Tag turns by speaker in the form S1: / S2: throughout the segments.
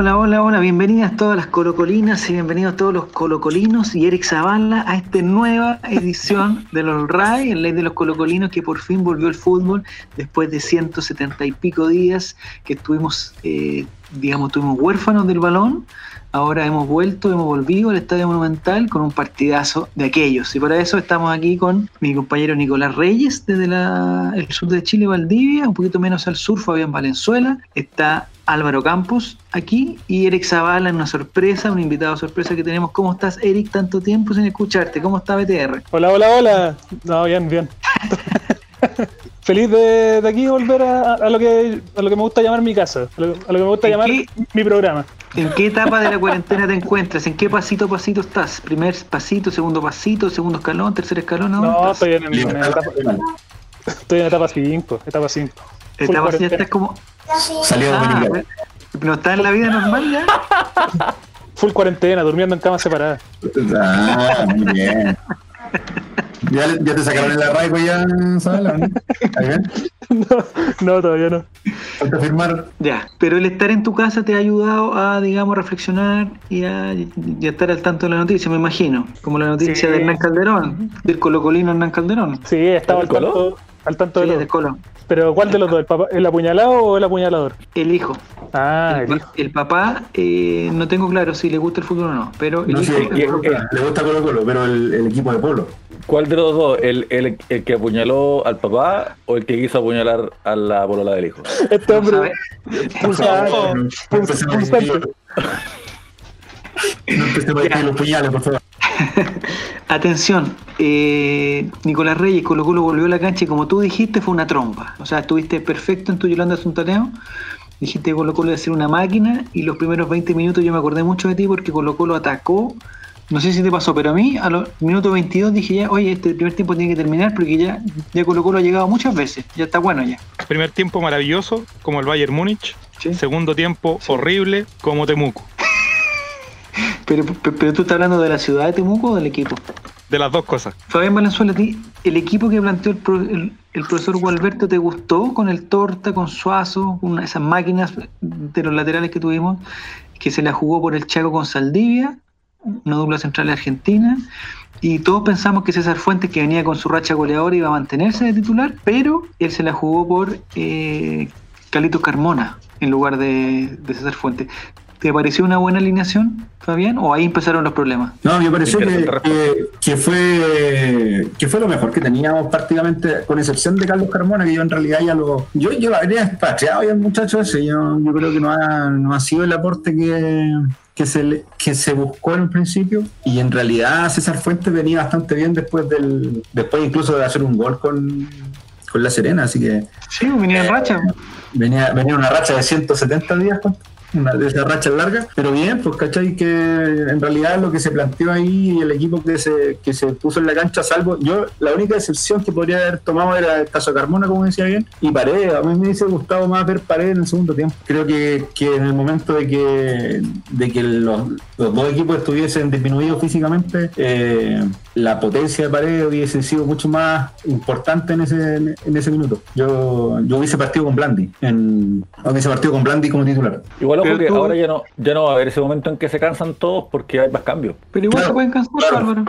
S1: Hola, hola, hola, bienvenidas todas las colocolinas y bienvenidos todos los colocolinos y Eric Zavala a esta nueva edición de los RAI, el ley de los colocolinos que por fin volvió el fútbol después de 170 y pico días que estuvimos, eh, digamos, estuvimos huérfanos del balón. Ahora hemos vuelto, hemos volvido al Estadio Monumental con un partidazo de aquellos. Y para eso estamos aquí con mi compañero Nicolás Reyes desde la, el sur de Chile, Valdivia, un poquito menos al sur, Fabián Valenzuela. Está Álvaro Campos aquí y Eric Zavala en una sorpresa, un invitado sorpresa que tenemos. ¿Cómo estás, Eric? Tanto tiempo sin escucharte. ¿Cómo está BTR?
S2: Hola, hola, hola. No, bien, bien. Feliz de, de, aquí volver a, a, lo que, a lo que me gusta llamar mi casa, a lo, a lo que me gusta llamar qué, mi programa.
S1: ¿En qué etapa de la cuarentena te encuentras? ¿En qué pasito a pasito estás? ¿Primer pasito, segundo pasito, segundo escalón, tercer escalón?
S2: No, estoy en, en, en, etapa, estoy en etapa 5, etapa 5.
S1: Etapa 5 estás como...
S3: Salió
S1: ah, ¿No estás en la vida normal ya?
S2: Full cuarentena, durmiendo en camas separadas.
S3: Ah, muy bien. ¿Ya, ya te sacaron el arraigo ya, Sala? ¿no?
S2: no, no, todavía no.
S3: Falta firmar.
S1: Ya, pero el estar en tu casa te ha ayudado a, digamos, reflexionar y a, y a estar al tanto de la noticia, me imagino. Como la noticia
S2: Sí.
S1: de Hernán Calderón, del colocolino Hernán Calderón.
S2: Sí, estaba al tanto, al tanto de
S1: Sí,
S2: los
S1: de.
S2: Pero ¿cuál de los dos? ¿El, papá, ¿El apuñalado o el apuñalador?
S1: El hijo.
S2: Ah,
S1: el,
S2: el
S1: pa-
S2: hijo.
S1: el papá, eh, no tengo claro si le gusta el fútbol o no, pero el
S3: No
S1: hijo.
S3: sé,
S1: el
S3: le gusta Colo Colo, pero el, el equipo de Polo.
S4: ¿Cuál de los dos? ¿El, el, el que apuñaló al papá o el que quiso apuñalar a la polola del hijo?
S2: Este hombre pulsante.
S3: no empecemos a decir los puñales, por favor.
S1: Atención, eh, Nicolás Reyes, Colo Colo volvió a la cancha y como tú dijiste fue una trompa. O sea, estuviste perfecto en tu Yolanda Suntaneo. Dijiste que Colo Colo iba a ser una máquina y los primeros 20 minutos yo me acordé mucho de ti porque Colo Colo atacó. No sé si te pasó, pero a mí a los minutos 22 dije ya, oye, este primer tiempo tiene que terminar porque ya, ya Colo Colo ha llegado muchas veces. Ya está bueno ya.
S5: Primer tiempo maravilloso, como el Bayern Múnich.
S1: Sí.
S5: Segundo tiempo horrible, como Temuco.
S1: Pero, pero, pero tú estás hablando de la ciudad de Temuco o del equipo.
S5: De las dos cosas.
S1: Fabián Valenzuela, ¿a ti el equipo que planteó el, pro- el- el profesor Gualberto te gustó con el Torta, con Suazo, una de esas máquinas de los laterales que tuvimos, que se la jugó por el Chaco con Saldivia, una dupla central argentina, y todos pensamos que César Fuentes, que venía con su racha goleadora, iba a mantenerse de titular, pero él se la jugó por eh, Calito Carmona en lugar de, de César Fuentes. ¿Te pareció una buena alineación, Fabián? ¿O ahí empezaron los problemas?
S3: No, me pareció que,
S4: Interesante
S3: que, que fue que fue lo mejor que teníamos prácticamente, con excepción de Carlos Carmona, que yo en realidad ya lo. Yo, yo lo habría expatriado ya el muchacho ese. Yo, yo creo que no ha, no ha sido el aporte que, que, se le- que se buscó en un principio. Y en realidad César Fuentes venía bastante bien después del. después incluso de hacer un gol con, con La Serena, así que
S1: Sí, venía en racha.
S3: venía, venía una racha de 170 días, ¿cuánto? Una de esas rachas largas, pero bien, pues cachai que en realidad lo que se planteó ahí, el equipo que se, que se puso en la cancha, salvo, yo la única excepción que podría haber tomado era el caso de Carmona, como decía bien, y Paredes, a mí me hubiese gustado más ver Paredes en el segundo tiempo. Creo que, que en el momento de que, de que los, los dos equipos estuviesen disminuidos físicamente, eh, la potencia de Paredes hubiese sido mucho más importante en ese, en ese minuto. Yo, yo hubiese partido con Blandi, en, hubiese partido con Blandi como titular.
S4: Igual ojo
S1: Pero
S4: que
S1: tú-
S4: ahora ya no, ya no va a haber ese momento en que se cansan todos porque hay más cambios.
S1: Pero igual
S3: Claro,
S1: se pueden cansar,
S3: claro.
S1: Álvaro.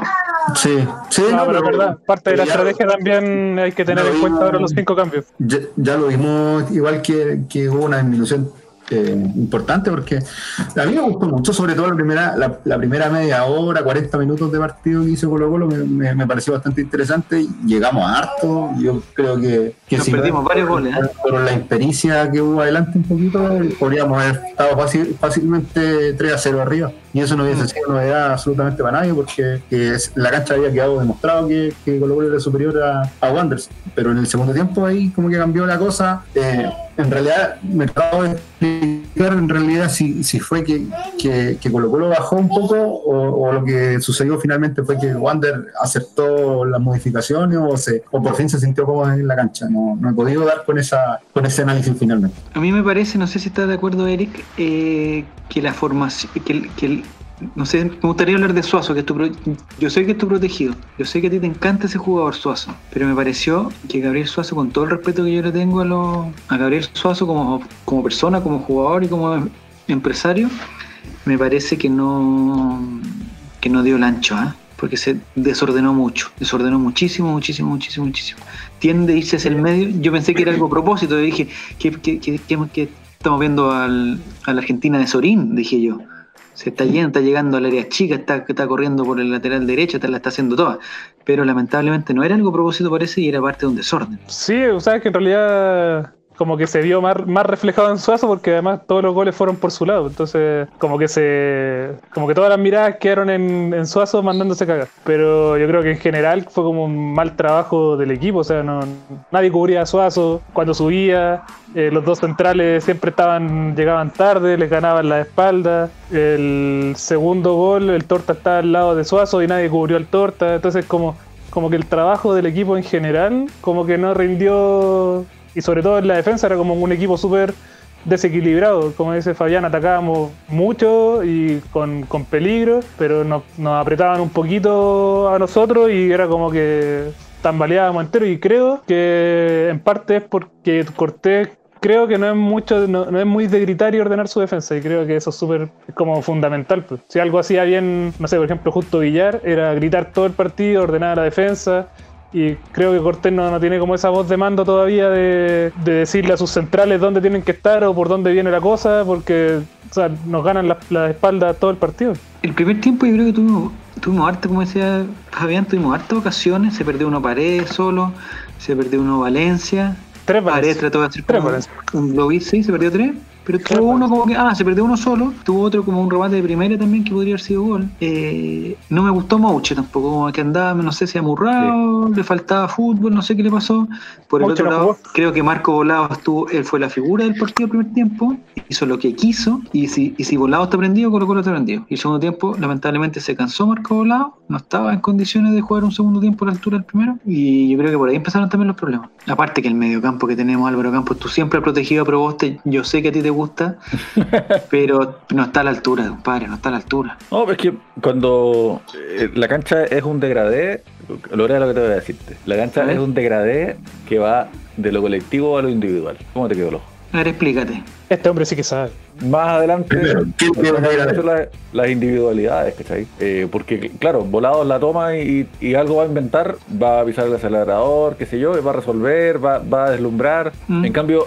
S3: Sí, sí,
S2: No, pero es verdad, parte de la
S3: ya-
S2: estrategia también hay que tener
S3: lo
S2: en cuenta
S3: vimos-
S2: ahora los cinco cambios.
S3: Ya, ya lo vimos, igual que, que hubo una disminución eh, importante, porque a mí me gustó mucho, sobre todo la primera, la, la primera media hora, 40 minutos de partido que hizo Colo Colo, me, me- me pareció bastante interesante. Llegamos a harto, yo creo que, que
S1: Nos
S3: si
S1: perdimos varios goles, ¿eh?
S3: Por la impericia que hubo adelante un poquito, podríamos haber estado fácil- fácilmente 3 a 0 arriba. Y eso no hubiese sido novedad absolutamente para nadie, porque que es- la cancha había quedado demostrado que, que Colo Colo era superior a, a Wanderers. Pero en el segundo tiempo ahí como que cambió la cosa. Eh, en realidad me acabo de explicar en realidad si, si fue que, que, que Colo Colo bajó un poco o, lo que sucedió finalmente fue que Wander aceptó las modificaciones o, se, o por fin se sintió cómodo en la cancha. No, no he podido dar con, esa, con ese análisis finalmente.
S1: A mí me parece, no sé si estás de acuerdo, Eric, eh, que la formación, que, que no sé, me gustaría hablar de Suazo, que es tu pro- yo sé que es tu protegido, yo sé que a ti te encanta ese jugador Suazo, pero me pareció que Gabriel Suazo, con todo el respeto que yo le tengo a, los- a Gabriel Suazo como, como persona, como jugador y como empresario, me parece que no, que no dio el ancho, ¿ah? porque se desordenó mucho, desordenó muchísimo, muchísimo, muchísimo, muchísimo. Tiende a irse hacia el medio. Yo pensé que era algo a propósito, dije que, que, que, que estamos viendo al, a la Argentina de Sorín, dije yo. Se está yendo, está llegando al área chica, está, está corriendo por el lateral derecho, está, la está haciendo toda. Pero lamentablemente no era algo a propósito, parece, y era parte de un desorden.
S2: Sí, o sea, que en realidad como que se vio más, más reflejado en Suazo porque además todos los goles fueron por su lado. Entonces, como que se. como que todas las miradas quedaron en, en Suazo mandándose cagar. Pero yo creo que en general fue como un mal trabajo del equipo. O sea, no, nadie cubría a Suazo cuando subía. eh, los dos centrales siempre estaban, llegaban tarde, les ganaban la espalda. El segundo gol, el Torta estaba al lado de Suazo y nadie cubrió al Torta. Entonces, como, como que el trabajo del equipo en general, como que no rindió y sobre todo en la defensa era como un equipo súper desequilibrado. Como dice Fabián, atacábamos mucho y con, con peligro, pero nos, apretaban un poquito a nosotros y era como que tambaleábamos entero. Y creo que en parte es porque Cortés creo que no es mucho, no, es muy de gritar y ordenar su defensa, y creo que eso es súper como fundamental. pues. Si algo hacía bien, no sé, por ejemplo, Justo Villar, era gritar todo el partido, ordenar la defensa, y creo que Cortés no, no tiene como esa voz de mando todavía de, de decirle a sus centrales dónde tienen que estar o por dónde viene la cosa, porque o sea, nos ganan la, la espalda todo el partido.
S1: El primer tiempo yo creo que tuvimos, tuvimos como decía Fabián, tuvimos hartas ocasiones, se perdió uno Paredes solo, se perdió uno Valencia,
S2: Tres
S1: Paredes trató de hacer
S2: Tres
S1: un lo vi, sí, se perdió tres. Pero tuvo uno como que, ah, se perdió uno solo, tuvo otro como un remate de primera también que podría haber sido gol. Eh, no me gustó Mouche tampoco, como que andaba, no sé si amurrado, le faltaba fútbol, no sé qué le pasó. Por el
S2: Mouche
S1: otro
S2: no
S1: lado,
S2: jugó.
S1: creo que Marco Volado estuvo, él fue la figura del partido primer tiempo, hizo lo que quiso, y si, y si Volado está prendido, Colo Colo está prendido. Y el segundo tiempo, lamentablemente, se cansó Marco Volado, no estaba en condiciones de jugar un segundo tiempo a la altura del primero, y yo creo que por ahí empezaron también los problemas. Aparte que el mediocampo que tenemos, Álvaro Campos, tú siempre has protegido a Proboste, yo sé que a ti te gusta, pero no está a la altura, compadre, no está a la altura.
S4: No, es que cuando eh, la cancha es un degradé, lo lo que te voy a decirte. La cancha es un degradé que va de lo colectivo a lo individual. ¿Cómo te quedó el ojo?
S1: A ver, explícate.
S2: Este hombre sí que sabe.
S4: Más adelante son las, las individualidades, ¿cachai? Eh, porque, claro, volado la toma y, y algo va a inventar, va a pisar el acelerador, qué sé yo, y va a resolver, va, va a deslumbrar.
S1: Mm.
S4: En cambio,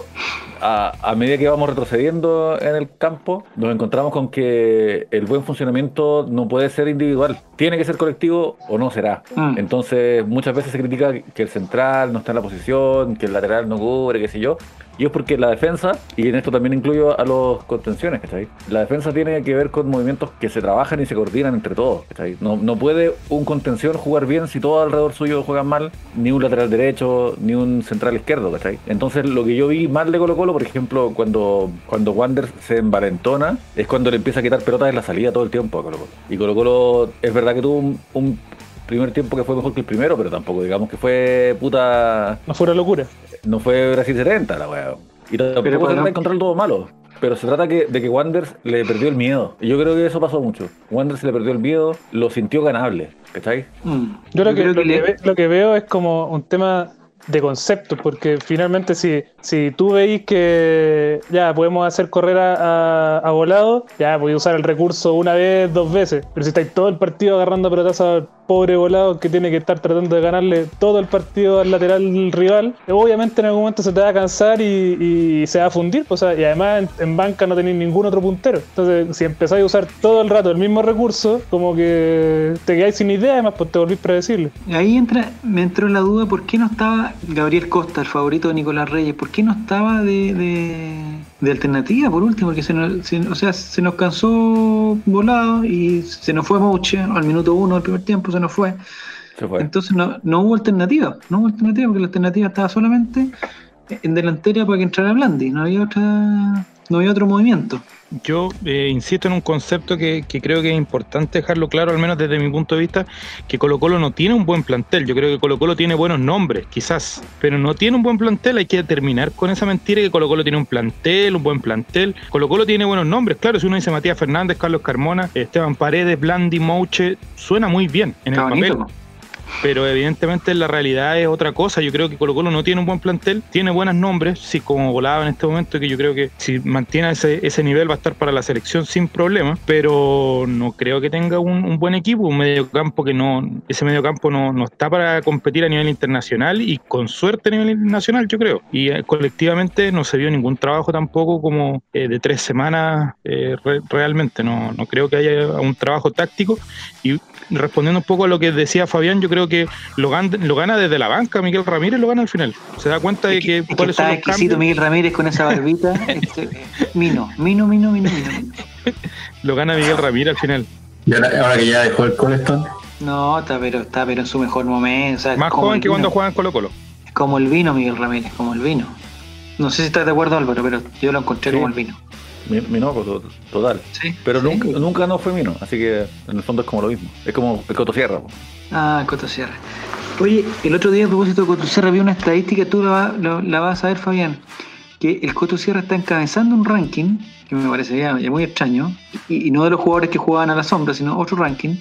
S4: a, a medida que vamos retrocediendo en el campo, nos encontramos con que el buen funcionamiento no puede ser individual, tiene que ser colectivo o no será.
S1: Mm.
S4: Entonces, muchas veces se critica que el central no está en la posición, que el lateral no cubre, qué sé yo. Y es porque la defensa, y en esto también incluyo a los contenciones, ¿cachai? La defensa tiene que ver con movimientos que se trabajan y se coordinan entre todos, ¿cachai? No, no puede un contención jugar bien si todos alrededor suyo juegan mal, ni un lateral derecho, ni un central izquierdo, ¿cachai? Entonces lo que yo vi mal de Colo Colo, por ejemplo, cuando, cuando Wander se envalentona, es cuando le empieza a quitar pelotas en la salida todo el tiempo a Colo Colo. Y Colo Colo es verdad que tuvo un, un primer tiempo que fue mejor que el primero, pero tampoco digamos que fue puta
S2: No fue una locura.
S4: no fue Brasil 70 la weá. Y tampoco
S1: Pero
S4: se trata de encontrar todo malo. Pero se trata que, de que Wanderers le perdió el miedo. Y yo creo que eso pasó mucho. Wanderers le perdió el miedo, lo sintió ganable. ¿Cachai?
S1: Mm.
S2: Yo, lo, que, lo, que
S1: le-
S2: ve- lo que veo es como un tema de concepto, porque finalmente si, si tú veis que ya podemos hacer correr a, a, a volado, ya podéis usar el recurso una vez, dos veces, pero si estáis todo el partido agarrando pelotazos pobre volado que tiene que estar tratando de ganarle todo el partido al lateral rival, obviamente en algún momento se te va a cansar y, se va a fundir, pues, y además en, banca no tenéis ningún otro puntero. Entonces, si empezáis a usar todo el rato el mismo recurso, como que te quedáis sin idea, además, pues te volvís predecible.
S1: Ahí entra, me entró la duda, ¿por qué no estaba Gabriel Costa, el favorito de Nicolás Reyes? ¿Por qué no estaba de, de alternativa, por último? Porque se nos, se- o sea, se nos cansó volado y se nos fue Mouche al minuto uno del primer tiempo, se nos fue.
S4: Se fue.
S1: Entonces no, no hubo alternativa, no hubo alternativa porque la alternativa estaba solamente en delantera para que entrara Blandi, no había otra, no había otro movimiento.
S5: Yo eh, insisto en un concepto que, que creo que es importante dejarlo claro, al menos desde mi punto de vista, que Colo Colo no tiene un buen plantel. Yo creo que Colo Colo tiene buenos nombres, quizás, pero no tiene un buen plantel. Hay que terminar con esa mentira que Colo Colo tiene un plantel, un buen plantel. Colo Colo tiene buenos nombres, claro, si uno dice Matías Fernández, Carlos Carmona, Esteban Paredes, Blandi, Mouche, suena muy bien en
S1: Está
S5: el
S1: bonito.
S5: papel. Pero evidentemente la realidad es otra cosa. Yo creo que Colo Colo no tiene un buen plantel, tiene buenos nombres, sí, como volaba en este momento, que yo creo que si mantiene ese, ese nivel va a estar para la selección sin problema, pero no creo que tenga un, un buen equipo, un mediocampo que no, ese mediocampo no, no está para competir a nivel internacional y con suerte a nivel nacional, yo creo. Y eh, colectivamente no se vio ningún trabajo tampoco como eh, de tres semanas eh, re- realmente. No, no creo que haya un trabajo táctico. Y respondiendo un poco a lo que decía Fabián, yo creo que lo, gan- lo gana desde la banca, Miguel Ramírez lo gana al final. Se da cuenta de que,
S1: Es que
S5: cuáles son
S1: está
S5: los
S1: exquisito
S5: cambios.
S1: Miguel Ramírez con esa barbita. este, mino, mino, mino, mino, mino.
S5: Lo gana Miguel Ramírez al final.
S3: Y ahora, ahora que ya dejó el Coleston,
S1: No, está pero, está pero en su mejor momento. o sea, es
S5: Más joven que cuando juega en Colo Colo.
S1: Es como el vino, Miguel Ramírez, como el vino. No sé si estás de acuerdo, Álvaro, pero yo lo encontré
S4: Sí.
S1: como el vino.
S4: Mi- Minoco, to- total.
S1: Sí.
S4: Pero
S1: sí.
S4: nunca, nunca no fue Mino, así que en el fondo es como lo mismo. Es como el Cotosierra. po.
S1: Ah, Coto Sierra. Oye, el otro día a propósito de Coto Sierra vi una estadística, tú la, la- la vas a ver, Fabián, que el Coto Sierra está encabezando un ranking, que me parecería ya muy extraño, y, y no de los jugadores que jugaban a la sombra, sino otro ranking,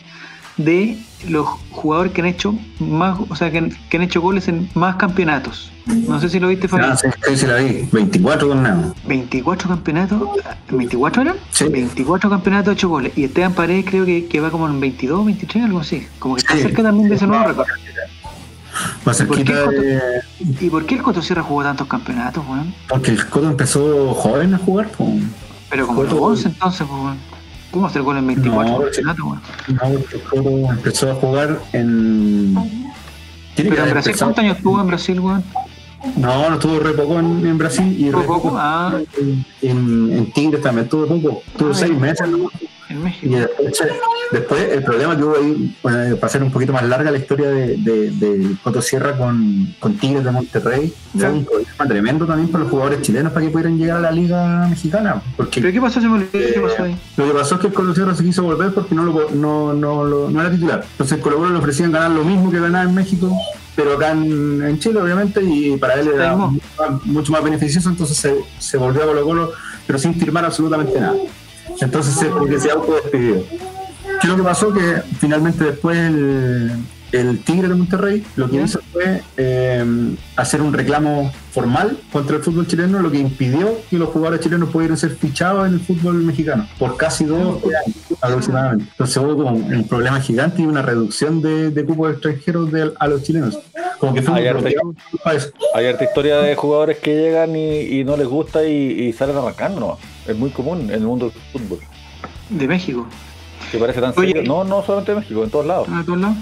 S1: de los jugadores que han hecho más, o sea, que han, que han hecho goles en más campeonatos. No sé si lo viste, Fabián.
S3: ah, sí, sí, sí la vi, 24 con nada.
S1: 24 campeonatos, ¿24 eran?
S3: Sí.
S1: 24 campeonatos, 8 goles. Y Esteban Paredes creo que, que va como en 22, 23, algo así. Como que está
S3: Sí.
S1: cerca también de ese nuevo récord.
S3: Más
S1: ¿Por qué
S3: cerquita
S1: Coto-
S3: de.
S1: ¿Y por qué el Coto Sierra jugó tantos campeonatos, weón?
S3: Porque el Coto empezó joven a jugar, pues.
S1: Pero como los
S3: Coto-
S1: 11 entonces, pues, weón. ¿Cómo hacer gol en 24
S3: No? No, empezó a jugar en. Tiene
S1: Pero en Brasil,
S3: empezado-
S1: ¿cuántos años tuvo en Brasil, weón?
S3: No, no estuvo re poco en, en Brasil y
S1: ¿Tuvo
S3: re
S1: poco? Ah.
S3: en, en, Tigres también tuvo poco. Tuvo
S1: Ah,
S3: seis meses. ¿no?
S1: En
S3: Y
S1: México.
S3: después, después el problema que hubo ahí, eh, para hacer un poquito más larga la historia de, de, de Coto Sierra con, con Tigres de Monterrey, fue un problema tremendo también para los jugadores chilenos para que pudieran llegar a la liga mexicana. Porque
S1: ¿Pero qué pasó? Se me olvidó qué pasó ahí.
S3: lo que pasó es que el Colo Sierra se quiso volver porque no, lo, no, no, era titular. Entonces el Colo Colo le ofrecían ganar lo mismo que ganaba en México, pero acá en, en Chile obviamente, y para él era mucho más- mucho más beneficioso, entonces se, se volvió a Colo Colo, pero sin firmar absolutamente nada. Entonces porque se autodespidió. ¿Qué es lo que pasó? Que finalmente después el, el Tigre de Monterrey lo que hizo fue eh, hacer un reclamo formal contra el fútbol chileno, lo que impidió que los jugadores chilenos pudieran ser fichados en el fútbol mexicano por casi dos años aproximadamente. Entonces hubo como un problema gigante y una reducción de, de cupos extranjeros de- a los chilenos. Como que fue
S4: Hay
S3: un
S4: harta,
S3: bloqueo para eso.
S4: hay harta historia de jugadores que llegan y, y no les gusta y, y salen arrancando. ¿no? Es muy común en el mundo del fútbol.
S1: De México.
S4: Que parece tan
S1: Oye.
S4: serio. No, no solamente México, en todos lados.
S1: a todos lados.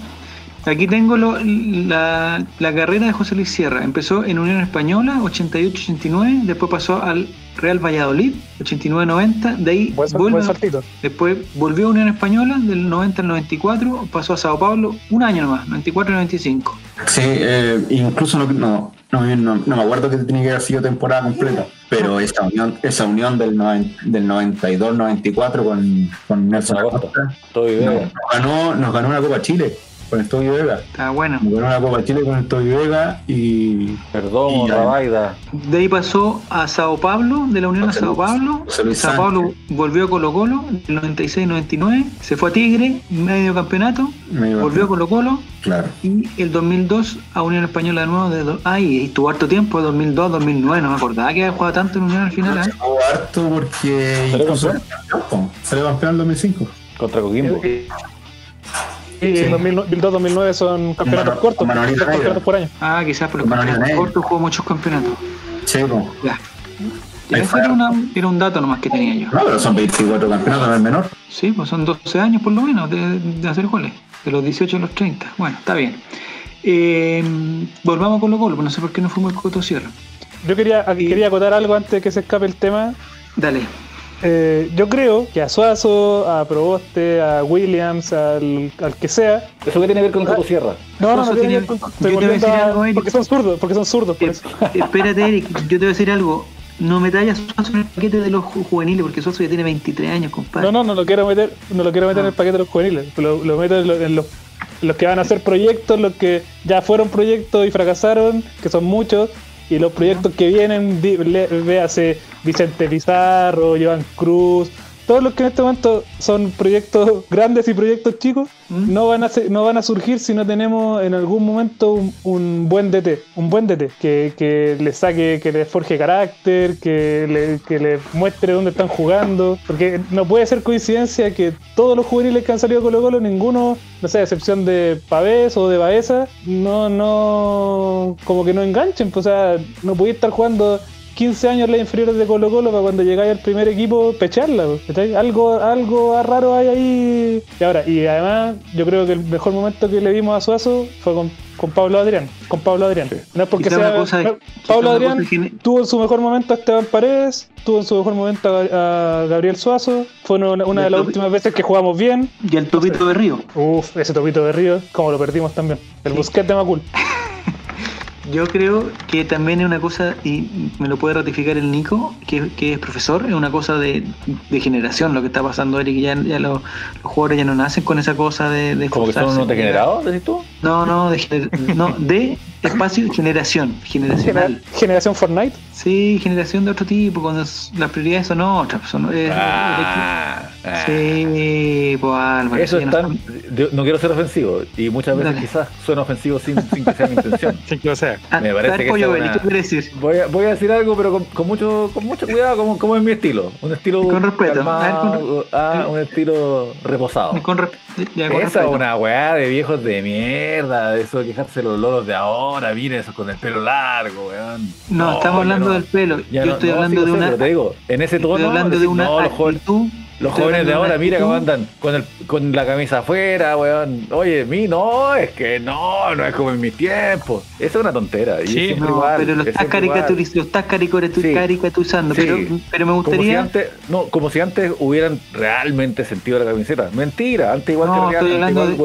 S1: Aquí tengo lo- la, la carrera de José Luis Sierra. Empezó en Unión Española, 88-89, después pasó al Real Valladolid, 89-90, de ahí
S2: Buen,
S1: vuelve-
S2: buen saltito.
S1: después volvió a Unión Española, del 90 al 94, pasó a Sao Paulo un año nomás, 94-95.
S3: Sí, eh, incluso no, no, no, no- no me acuerdo que tenía que haber sido temporada completa, pero esa unión, esa unión del, noven- del 92-94 con, con Nelson
S4: Acosta.
S3: Nos, ganó, nos ganó una Copa Chile con el Toby Vega.
S1: Está bueno.
S3: Ganó una Copa Chile con el Toby Vega y
S4: Perdón,
S3: Y-
S4: Rabaida.
S1: De ahí pasó a Sao Paulo, de la Unión a Sao Paulo.
S3: Luis
S1: Sao. Paulo volvió a Colo Colo, el 96-99, se fue a Tigre, medio campeonato,
S3: medio-
S1: volvió a Colo Colo
S3: claro.
S1: y el 2002 a Unión Española de nuevo. De do- Ay, estuvo harto tiempo, 2002-2009, no me acordaba que había jugado tanto en Unión al final. ¿eh?
S3: Jugó harto porque
S4: Salió campeón.
S3: salió campeón en 2005.
S4: Contra Coquimbo.
S2: Y
S3: Sí.
S2: en 2002-2009 son campeonatos
S3: Mano-
S2: cortos,
S3: Negra.
S2: campeonatos por año.
S1: Ah, quizás por los campeonatos cortos jugó muchos campeonatos.
S3: Sí, po.
S1: Ya. Era, una- era un dato nomás que tenía yo.
S3: No, pero son 24 campeonatos, no es menor.
S1: Sí, pues son 12 años por lo menos de, de hacer goles, de los 18 a los 30. Bueno, está bien. Eh, volvamos con los goles, pues no sé por qué no fuimos al Coto Sierra.
S2: Yo quería, quería acotar algo antes de que se escape el tema.
S1: Dale.
S2: Eh, yo creo que a Suazo, a Proboste, a Williams, al, al que sea.
S4: ¿Eso qué tiene que ver con Coto Sierra?
S2: No, no, no tiene que ver con-
S1: yo te voy a
S2: volviendo
S1: decir
S2: a-
S1: algo, Eric.
S2: porque son zurdos, porque son zurdos, por
S1: Eh,
S2: eso.
S1: espérate, Eric, yo te voy a decir algo. No me tallas Suazo en el paquete de los ju- juveniles, porque Suazo ya tiene 23 años, compadre.
S2: No, no, no lo quiero meter, no lo quiero meter en el paquete de los juveniles. Lo, lo meto en, lo- en los, en los que van a hacer proyectos, los que ya fueron proyectos y fracasaron, que son muchos, y los proyectos que vienen, véase Vicente Pizarro, Joan Cruz, todos los que en este momento son proyectos grandes y proyectos chicos,
S1: ¿Mm?
S2: no van a ser- no van a surgir si no tenemos en algún momento un, un buen DT, un buen DT que, que le saque, que le forje carácter, que le, que le muestre dónde están jugando, porque no puede ser coincidencia que todos los juveniles que han salido de Colo Colo, ninguno, no sé, a excepción de Pavés o de Baeza, no, no, como que no enganchen, pues, o sea, no podía estar jugando 15 años las inferiores de Colo Colo para cuando llegáis al primer equipo pecharla. Algo, algo raro hay ahí. Y ahora, y además, yo creo que el mejor momento que le dimos a Suazo fue con, con Pablo Adrián. Con Pablo Adrián. No es porque sea.
S1: una cosa-
S2: no,
S1: quizá
S2: Pablo Adrián tuvo en su mejor momento a Esteban Paredes, tuvo en su mejor momento a, a Gabriel Suazo. Fue una, una de las
S1: Topi-
S2: últimas veces que jugamos bien.
S1: Y el topito de Río.
S2: Uf, ese topito de Río, como lo perdimos también. El
S1: Sí.
S2: De Macul.
S1: Yo creo que también es una cosa, y me lo puede ratificar el Nico, que, que es profesor, es una cosa de, de generación lo que está pasando, Eric. Ya, ya los, los jugadores ya no nacen con esa cosa de, de
S4: Como que son unos degenerados, decís tú.
S1: No, no, de, gener- no, de espacio y generación, generacional.
S2: Generación Fortnite.
S1: Sí, generación de otro tipo, cuando las prioridades son otras. Son, es-
S4: Ah,
S1: es-
S4: ah.
S1: sí, pues Álvaro.
S4: Eso es
S1: no
S4: tan. yo no quiero ser ofensivo y muchas veces
S1: Dale.
S4: quizás suena ofensivo sin, sin que sea mi intención.
S5: Sí, que o sea,
S1: Ah,
S4: me parece que. Voy a, voy a decir algo, pero con, con mucho con mucho cuidado, como, como es mi estilo. Un estilo
S1: Con respeto.
S4: calmado,
S1: A ver,
S4: ah, un estilo reposado.
S1: Con, rep- ya, con
S4: Esa es una weá de viejos de mierda, de eso de quejarse los loros de ahora, miren eso con el pelo largo, weón.
S1: No, estamos hablando
S4: no.
S1: del pelo. Yo
S4: no-
S1: estoy
S4: no,
S1: hablando
S4: sí,
S1: de
S4: lo
S1: una.
S4: te digo, en ese tono,
S1: Estoy hablando de una actitud.
S4: Los jóvenes de ahora, mira cómo andan con, el, con la camisa afuera, weón. Oye, mí no, es que no, no es como en mis tiempos. Esa es una tontera. Y
S5: Sí,
S4: es siempre
S1: No,
S4: igual,
S1: pero lo
S4: es
S1: estás, caricaturiz- lo estás caricaturiz-
S4: Sí.
S1: caricaturizando.
S4: Sí.
S1: Pero, pero me
S4: Como si,
S1: gustaría.
S4: antes, no, como si antes hubieran realmente sentido la camiseta. Mentira, antes igual
S1: No,
S4: que
S1: estoy
S4: antes igual
S1: de-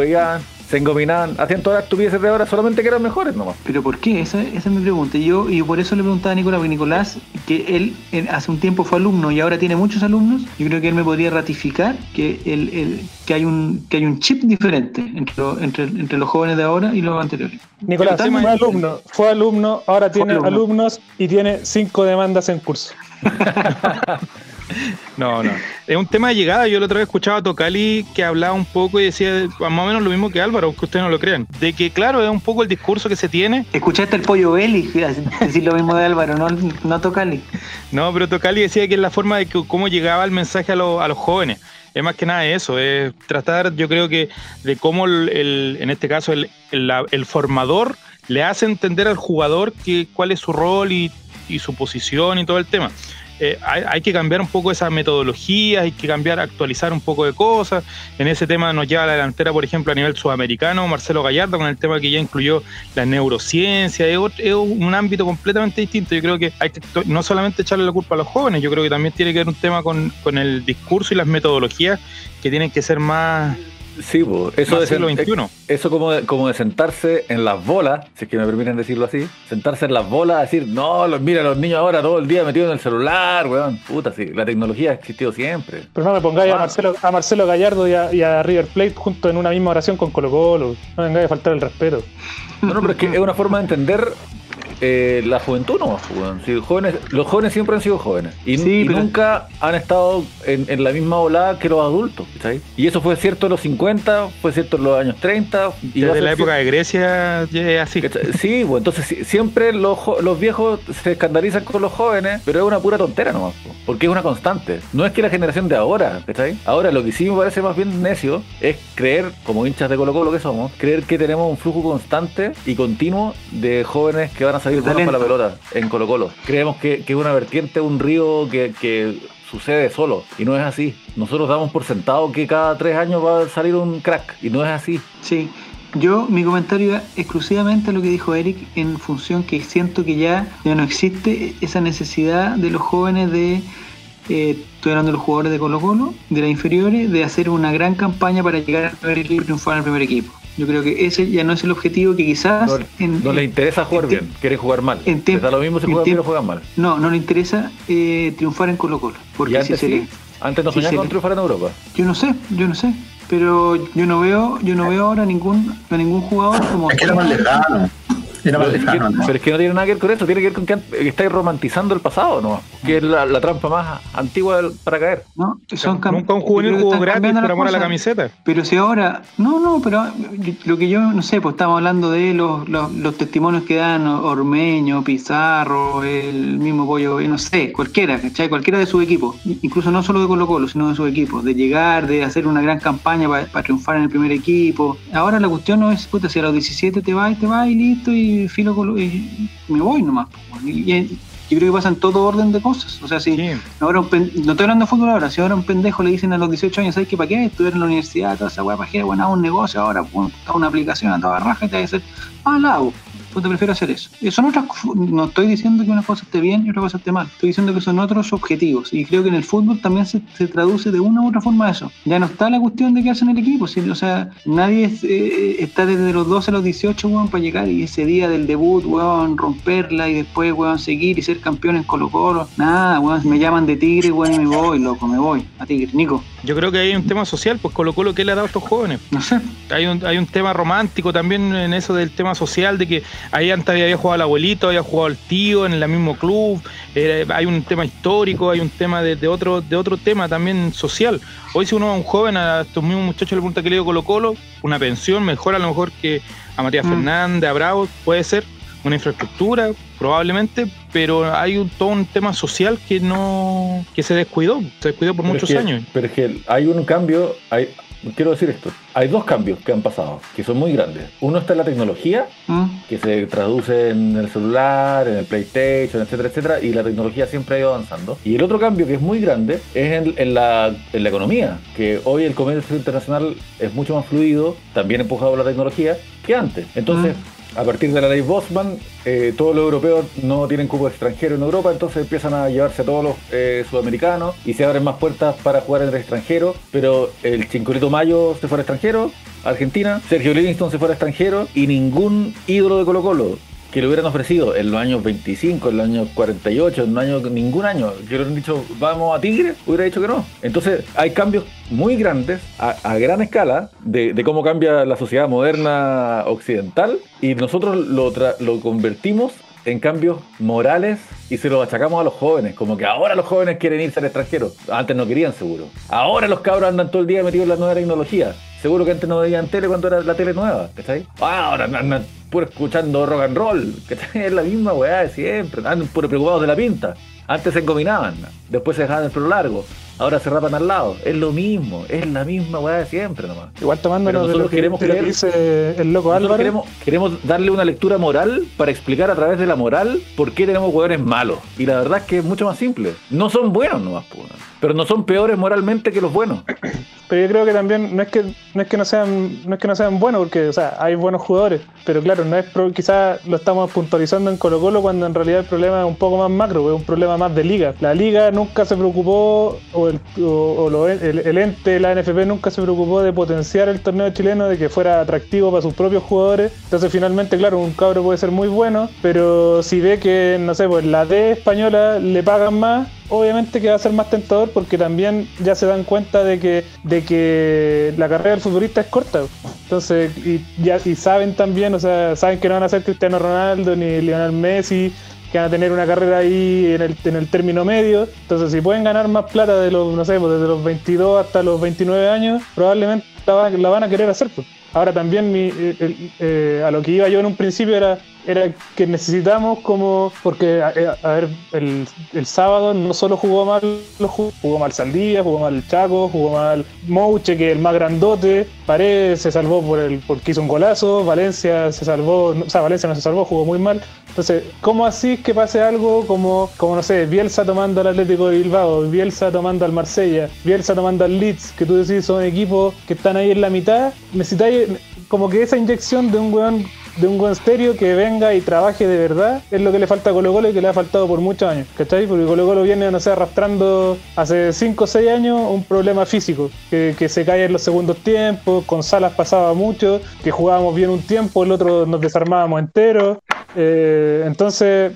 S4: se engominaban, hacían todas las estupideces de ahora solamente que eran mejores nomás.
S1: Pero ¿por qué? Esa, esa es mi pregunta. Y Yo, y por eso le preguntaba a Nicolás, porque Nicolás, que él en- hace un tiempo fue alumno y ahora tiene muchos alumnos, yo creo que él me podría ratificar que, el, el- que, hay, un, que hay un chip diferente entre, lo- entre, entre los jóvenes de ahora y los anteriores.
S2: Nicolás
S1: Pero
S2: fue alumno, fue alumno, ahora tiene
S1: alumno.
S2: alumnos y tiene cinco demandas en curso.
S5: no, no. Es un tema de llegada. Yo la otra vez escuchaba a Tocali que hablaba un poco y decía más o menos lo mismo que Álvaro, aunque ustedes no lo crean. De que, claro, es un poco el discurso que se tiene.
S1: ¿Escuchaste el pollo Belli? Decir lo mismo de Álvaro, no, no Tocali.
S5: No, pero Tocali decía que es la forma de que, cómo llegaba el mensaje a, los- a los jóvenes. Es más que nada eso, es tratar, yo creo que, de cómo, el, el- en este caso, el, el- formador le hace entender al jugador que, cuál es su rol y, y su posición y todo el tema. Eh, hay, que cambiar un poco esa metodología, hay que cambiar, actualizar un poco de cosas. En ese tema nos lleva a la delantera, por ejemplo, a nivel sudamericano, Marcelo Gallardo, con el tema que ya incluyó la neurociencia, es, es un ámbito completamente distinto. Yo creo que hay que no solamente echarle la culpa a los jóvenes, yo creo que también tiene que ver un tema con, con el discurso y las metodologías que tienen que ser más,
S4: Sí, po, eso de
S5: siglo XXI.
S4: Eso como de, como de sentarse en las bolas, si es que me permiten decirlo así, sentarse en las bolas, decir, no, los, mira, los niños ahora todo el día metidos en el celular, weón. Puta, sí, la tecnología ha existido siempre.
S2: Pero no me pongáis a. Marcelo, a Marcelo Gallardo y a, y a River Plate junto en una misma oración con Colo Colo. No vengáis a faltar el respeto.
S4: No, no, pero es que es una forma de entender eh, la juventud, ¿no? jóvenes, los jóvenes siempre han sido jóvenes y,
S1: Sí,
S4: y
S1: pero-
S4: nunca han estado en, en la misma volada que los adultos, ¿cachai? Y eso fue cierto en los 50, fue cierto en los años 30. Y
S5: Desde
S4: ser
S5: la época de Grecia ya así.
S4: Sí, pues entonces si- siempre los, los viejos se escandalizan con los jóvenes, pero es una pura tontera nomás, po, porque es una constante. No es que la generación de ahora, ¿cachai? Ahora lo que sí me parece más bien necio es creer, como hinchas de Colo Colo que somos, creer que tenemos un flujo constante y continuo de jóvenes que van a salir
S1: De
S4: buenos para la pelota en Colo Colo. Creemos que, que es una vertiente, un río que... que sucede solo y no es así. Nosotros damos por sentado que cada tres años va a salir un crack y no es así.
S1: Sí, yo mi comentario iba exclusivamente a lo que dijo Eric en función que siento que ya, ya no existe esa necesidad de los jóvenes de, eh, estoy hablando de los jugadores de Colo Colo, de las inferiores, de hacer una gran campaña para llegar al primer equipo y triunfar en el primer equipo. Yo creo que ese ya no es el objetivo que quizás...
S4: No,
S1: en-
S4: no les interesa jugar
S1: en-
S4: bien, quieren jugar mal.
S1: en
S4: Les
S1: tiempo-
S4: da lo mismo si juegan bien o
S1: tiempo-
S4: juegan mal.
S1: No, no le interesa eh, triunfar en Colo Colo.
S4: Y
S1: Porque si se
S4: sí,
S1: le-
S4: antes no soñaban
S1: sí.
S4: con triunfar en Europa.
S1: Yo no sé, yo no sé. Pero yo no veo, yo no veo ahora ningún, a ningún jugador como.
S3: Es que era más lejano. Era más
S4: Pero es, que,
S3: lejano, ¿no?
S4: pero es que no tiene nada que ver con eso, tiene que ver con que, estáis romantizando el pasado, ¿no? Que es la, la trampa más antigua del- para caer.
S1: ¿no? Son cam-
S5: Nunca un juvenil jugó gratis por amor a la camiseta.
S1: Pero si ahora, no, no, pero lo que yo no sé, pues estamos hablando de los, los, los testimonios que dan Ormeño, Pizarro, el mismo Pollo, no sé, cualquiera, ¿cachai? Cualquiera de sus equipos, incluso no solo de Colo Colo, sino de sus equipos, de llegar, de hacer una gran campaña para triunfar en el primer equipo. Ahora la cuestión no es, puta, si a los 17 te vas, te vas y listo, y filo y me voy nomás. Y, y- yo creo que pasa en todo orden de cosas. O sea, si
S5: Sí.
S1: Ahora un pen- no estoy hablando de fútbol ahora, si ahora un pendejo le dicen a los 18 años, ¿sabes qué? ¿Para qué estudiar en la universidad? Toda esa weá, ¿para qué? Bueno, hago un negocio ahora, hago una aplicación a toda raja y te va a decir, ah, la hago. Pues te prefiero hacer eso. Son otras no estoy diciendo que una cosa esté bien y otra cosa esté mal. Estoy diciendo que son otros objetivos. Y creo que en el fútbol también se, se traduce de una u otra forma eso. Ya no está la cuestión de quedarse en el equipo. si- o sea, nadie es, eh, está desde los 12 a los 18, weón, para llegar y ese día del debut, weón, romperla y después, weón, seguir y ser campeón en Colo Colo. Nada, weón, me llaman de Tigre, weón, y me voy, loco, me voy a Tigre. Nico,
S5: Yo creo que hay un tema social, pues Colo Colo, ¿qué le ha dado a estos jóvenes?
S1: no sé.
S5: Hay un, hay un tema romántico también en eso del tema social, de que ahí antes había jugado el abuelito, había jugado el tío en el mismo club, eh, hay un tema histórico, hay un tema de, de otro de otro tema también social. Hoy si uno es un joven, a estos mismos muchachos le pregunta que le dio Colo Colo, una pensión mejor a lo mejor que a Matías
S1: Mm.
S5: Fernández, a Bravo, puede ser, una infraestructura, probablemente, pero hay un, todo un tema social que no que se descuidó, se descuidó por
S4: Pero
S5: muchos
S4: es que-
S5: años.
S4: Pero es que hay un cambio, hay, quiero decir esto, hay dos cambios que han pasado, que son muy grandes. Uno está en la tecnología,
S1: ¿Mm?
S4: que se traduce en el celular, en el PlayStation, etcétera, etcétera, y la tecnología siempre ha ido avanzando. Y el otro cambio que es muy grande es en, en la, en la economía, que hoy el comercio internacional es mucho más fluido, también empujado por la tecnología, que antes. Entonces, a partir de la ley Bosman, eh, todos los europeos no tienen cupo extranjero en Europa, entonces empiezan a llevarse a todos los eh, sudamericanos y se abren más puertas para jugar en el extranjero, pero el Chincolito Mayo se fue al extranjero, Argentina, Sergio Livingston se fue al extranjero y ningún ídolo de Colo Colo que le hubieran ofrecido en los años 25, en los años 48, en los años, ningún año, que hubieran dicho vamos a Tigre, hubiera dicho que no. Entonces hay cambios muy grandes, a, a gran escala, de, de cómo cambia la sociedad moderna occidental y nosotros lo, tra- lo convertimos en cambios morales y se los achacamos a los jóvenes, como que ahora los jóvenes quieren irse al extranjero. Antes no querían, seguro. Ahora los cabros andan todo el día metidos en la nueva tecnología. Seguro que antes no veían tele cuando era la tele nueva, ¿cachai? Ahora andan puro escuchando rock and roll, ¿cachai? Es la misma weá de siempre. Andan puro preocupados de la pinta. Antes se encominaban, después se dejaban el pelo largo, ahora se rapan al lado. Es lo mismo, es la misma weá de siempre nomás.
S2: Igual
S4: Pero
S2: tomándonos de
S4: nosotros
S2: lo, que,
S4: queremos
S2: de lo que
S4: creer-
S2: dice el loco Álvaro.
S4: queremos, queremos darle una lectura moral para explicar a través de la moral por qué tenemos jugadores malos. Y la verdad es que es mucho más simple. No son buenos nomás, po, pero no son peores moralmente que los buenos.
S2: Pero yo creo que también no es que no es que no sean no es que no sean buenos porque o sea hay buenos jugadores pero claro no es quizás lo estamos puntualizando en Colo Colo cuando en realidad el problema es un poco más macro es un problema más de liga la liga nunca se preocupó o el, ente la NFP nunca se preocupó de potenciar el torneo chileno de que fuera atractivo para sus propios jugadores. Entonces finalmente claro un cabro puede ser muy bueno pero si ve que no sé pues la D española le pagan más obviamente que va a ser más tentador porque también ya se dan cuenta de que de que la carrera del futbolista es corta. Entonces y ya y saben también o sea saben que no van a ser Cristiano Ronaldo ni Lionel Messi que van a tener una carrera ahí en el, en el término medio entonces si pueden ganar más plata de los no sé pues desde los 22 hasta los 29 años probablemente la, van- a querer hacer pues. Ahora también mi- el- eh, a lo que iba yo en un principio era, era que necesitamos como, porque a, a ver, el, el sábado no solo jugó mal, jugó mal Saldía, jugó mal Chaco, jugó mal Mouche, que es el más grandote, Paredes se salvó por el, porque hizo un golazo, Valencia se salvó, o sea, Valencia no se salvó, jugó muy mal. Entonces, ¿cómo así que pase algo como, como no sé, Bielsa tomando al Atlético de Bilbao, Bielsa tomando al Marsella, Bielsa tomando al Leeds, que tú decís son equipos que están ahí en la mitad? Necesitáis como que esa inyección de un weón de un buen estéreo que venga y trabaje de verdad es lo que le falta a Colo Colo y que le ha faltado por muchos años, ¿cachai? Porque Colo Colo viene, no sé, arrastrando hace 5 o 6 años un problema físico, que, que se cae en los segundos tiempos, con Salas pasaba mucho, que jugábamos bien un tiempo, el otro nos desarmábamos enteros, eh, entonces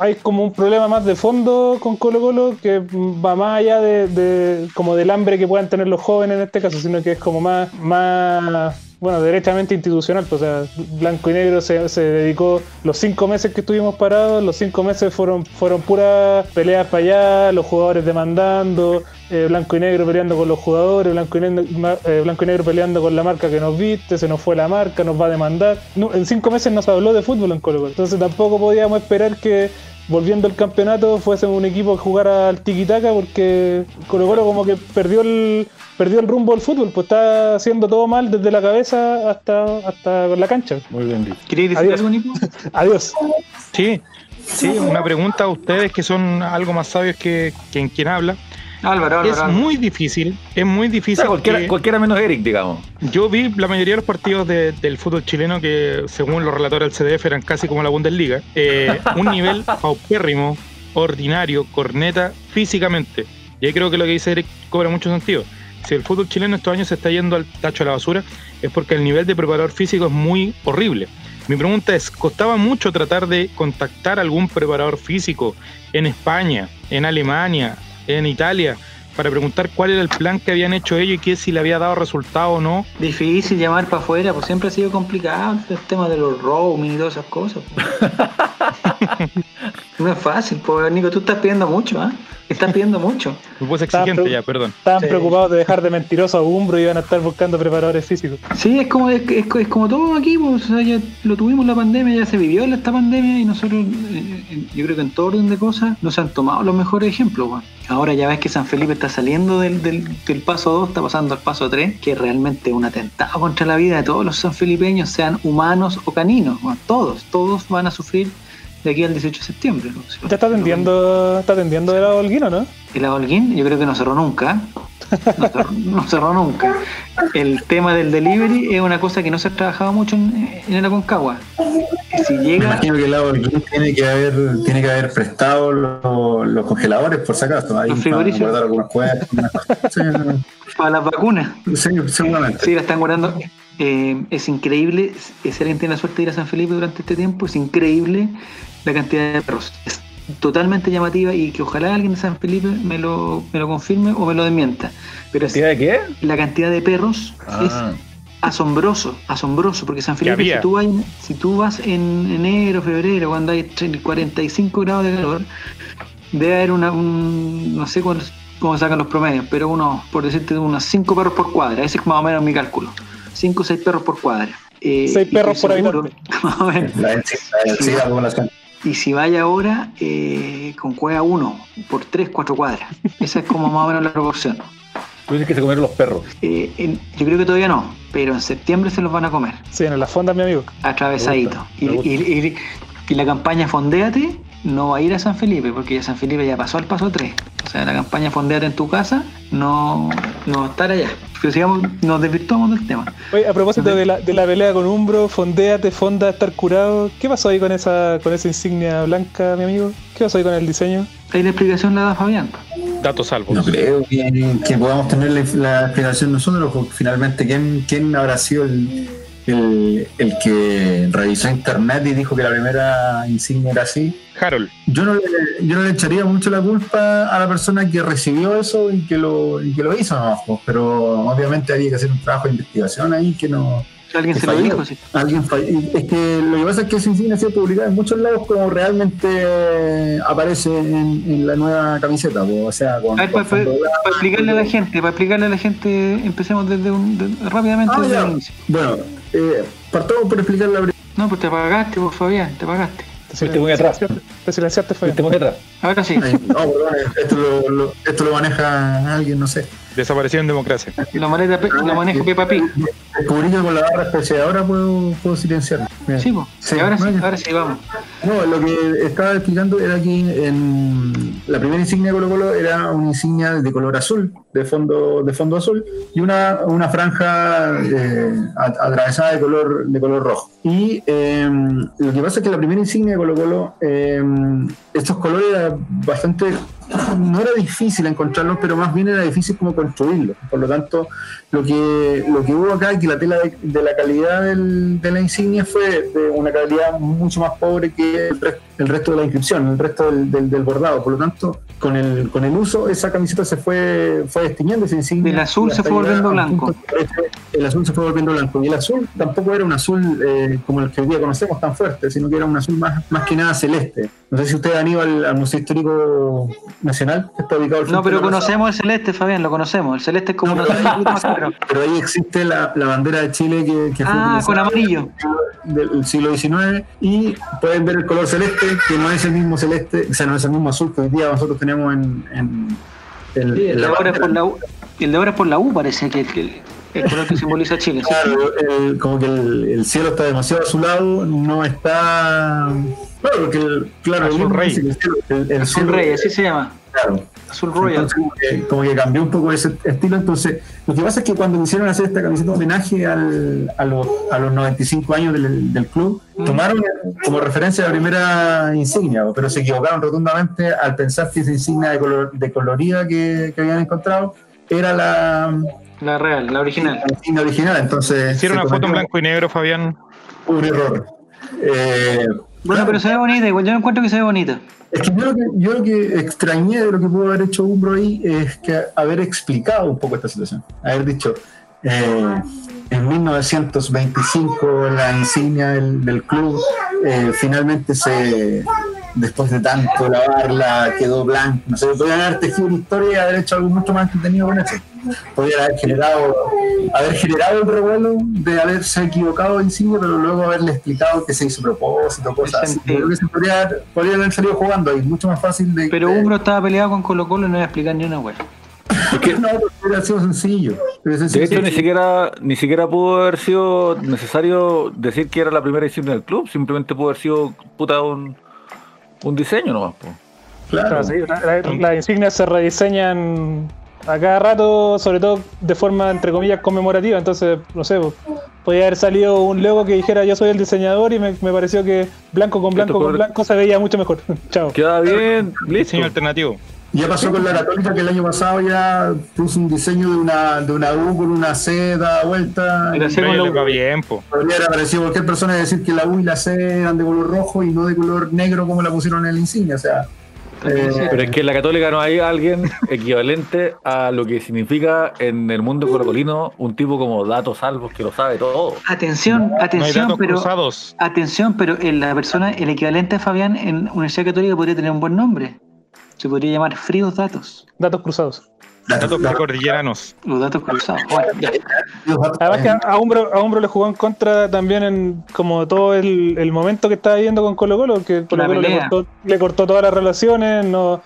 S2: hay como un problema más de fondo con Colo Colo que va más allá de, de- como del hambre que puedan tener los jóvenes en este caso, sino que es como más, más bueno, derechamente institucional. pues, o sea, Blanco y Negro se, dedicó los cinco meses que estuvimos parados, los cinco meses fueron, fueron puras peleas para allá, los jugadores demandando, eh, Blanco y Negro peleando con los jugadores, Blanco y, Negro, eh, Blanco y Negro peleando con la marca que nos viste, se nos fue la marca, nos va a demandar. En cinco meses no se habló de fútbol en Colo Colo. Entonces tampoco podíamos esperar que volviendo al campeonato fuese un equipo que jugara al tiki-taka porque Colo Colo como que perdió el, perdió el rumbo del fútbol, pues está haciendo todo mal desde la cabeza hasta, hasta la cancha.
S4: Muy bien dicho.
S1: ¿Queréis decir
S2: Adiós.
S1: algo, Nico?
S2: Adiós.
S5: Sí, sí, una pregunta a ustedes que son algo más sabios que quien, quien habla.
S1: Álvaro, Álvaro.
S5: Es
S1: Álvaro.
S5: muy difícil, es muy
S4: O
S5: difícil.
S4: sea, cualquiera,
S5: que-
S4: cualquiera menos Eric, digamos.
S5: Yo vi la mayoría de los partidos de- del fútbol chileno que, según los relatores del CDF, eran casi como la Bundesliga. Eh, un nivel paupérrimo, ordinario, corneta, físicamente. Y ahí creo que lo que dice Eric cobra mucho sentido. Si el fútbol chileno estos años se está yendo al tacho de la basura, es porque el nivel de preparador físico es muy horrible. Mi pregunta es, ¿costaba mucho tratar de contactar a algún preparador físico en España, en Alemania, en Italia, para preguntar cuál era el plan que habían hecho ellos y que si le había dado resultado o no?
S1: Difícil llamar para afuera, pues siempre ha sido complicado el tema de los roaming y todas esas cosas. pues. no es fácil, pues Nico, tú estás pidiendo mucho, ¿ah? Estás pidiendo mucho.
S2: Estaba
S5: exigente ya, perdón.
S2: Estaban
S1: Sí.
S2: preocupados de dejar de mentiroso a Umbro y iban a estar buscando preparadores físicos.
S1: Sí, es como, es, es- es como todo aquí, pues, o sea, ya lo tuvimos la pandemia, ya se vivió esta pandemia y nosotros, eh, eh, yo creo que en todo orden de cosas, nos han tomado los mejores ejemplos. Ahora ya ves que San Felipe está saliendo del, del, del paso 2, está pasando al paso 3, que es realmente un atentado contra la vida de todos los sanfelipeños, sean humanos o caninos. Todos, todos van a sufrir de aquí al 18 de septiembre. ¿no? Si-
S2: Ya está atendiendo, está atendiendo de lado Holguino, ¿no?
S1: el Holguín, yo creo que no cerró nunca. No cerró, no cerró nunca. El tema del delivery es una cosa que no se ha trabajado mucho en, en el Aconcagua. Que Si
S3: Me
S1: llega,
S3: imagino que el club tiene que haber, tiene que haber prestado los, los congeladores, por si acaso. Ahí
S1: Los
S3: para
S1: frigoríficos.
S3: guardar algunas cosas.
S1: para las vacunas,
S3: sí, seguramente.
S1: sí, la están guardando. Eh, es increíble, si alguien tiene la suerte de ir a San Felipe durante este tiempo, es increíble la cantidad de perros. Es totalmente llamativa y que ojalá alguien de San Felipe me lo, me lo confirme o me lo desmienta. Pero es-
S4: ¿Cantidad de qué?
S1: la cantidad de perros es
S4: Ah,
S1: asombroso, asombroso, porque San Felipe, si tú, vas, si tú vas en enero, febrero, cuando hay 30, 45 grados de calor, debe haber una, un, no sé cuál- cómo sacan los promedios, pero unos, por decirte, unos 5 perros por cuadra, ese es más o menos mi cálculo, 5 o 6 perros por cuadra. Eh,
S2: Seis
S1: y
S2: perros por
S1: seguro, más o menos.
S3: La densidad la densidad de la población.
S1: Y si vaya ahora, eh, con cueva 1 por 3, 4 cuadras, esa es como más o menos la proporción.
S4: tú dices que se comieron los perros.
S1: Eh, en- yo creo que todavía no, pero en septiembre se los van a comer.
S2: Sí, en la fonda, mi amigo.
S1: atravesadito.
S4: Me
S1: Y,
S4: gusta, me
S1: y- y- y la campaña Fondéate no va a ir a San Felipe, porque ya San Felipe ya pasó al paso 3. O sea, la campaña Fondéate en tu casa no, no va a estar allá. Pero sigamos, nos desvirtuamos del tema.
S2: Oye, a propósito de la, de la pelea con Umbro, fondéate, fonda, estar curado. ¿Qué pasó ahí con esa, con esa insignia blanca, mi amigo? ¿Qué pasó ahí con el diseño?
S1: Ahí la explicación la da Fabián.
S5: Datos salvos.
S3: No creo que, que podamos tener la, la explicación nosotros, porque finalmente, ¿quién, quién habrá sido el, el, el que revisó internet y dijo que la primera insignia era así?
S5: Harold,
S3: Yo no, le, yo no le echaría mucho la culpa a la persona que recibió eso y que lo, y que lo hizo, nomás, pues, pero obviamente había que hacer un trabajo de investigación ahí que no,
S1: Alguien
S3: que
S1: se lo dijo, sí.
S3: Alguien falló. Es que lo que pasa es que esa insignia ha sido publicada en muchos lados como realmente aparece en, en la nueva camiseta, po, o sea, con,
S1: A ver,
S3: con
S1: para, explicarle a la gente, para explicarle a la gente, empecemos desde un, de- rápidamente
S3: Ah,
S1: desde
S3: ya.
S1: el inicio.
S3: Bueno, eh, partamos por explicar la
S1: No, pues te apagaste, vos, Fabián, te apagaste.
S2: Te
S4: Fuiste muy atrás.
S2: Te silenciaste, Fabián.
S4: Fuiste muy atrás.
S1: Ahora sí,
S3: Ay, No, perdón, esto lo, lo- esto lo maneja alguien, no sé.
S5: Desapareció en democracia.
S1: lo, maneja, lo maneja Peppa Pig.
S3: Descubrí que con la barra especiadora puedo, puedo silenciarlo. Mira.
S1: Sí, pues. Ahora sí, ahora sí, vamos.
S3: No, lo que estaba explicando era que en la primera insignia de Colo Colo era una insignia de color azul, de fondo, de fondo azul, y una, una franja eh, atravesada de color, de color rojo. Y eh, lo que pasa es que la primera insignia de Colo Colo, eh, estos colores eran bastante no era difícil encontrarlos, pero más bien era difícil como construirlos. Por lo tanto, lo que, lo que hubo acá es que la tela de, de la calidad del- de la insignia fue de una calidad mucho más pobre que el, el resto de la inscripción, el resto del, del- del bordado. Por lo tanto, con el, con el uso, esa camiseta se fue, fue destiñendo esa insignia.
S1: El azul se fue volviendo blanco.
S3: El azul se fue volviendo blanco. Y el azul tampoco era un azul eh, como el que hoy día conocemos tan fuerte, sino que era un azul más, más que nada celeste. No sé si ustedes han ido al, al Museo Histórico Nacional, que está ubicado al
S1: No, pero conocemos el celeste, Fabián, lo conocemos. El celeste es como
S3: No,
S1: claro.
S3: Pero ahí existe la, la bandera de Chile que, que fue
S1: Ah, con
S3: utilizada
S1: amarillo.
S3: del siglo XIX y pueden ver el color celeste, que no es el mismo celeste, o sea, no es el mismo azul que hoy día nosotros tenemos en,
S1: Sí, el, de
S3: la
S1: ahora es por la U, el de ahora es por la U, parece que el, el- color que simboliza Chile. ¿sí?
S3: Claro, el- como que el, el cielo está demasiado azulado, no está. Claro, porque el, claro,
S5: Azul
S3: el
S5: rey.
S3: el cielo- el- el
S1: Azul Rey, así se llama.
S3: Claro.
S1: Azul Royal.
S3: Entonces, como, que, como que cambió un poco ese estilo. Entonces, lo que pasa es que cuando quisieron hacer esta camiseta de homenaje al, a, los, a los 95 años del, del club,
S1: Mm.
S3: tomaron como referencia la primera insignia, pero se equivocaron rotundamente al pensar que esa insignia de, color, de colorida que, que habían encontrado era la,
S1: La real, la original.
S3: la insignia original. Entonces,
S5: Hicieron una foto en blanco y negro, Fabián.
S3: Un error. Eh,
S1: Bueno,
S3: claro,
S1: pero se ve bonita, igual yo encuentro que se ve bonita.
S3: Es que yo lo que, yo lo que extrañé de lo que pudo haber hecho Umbro ahí es que haber explicado un poco esta situación. Haber dicho, eh, en 1925 la insignia del, del club eh, finalmente se, después de tanto lavarla, quedó blanca. No sé, podrían haber tejido una historia y haber hecho algo mucho más entretenido con eso. Podrían haber generado, haber generado el revuelo de haberse equivocado de insignia, pero luego haberle explicado que se hizo propósito, cosas así. Creo que se podría, podrían haber salido jugando ahí, mucho más fácil de.
S1: Pero
S3: de-
S1: Umbro estaba peleado con Colo Colo y no iba a explicar ni una wea.
S4: Es que,
S3: No, hubiera sido sencillo.
S4: De hecho, ni siquiera, ni siquiera pudo haber sido necesario decir que era la primera insignia del club, simplemente pudo haber sido puta un, un diseño nomás. po.
S3: Claro.
S2: Claro, sí, la- la- las insignias se rediseñan a cada rato, sobre todo de forma, entre comillas, conmemorativa. Entonces, no sé, pues, podía haber salido un logo que dijera yo soy el diseñador y me, me pareció que blanco con blanco con blanco se veía mucho mejor. Chao.
S4: Queda bien, listo.
S5: Diseño alternativo.
S3: Ya pasó con la Católica que el año pasado ya puso un diseño de una, de una U con una C da vuelta.
S1: Con
S5: bien, po.
S3: Podría haber aparecido cualquier persona y decir que la U y la C eran de color rojo y no de color negro como la pusieron en la insignia. O sea, eh,
S4: Pero es que en la católica no hay alguien equivalente a lo que significa en el mundo colocolino un tipo como Datos Salvos que lo sabe todo.
S1: Atención,
S5: No hay
S1: atención,
S5: datos
S1: pero
S5: cruzados.
S1: atención, pero en la persona, el equivalente a Fabián en Universidad Católica podría tener un buen nombre. Se podría llamar Fríos Datos.
S2: Datos cruzados.
S5: Datos precordilleranos.
S1: Los datos cruzados. Bueno, ya.
S2: Además que a Umbro, a Umbro le jugó en contra también en como todo el, el momento que estaba viviendo con Colo Colo, que Colo Colo le cortó, le cortó todas las relaciones, no,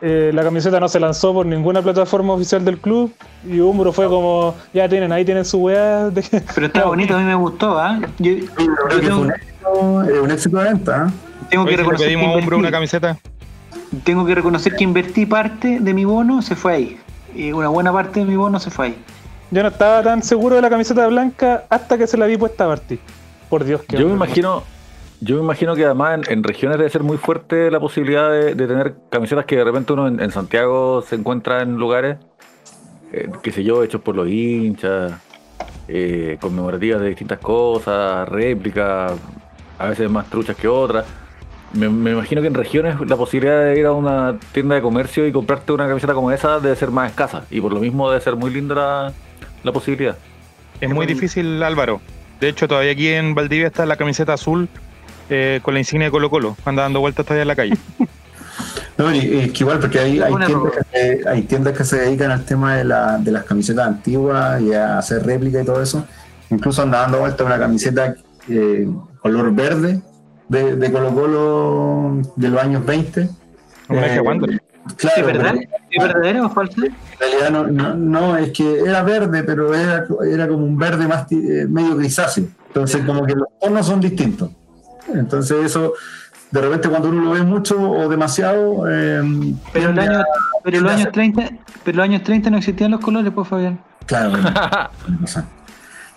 S2: eh, la camiseta no se lanzó por ninguna plataforma oficial del club y Umbro fue como, ya tienen, ahí tienen su weá. de-
S1: Pero está bonito, a mí me gustó, ¿ah? Yo, yo
S3: creo que fue
S1: tengo,
S3: un éxito, eh, un éxito de venta. ¿eh?
S1: tengo que reconocer
S5: pedimos a Umbro una camiseta.
S1: Tengo que reconocer que invertí parte de mi bono, se fue ahí. Y una buena parte de mi bono se fue ahí.
S2: Yo no estaba tan seguro de la camiseta blanca hasta que se la vi puesta a Barty. Por Dios, que
S4: Yo me imagino, yo me imagino que además en, en regiones debe ser muy fuerte la posibilidad de, de tener camisetas que de repente uno en, en Santiago se encuentra en lugares, eh, qué sé yo, hechos por los hinchas, eh, conmemorativas de distintas cosas, réplicas, a veces más truchas que otras. Me, me imagino que en regiones la posibilidad de ir a una tienda de comercio y comprarte una camiseta como esa debe ser más escasa y por lo mismo debe ser muy linda la, la posibilidad.
S5: Es muy difícil, Álvaro. De hecho, todavía aquí en Valdivia está la camiseta azul eh, con la insignia de Colo Colo. Anda dando vueltas todavía en la calle.
S3: No, y, y es que igual, porque hay, tiendas que se, hay tiendas que se dedican al tema de, la, de las camisetas antiguas y a hacer réplica y todo eso. Incluso anda dando vuelta una camiseta eh, color verde de, de Colo Colo de los años 20.
S5: ¿Homenaje a Wander?
S3: Claro,
S1: ¿Es verdad? ¿Es verdadero o falso?
S3: en realidad no, no, no, es que era verde, pero era, era como un verde más ti- eh, medio grisáceo. Entonces, como que los tonos son distintos. Entonces, eso, de repente, cuando uno lo ve mucho o demasiado. eh,
S1: Pero, el año, pero en los años 30, pero en los años 30 no existían los colores, pues Fabián.
S3: Claro, razón.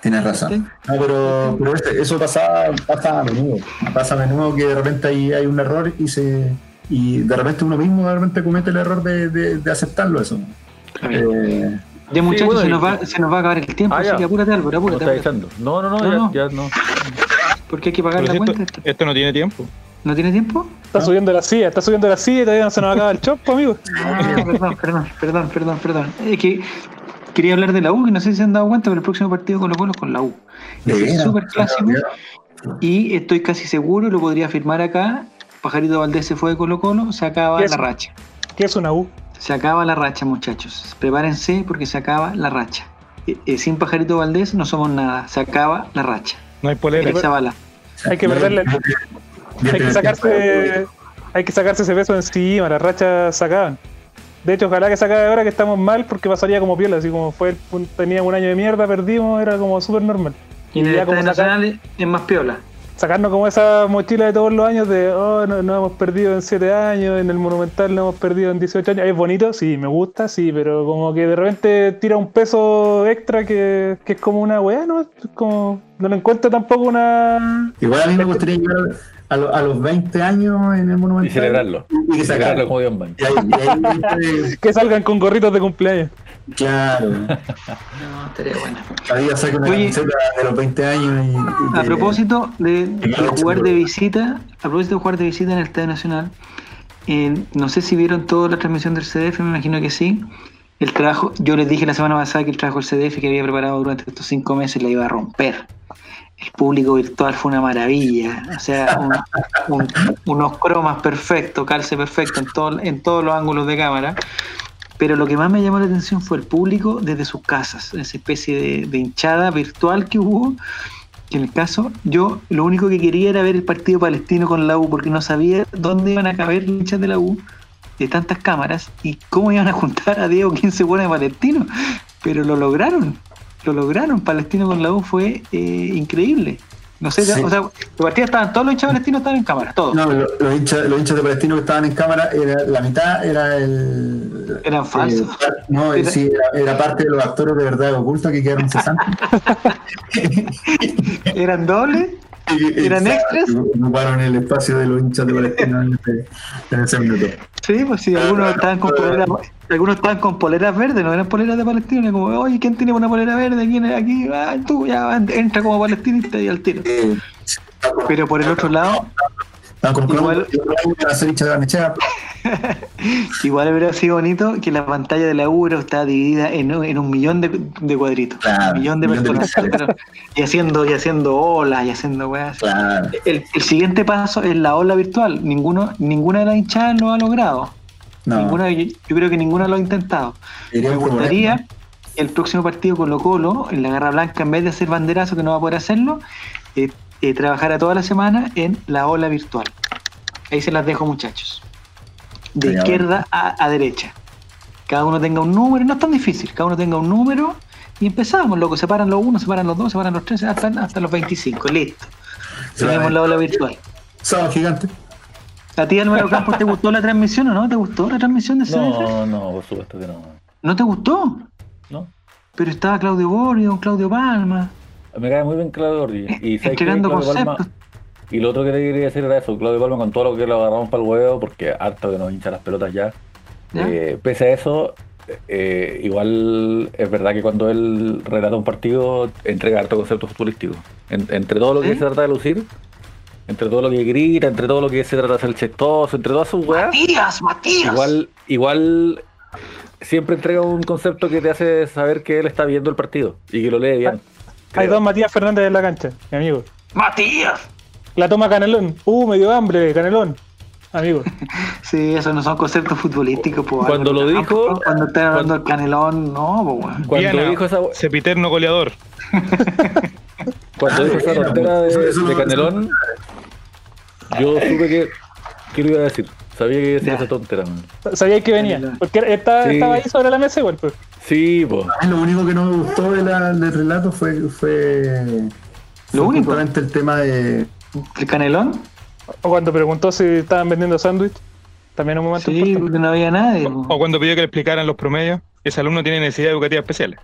S3: Tienes razón.
S1: ¿Sí?
S3: No, pero, pero ese- eso pasa, pasa a menudo. Pasa a menudo que de repente hay, hay un error y se, y de repente uno mismo de repente comete el error de, de- de aceptarlo eso. Eh,
S1: Ya muchachos,
S4: bueno,
S1: se, nos va, se nos va a acabar el tiempo,
S4: Ah,
S1: así
S4: ya.
S1: que apúrate Álvaro,
S4: ¿Cómo
S1: apúrate.
S4: está? No, no, no,
S1: No,
S4: ya,
S1: no.
S4: ya no.
S1: Porque hay que pagar
S5: Pero
S1: la
S5: si
S1: cuenta.
S5: esto, esto no tiene tiempo.
S1: ¿No tiene tiempo?
S2: Está subiendo la silla, está subiendo la silla y todavía no se nos acaba el chop, amigo.
S1: Ah, perdón, perdón, perdón, perdón, perdón. Es que quería hablar de la U, que no sé si se han dado cuenta, pero el próximo partido Colo Colo es con la U. Es super clásico y estoy casi seguro, lo podría afirmar acá, Pajarito Valdés se fue de Colo Colo, se acaba
S2: ¿Qué
S1: la racha.
S2: ¿Qué es una U?
S1: Se acaba la racha, muchachos. Prepárense porque se acaba la racha. Eh, eh, sin Pajarito Valdés no somos nada. Se acaba la racha.
S5: No hay polera.
S1: Eric Zavala.
S2: Hay que perderle, hay que sacarse, hay que sacarse ese peso encima, las rachas sacaban. De hecho, ojalá que se acabe ahora que estamos mal porque pasaría como piola, así como fue, teníamos un año de mierda, perdimos, era como súper normal.
S1: Y en el
S2: ya como
S1: Estadio Nacional es más piola.
S2: sacarnos como esa mochila de todos los años de, oh, no, no hemos perdido en 7 años, en el Monumental no hemos perdido en 18 años. Es bonito, sí, me gusta, sí, pero como que de repente tira un peso extra que, que es como una weá, ¿no? Es como, no lo encuentro tampoco una...
S3: Igual a mí me gustaría llegar a, lo- a los 20 años en el Monumental.
S4: Y celebrarlo.
S3: Y que
S4: Sacarlo como Dios.
S3: Y ahí, y ahí,
S2: Que salgan con gorritos de cumpleaños.
S3: claro.
S1: No, estaría bueno.
S3: Cada día saca una
S1: Oye.
S3: de los 20 años y, y
S1: A propósito de, de
S3: claro,
S1: jugar de visita, a propósito de jugar de visita en el Estadio Nacional, eh, no sé si vieron toda la transmisión del CDF, me imagino que sí. El trabajo, yo les dije la semana pasada que el trabajo del CDF que había preparado durante estos cinco meses la iba a romper. El público virtual fue una maravilla, o sea, un- un- unos cromas perfectos, calce perfecto en, todo- en todos los ángulos de cámara. Pero lo que más me llamó la atención fue el público desde sus casas, esa especie de, hinchada virtual que hubo. Que en el caso, yo lo único que quería era ver el partido palestino con la U, porque no sabía dónde iban a caber los hinchas de la U de tantas cámaras y cómo iban a juntar a Diego 15 buenos de palestino. Pero lo lograron, lo lograron. Palestino con la U fue eh, increíble. No sé,
S3: Sí.
S1: o sea, el partido estaban, todos los hinchas palestinos estaban en cámara, todos.
S3: No, lo- los, hinchas, los hinchas de Palestino que estaban en cámara, era, la mitad era el.
S1: Eran falsos.
S3: eh, no,
S1: Era-
S3: sí, era, era parte de los actores de verdad oculta que quedaron cesantes.
S1: Eran dobles. ¿Eran
S3: Exacto,
S1: extras?
S3: Ocuparon el espacio de los hinchas de Palestino en ese, en ese minuto.
S1: Sí, pues sí, algunos estaban con poleras, algunos estaban con poleras verdes, no eran poleras de palestino, era como, oye, ¿quién tiene una polera verde? ¿Quién es aquí? Ah, tú, ya, entra como palestinista y al tiro.
S3: Eh,
S1: Pero por el otro lado,
S3: con
S1: Igual-
S3: igual
S1: hubiera sido bonito que la pantalla de la U estaba dividida en, un- en un millón de, de cuadritos,
S3: Claro,
S1: un millón de
S3: millón
S1: personas, pero- y haciendo, y haciendo olas, y haciendo weas.
S3: Claro.
S1: El, el siguiente paso es la ola virtual. Ninguno, ninguna de las hinchadas lo ha logrado.
S3: No,
S1: Ninguna, yo, yo creo que ninguna lo ha intentado. Me
S3: problema.
S1: gustaría el próximo partido Colo Colo, en la Garra Blanca, en vez de hacer banderazo, que no va a poder hacerlo, eh, eh, trabajara toda la semana en la ola virtual. Ahí se las dejo, muchachos. De izquierda a, a derecha. Cada uno tenga un número, no es tan difícil, cada uno tenga un número y empezamos, loco, separan los uno, separan los dos, separan los tres, hasta, hasta los 25, listo. Tenemos la ola virtual.
S3: Sábado gigante.
S1: ¿A ti, Álvaro Campos, te gustó la transmisión o no? ¿Te gustó la transmisión de CDF?
S4: No, no, por supuesto que no.
S1: ¿No te gustó?
S4: No.
S1: Pero estaba Claudio Borio, Claudio Palma,
S4: Me cae muy bien Claudio. Y, ¿sabes qué?
S1: entregando
S4: Claudio Palma-
S1: conceptos.
S4: y lo otro que te quería decir era eso, Claudio Palma con todo lo que lo agarramos para el huevo, porque harto que nos hincha las pelotas ya.
S1: ¿Ya?
S4: Eh, pese a eso, eh, igual es verdad que cuando él relata un partido, entrega harto concepto futbolístico. En- entre todo lo que
S1: ¿Sí?
S4: se trata de lucir, entre todo lo que grita, entre todo lo que se trata de ser chistoso, entre todas sus weas,
S1: Matías, Matías.
S4: igual, igual siempre entrega un concepto que te hace saber que él está viendo el partido y que lo lee bien.
S2: Hay
S4: creo.
S2: dos Matías Fernández en la cancha, mi amigo.
S1: Matías.
S2: La toma Canelón. Uh, me dio hambre, Canelón. Amigo.
S1: Sí, esos no son conceptos futbolísticos. po,
S4: Cuando lo dijo-
S1: Cuando están hablando del canelón, no, po.
S4: Cuando
S5: Diana,
S4: dijo esa,
S5: Cepiterno goleador.
S4: cuando dijo esa tontera de,
S3: eso- eso
S4: Canelón, yo supe que, que lo iba a decir. Sabía que iba a decir
S1: Ya.
S4: esa tontera, man.
S2: Sabía que venía. Porque estaba,
S4: Sí.
S2: estaba ahí sobre la mesa igual, pues.
S4: Sí, pues.
S3: A mí lo único que no me gustó de la- del relato fue, fue, fue
S1: Lo único.
S3: justamente el tema de
S1: ¿El canelón?
S2: O cuando preguntó si estaban vendiendo sándwich. También un momento
S1: Sí,
S2: importante.
S1: porque no había nadie.
S5: O, cuando pidió que le explicaran los promedios, ese alumno tiene necesidades educativas especiales.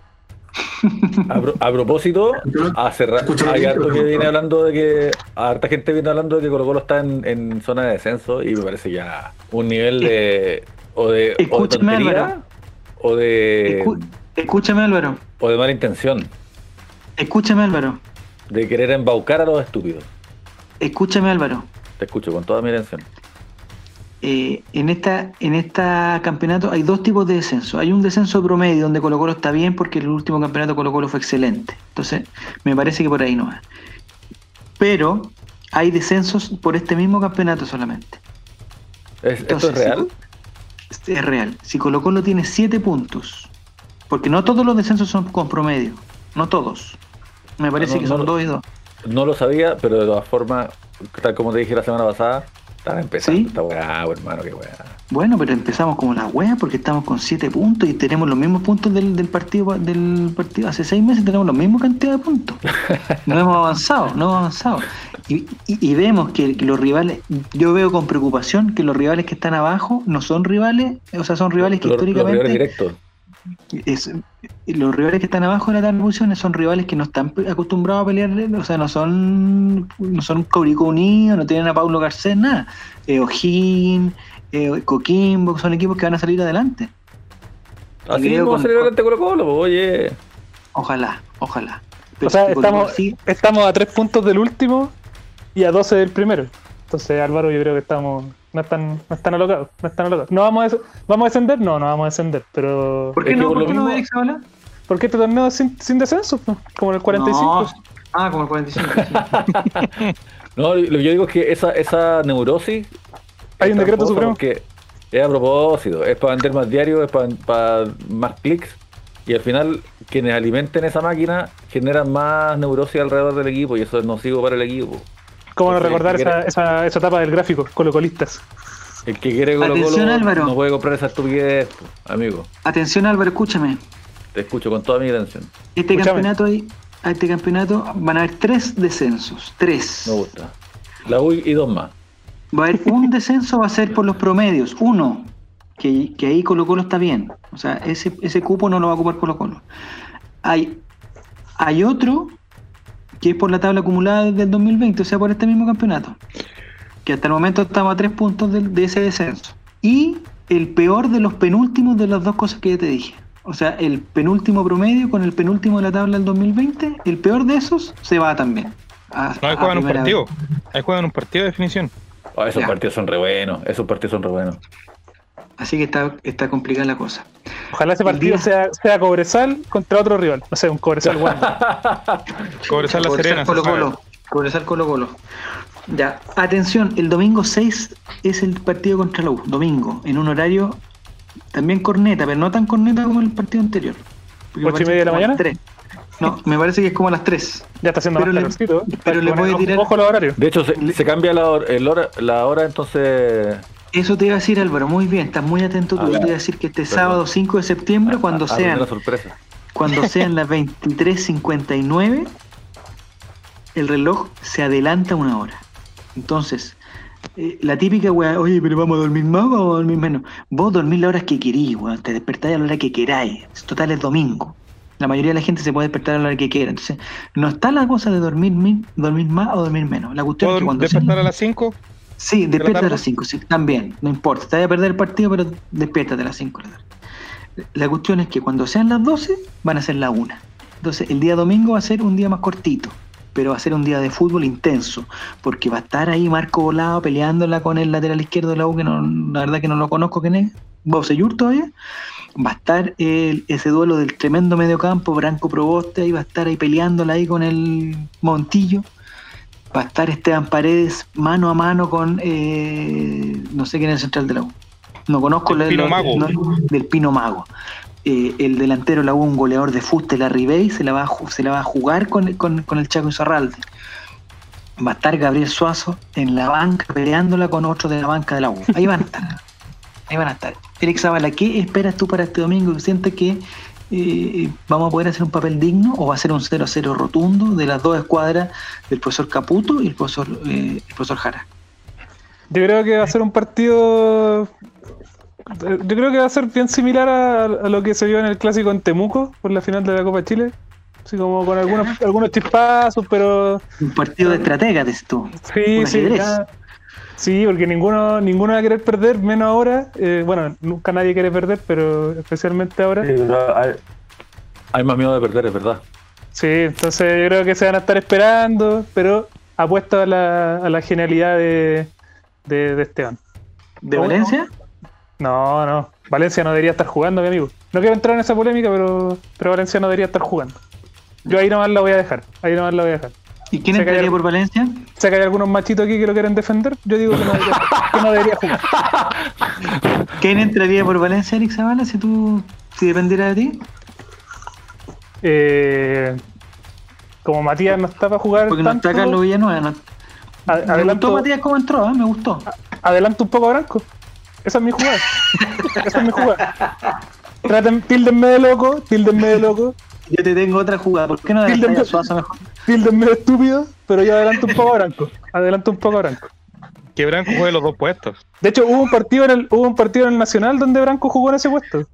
S4: A, pro- a propósito, a cerrar,
S3: Escucha
S4: hay harto que viene hablando de que, harta gente viene hablando de que Colo Colo está en, en zona de descenso y me parece ya un nivel de, o de, o de
S1: Escúchame,
S4: tontería
S1: Álvaro.
S4: o de,
S1: escúchame Álvaro,
S4: o de mala intención,
S1: escúchame Álvaro,
S4: de querer embaucar a los estúpidos.
S1: escúchame Álvaro.
S4: Te escucho con toda mi atención.
S1: Eh, en esta en esta campeonato hay dos tipos de descenso. Hay un descenso promedio donde Colo Colo está bien porque el último campeonato Colo Colo fue excelente. Entonces, me parece que por ahí no va. Pero hay descensos por este mismo campeonato solamente.
S4: ¿Es- ¿Esto
S1: Entonces,
S4: es real?
S1: si- es real. Si Colo Colo tiene 7 puntos, porque no todos los descensos son con promedio, no todos. Me parece
S4: no,
S1: que son
S4: lo-
S1: 2 y 2.
S4: No lo sabía, pero de todas formas, tal como te dije la semana pasada, estaba empezando
S1: ¿Sí?
S4: esta weá, hermano, qué weá.
S1: Bueno, pero empezamos como la wea porque estamos con 7 puntos y tenemos los mismos puntos del, del partido del partido. Hace 6 meses tenemos la misma cantidad de puntos. No hemos avanzado, no hemos avanzado. Y, y- y vemos que, los rivales, yo veo con preocupación que los rivales que están abajo no son rivales, o sea, son rivales que
S4: Los- los rivales
S1: históricamente
S4: directos.
S1: Es- los rivales que están abajo de la tabla son rivales que no están acostumbrados a pelear, o sea, no son no son Caurico Unido, no tienen a Paulo Garcés, nada. Eh, O'Higgins, eh, Coquimbo, son equipos que van a salir adelante.
S4: Así
S1: creo
S4: vamos a salir adelante Colo Colo, oye.
S1: Ojalá, ojalá.
S2: O sea,
S1: si
S2: estamos,
S1: sí-
S2: estamos a 3 puntos del último y a 12 del primero. Entonces, Álvaro, yo creo que estamos. No están, no están alocados. No están alocados. ¿No vamos a, vamos a descender? No, no vamos a descender. Pero.
S1: ¿Por qué
S4: que
S1: no?
S4: por
S1: ¿Por
S4: lo
S1: qué no
S4: mismo-
S1: Eric Zavala?
S2: ¿Por qué este torneo es sin, sin descenso? Como en el 45.
S1: No. Ah, como el 45. sí.
S4: No, lo que yo digo es que esa, esa neurosis.
S2: Hay un decreto supremo.
S4: Porque es a propósito, es para vender más diario, es para, más clics. Y al final, quienes alimenten esa máquina generan más neurosis alrededor del equipo y eso es nocivo para el equipo.
S2: ¿Cómo no recordar
S4: ¿qué
S2: esa,
S4: quiere?
S2: esa, esa etapa del gráfico? Colocolistas.
S4: El que quiere Colo
S1: Atención,
S4: Colo
S1: Álvaro.
S4: no puede comprar esa estupidez, amigo.
S1: Atención Álvaro, escúchame.
S4: Te escucho con toda mi atención.
S1: Este
S2: Escúchame.
S1: campeonato hay, a este campeonato van a haber tres descensos. Tres.
S4: Me gusta. La UI y dos más.
S1: Va a haber un descenso, va a ser por los promedios. Uno, que, que ahí Colo Colo está bien. O sea, ese, ese cupo no lo va a ocupar Colo Colo. Hay, hay otro que es por la tabla acumulada del 2020, o sea, por este mismo campeonato. Que hasta el momento estamos a tres puntos de, ese descenso. Y el peor de los penúltimos de las dos cosas que ya te dije. O sea, el penúltimo promedio con el penúltimo de la tabla del 2020, el peor de esos se va también. a-
S5: No, ahí juegan un partido.
S1: vez.
S5: Ahí juegan un partido de definición.
S4: Oh, esos
S1: Ya.
S4: partidos son re buenos. Esos partidos son re buenos.
S1: Así que está, está complicada la cosa.
S2: Ojalá ese
S1: El
S2: partido
S1: día-
S2: sea, sea Cobresal contra otro rival. No sé, un Cobresal Wander.
S5: Cobresal la Serena. se
S1: Colo. Colo. Cobresal Colo Colo. Ya, atención, el domingo 6 es el partido contra la U. Domingo, en un horario también corneta, pero no tan corneta como el partido anterior.
S2: ¿Ocho y media de la mañana?
S1: tres. No, me parece que es como a las 3.
S2: Ya está haciendo
S1: Pero
S2: más
S1: le-
S2: calorcito. ¿eh?
S1: pero le voy a tirar-
S2: Ojo los horarios.
S4: De hecho, se, se cambia la hora, el hora- la hora, entonces.
S1: Eso te iba a decir Álvaro, muy bien, estás muy atento tú.
S4: Ah,
S1: Yo te iba a decir que este
S4: Perdón.
S1: sábado 5 de septiembre, cuando
S4: a- a-
S1: sean
S4: la sorpresa.
S1: cuando sean las 23.59, el reloj se adelanta una hora. Entonces, eh, la típica weá, oye, pero vamos a dormir más o vamos a dormir menos. Vos dormís la hora que querís, weón, te despertáis a la hora que queráis. Total es domingo. La mayoría de la gente se puede despertar a la hora que quiera. Entonces, no está la cosa de dormir, mi- dormir más o dormir menos. La cuestión es que
S5: ¿Puedo
S1: cuando
S5: despertar a las 5?
S1: Sí,
S5: la
S1: despierta a las 5, sí, también, no importa. Te vaya a perder el partido, pero despiértate a las 5 de la tarde. La cuestión es que cuando sean las 12, van a ser la 1. Entonces, el día domingo va a ser un día más cortito, pero va a ser un día de fútbol intenso, porque va a estar ahí Marco Volado peleándola con el lateral izquierdo de la U, que no, la verdad que no lo conozco quién es, Bosellur todavía. Va a estar el- ese duelo del tremendo mediocampo, Branco Proboste, ahí va a estar ahí peleándola ahí con el Montillo va a estar Esteban Paredes mano a mano con eh, no sé quién es el central de la U. No conozco
S5: El Pino
S1: la-
S5: Mago.
S1: no, del Pino Mago. Eh, el delantero de la U, un goleador de fuste, la Ribey, se la va a, se la va a jugar con, con, con el Chaco Izarralde. Va a estar Gabriel Suazo en la banca peleándola con otro de la banca de la U. Ahí van a estar. Ahí van a estar. Eric Zavala, ¿qué esperas tú para este domingo? ¿Sientes que eh, vamos a poder hacer un papel digno o va a ser un 0-0 rotundo de las dos escuadras del profesor Caputo y el profesor, eh, el profesor Jara?
S2: Yo creo que va a ser un partido. Yo creo que va a ser bien similar a, a lo que se vio en el clásico en Temuco por la final de la Copa Chile. Así como con algunos, algunos chispazos, pero
S1: Un partido de estratega, dices tú.
S2: sí, sí. ya- sí, porque ninguno, ninguno va a querer perder, menos ahora. Eh, bueno, nunca nadie quiere perder, pero especialmente ahora.
S4: Sí, pero hay, hay más miedo de perder, es verdad.
S2: Sí, entonces yo creo que se van a estar esperando, pero apuesto a la, a la genialidad de, de, de Esteban.
S1: ¿De
S2: ¿Cómo?
S1: Valencia?
S2: No, no. Valencia no debería estar jugando, mi amigo. No quiero entrar en esa polémica, pero, pero Valencia no debería estar jugando. Yo ahí nomás la voy a dejar. Ahí nomás la voy a dejar.
S1: ¿Y quién entraría por Valencia?
S2: Sé que hay algunos machitos aquí que lo quieren defender. Yo digo que no debería, que no debería jugar.
S1: ¿Quién entraría por Valencia, Eric Zavala, si tú si dependiera de ti?
S2: Eh, como Matías no está para jugar,
S1: Porque no
S2: tanto,
S1: está Carlos Villanueva. No.
S2: a-
S1: Me
S2: adelanto,
S1: gustó Matías cómo entró, ¿eh? me gustó.
S2: adelanto un poco a Branco. Esa es mi jugada. Esa es mi jugada. Traten, tildenme de loco, tildenme de loco,
S1: Yo te tengo otra jugada. ¿Por qué no
S2: Tilden-
S1: dejarías a Suazo mejor?
S2: Tildenme de estúpido, pero yo adelanto un poco a Branco. Adelanto un poco a Branco.
S5: Que Branco juegue los dos puestos.
S2: De hecho, hubo un partido en el, hubo un partido en el Nacional donde Branco jugó en ese puesto.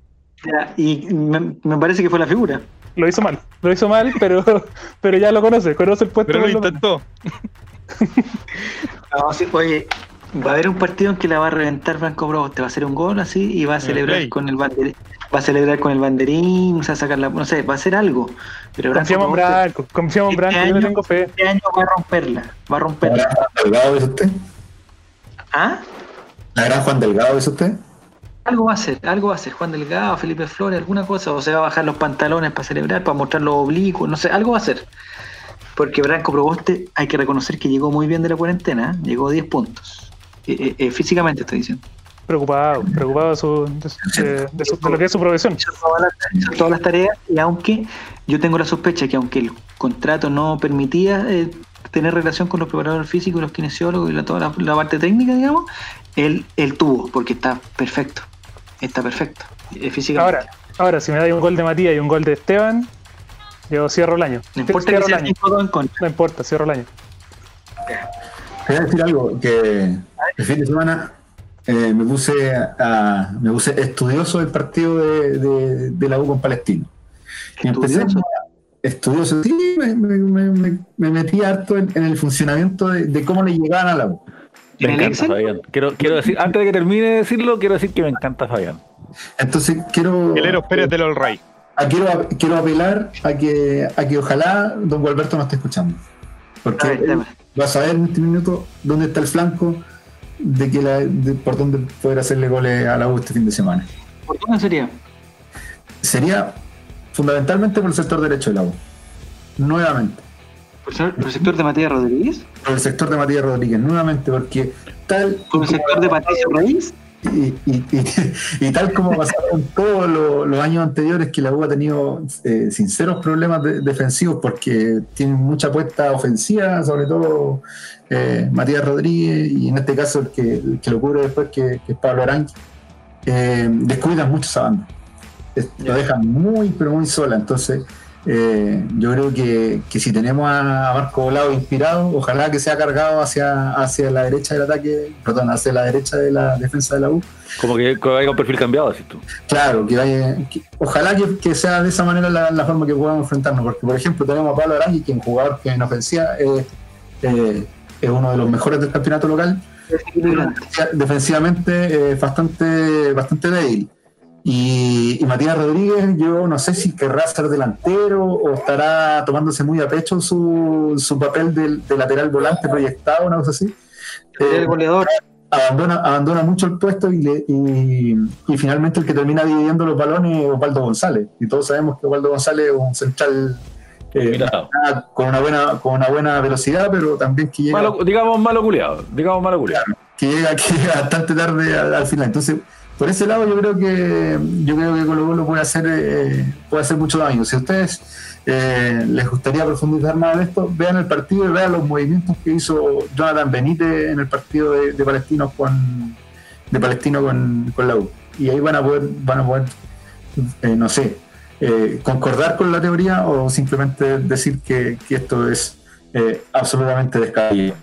S1: Ya, y me, me parece que fue la figura.
S2: Lo hizo mal, lo hizo mal, pero, pero ya lo conoce, conoce el puesto.
S5: Pero lo intentó.
S1: No, sí, oye, va a haber un partido en que la va a reventar Franco Bros. Te va a hacer un gol así y va a celebrar con el banderín. Va a celebrar con el banderín, o sea, sacar la, no sé, va a hacer algo. Pero
S2: Confiamos en Branco, confiamos en
S1: Este
S2: Branco, yo tengo fe.
S1: Este año va a romperla, va a romperla.
S3: ¿La gran Juan Delgado es usted?
S1: ¿Ah?
S3: ¿La gran Juan Delgado es usted?
S1: Algo va a hacer, algo va a hacer. Juan Delgado, Felipe Flores, alguna cosa. O se va a bajar los pantalones para celebrar, para mostrar los oblicuos, no sé, algo va a hacer. Porque Branco Proboste hay que reconocer que llegó muy bien de la cuarentena, ¿eh? llegó 10 puntos. Eh, eh, físicamente estoy diciendo.
S2: Preocupado, preocupado de, su, de, su- de- de su- de lo que es su profesión.
S1: Hizo todas las, todas las tareas y aunque yo tengo la sospecha que aunque el contrato no permitía eh, tener relación con los preparadores físicos, los kinesiólogos y la, toda la, la parte técnica, digamos, él, él tuvo, porque está perfecto. Está perfecto. eh, físicamente.
S2: Ahora, ahora, si me da un gol de Matías y un gol de Esteban, yo cierro el año.
S1: no importa que
S2: cierro el año.
S1: 5-2 en contra.
S2: No importa, cierro el año.
S3: Quería decir algo, que el fin de semana eh, me puse a, me puse estudioso del partido de, de- de la U con Palestino. Y empecé
S1: Estudioso.
S3: a- estudioso, sí, me, me- me- me- me metí harto en, en el funcionamiento de, de cómo le llegaban a la U.
S1: ¿En
S4: Me
S1: el
S4: encanta
S1: Excel?
S4: Fabián. Quiero, quiero decir, antes de que termine de decirlo, quiero decir que me encanta Fabián.
S3: Entonces quiero,
S5: El Eros Pérez del All Ray.
S3: a- quiero, quiero apelar a que, a que ojalá don Gualberto no esté escuchando. Porque él va a saber en este minuto dónde está el flanco de que la, de- por dónde poder hacerle goles a la U este fin de semana.
S1: ¿Por dónde sería?
S3: Sería fundamentalmente por el sector derecho de la U. Nuevamente.
S1: ¿Por el- por el sector de Matías Rodríguez?
S3: Por el sector de Matías Rodríguez. Nuevamente, porque tal.
S1: ¿Por el sector de Patricio Reyes?
S3: Y, y- y- y tal como pasaron todos los, los años anteriores que la U ha tenido eh, sinceros problemas de- defensivos porque tienen mucha apuesta ofensiva, sobre todo eh, Matías Rodríguez y en este caso el que, el que lo cubre después que, que es Pablo Arangui, eh, descuidan mucho esa banda. Lo dejan muy pero muy sola, entonces eh, yo creo que, que si tenemos a Marco Volado inspirado, ojalá que sea cargado hacia, hacia la derecha del ataque, perdón, hacia la derecha de la defensa de la U.
S4: Como que, que haya un perfil cambiado, decís tú.
S3: Claro, que vaya, que- ojalá que, que sea de esa manera la, la forma que podamos enfrentarnos, porque por ejemplo tenemos a Pablo Arangui, que es un jugador que en ofensiva eh, eh, es uno de los mejores del campeonato local, Defensiva- defensivamente eh, bastante, bastante débil. Y, y Matías Rodríguez, yo no sé si querrá ser delantero o estará tomándose muy a pecho su, su papel de, lateral volante proyectado, una cosa así. Eh,
S1: El goleador.
S3: abandona, abandona mucho el puesto y, le- y, y finalmente el que termina dividiendo los balones es Osvaldo González. Y todos sabemos que Osvaldo González es un central eh, con, una buena, con una buena velocidad, pero también que llega
S4: Malo- digamos malo culiado. Digamos malo culiado.
S3: que llega, que llega bastante tarde al, al final. Entonces, por ese lado yo creo que yo creo que Colo Colo puede hacer eh, puede hacer mucho daño. Si a ustedes eh, les gustaría profundizar más en esto, vean el partido y vean los movimientos que hizo Jonathan Benítez en el partido de, de Palestino con de Palestino con, con la U. Y ahí van a poder, van a poder eh, no sé, eh, concordar con la teoría o simplemente decir que, que esto es eh, absolutamente descabellado.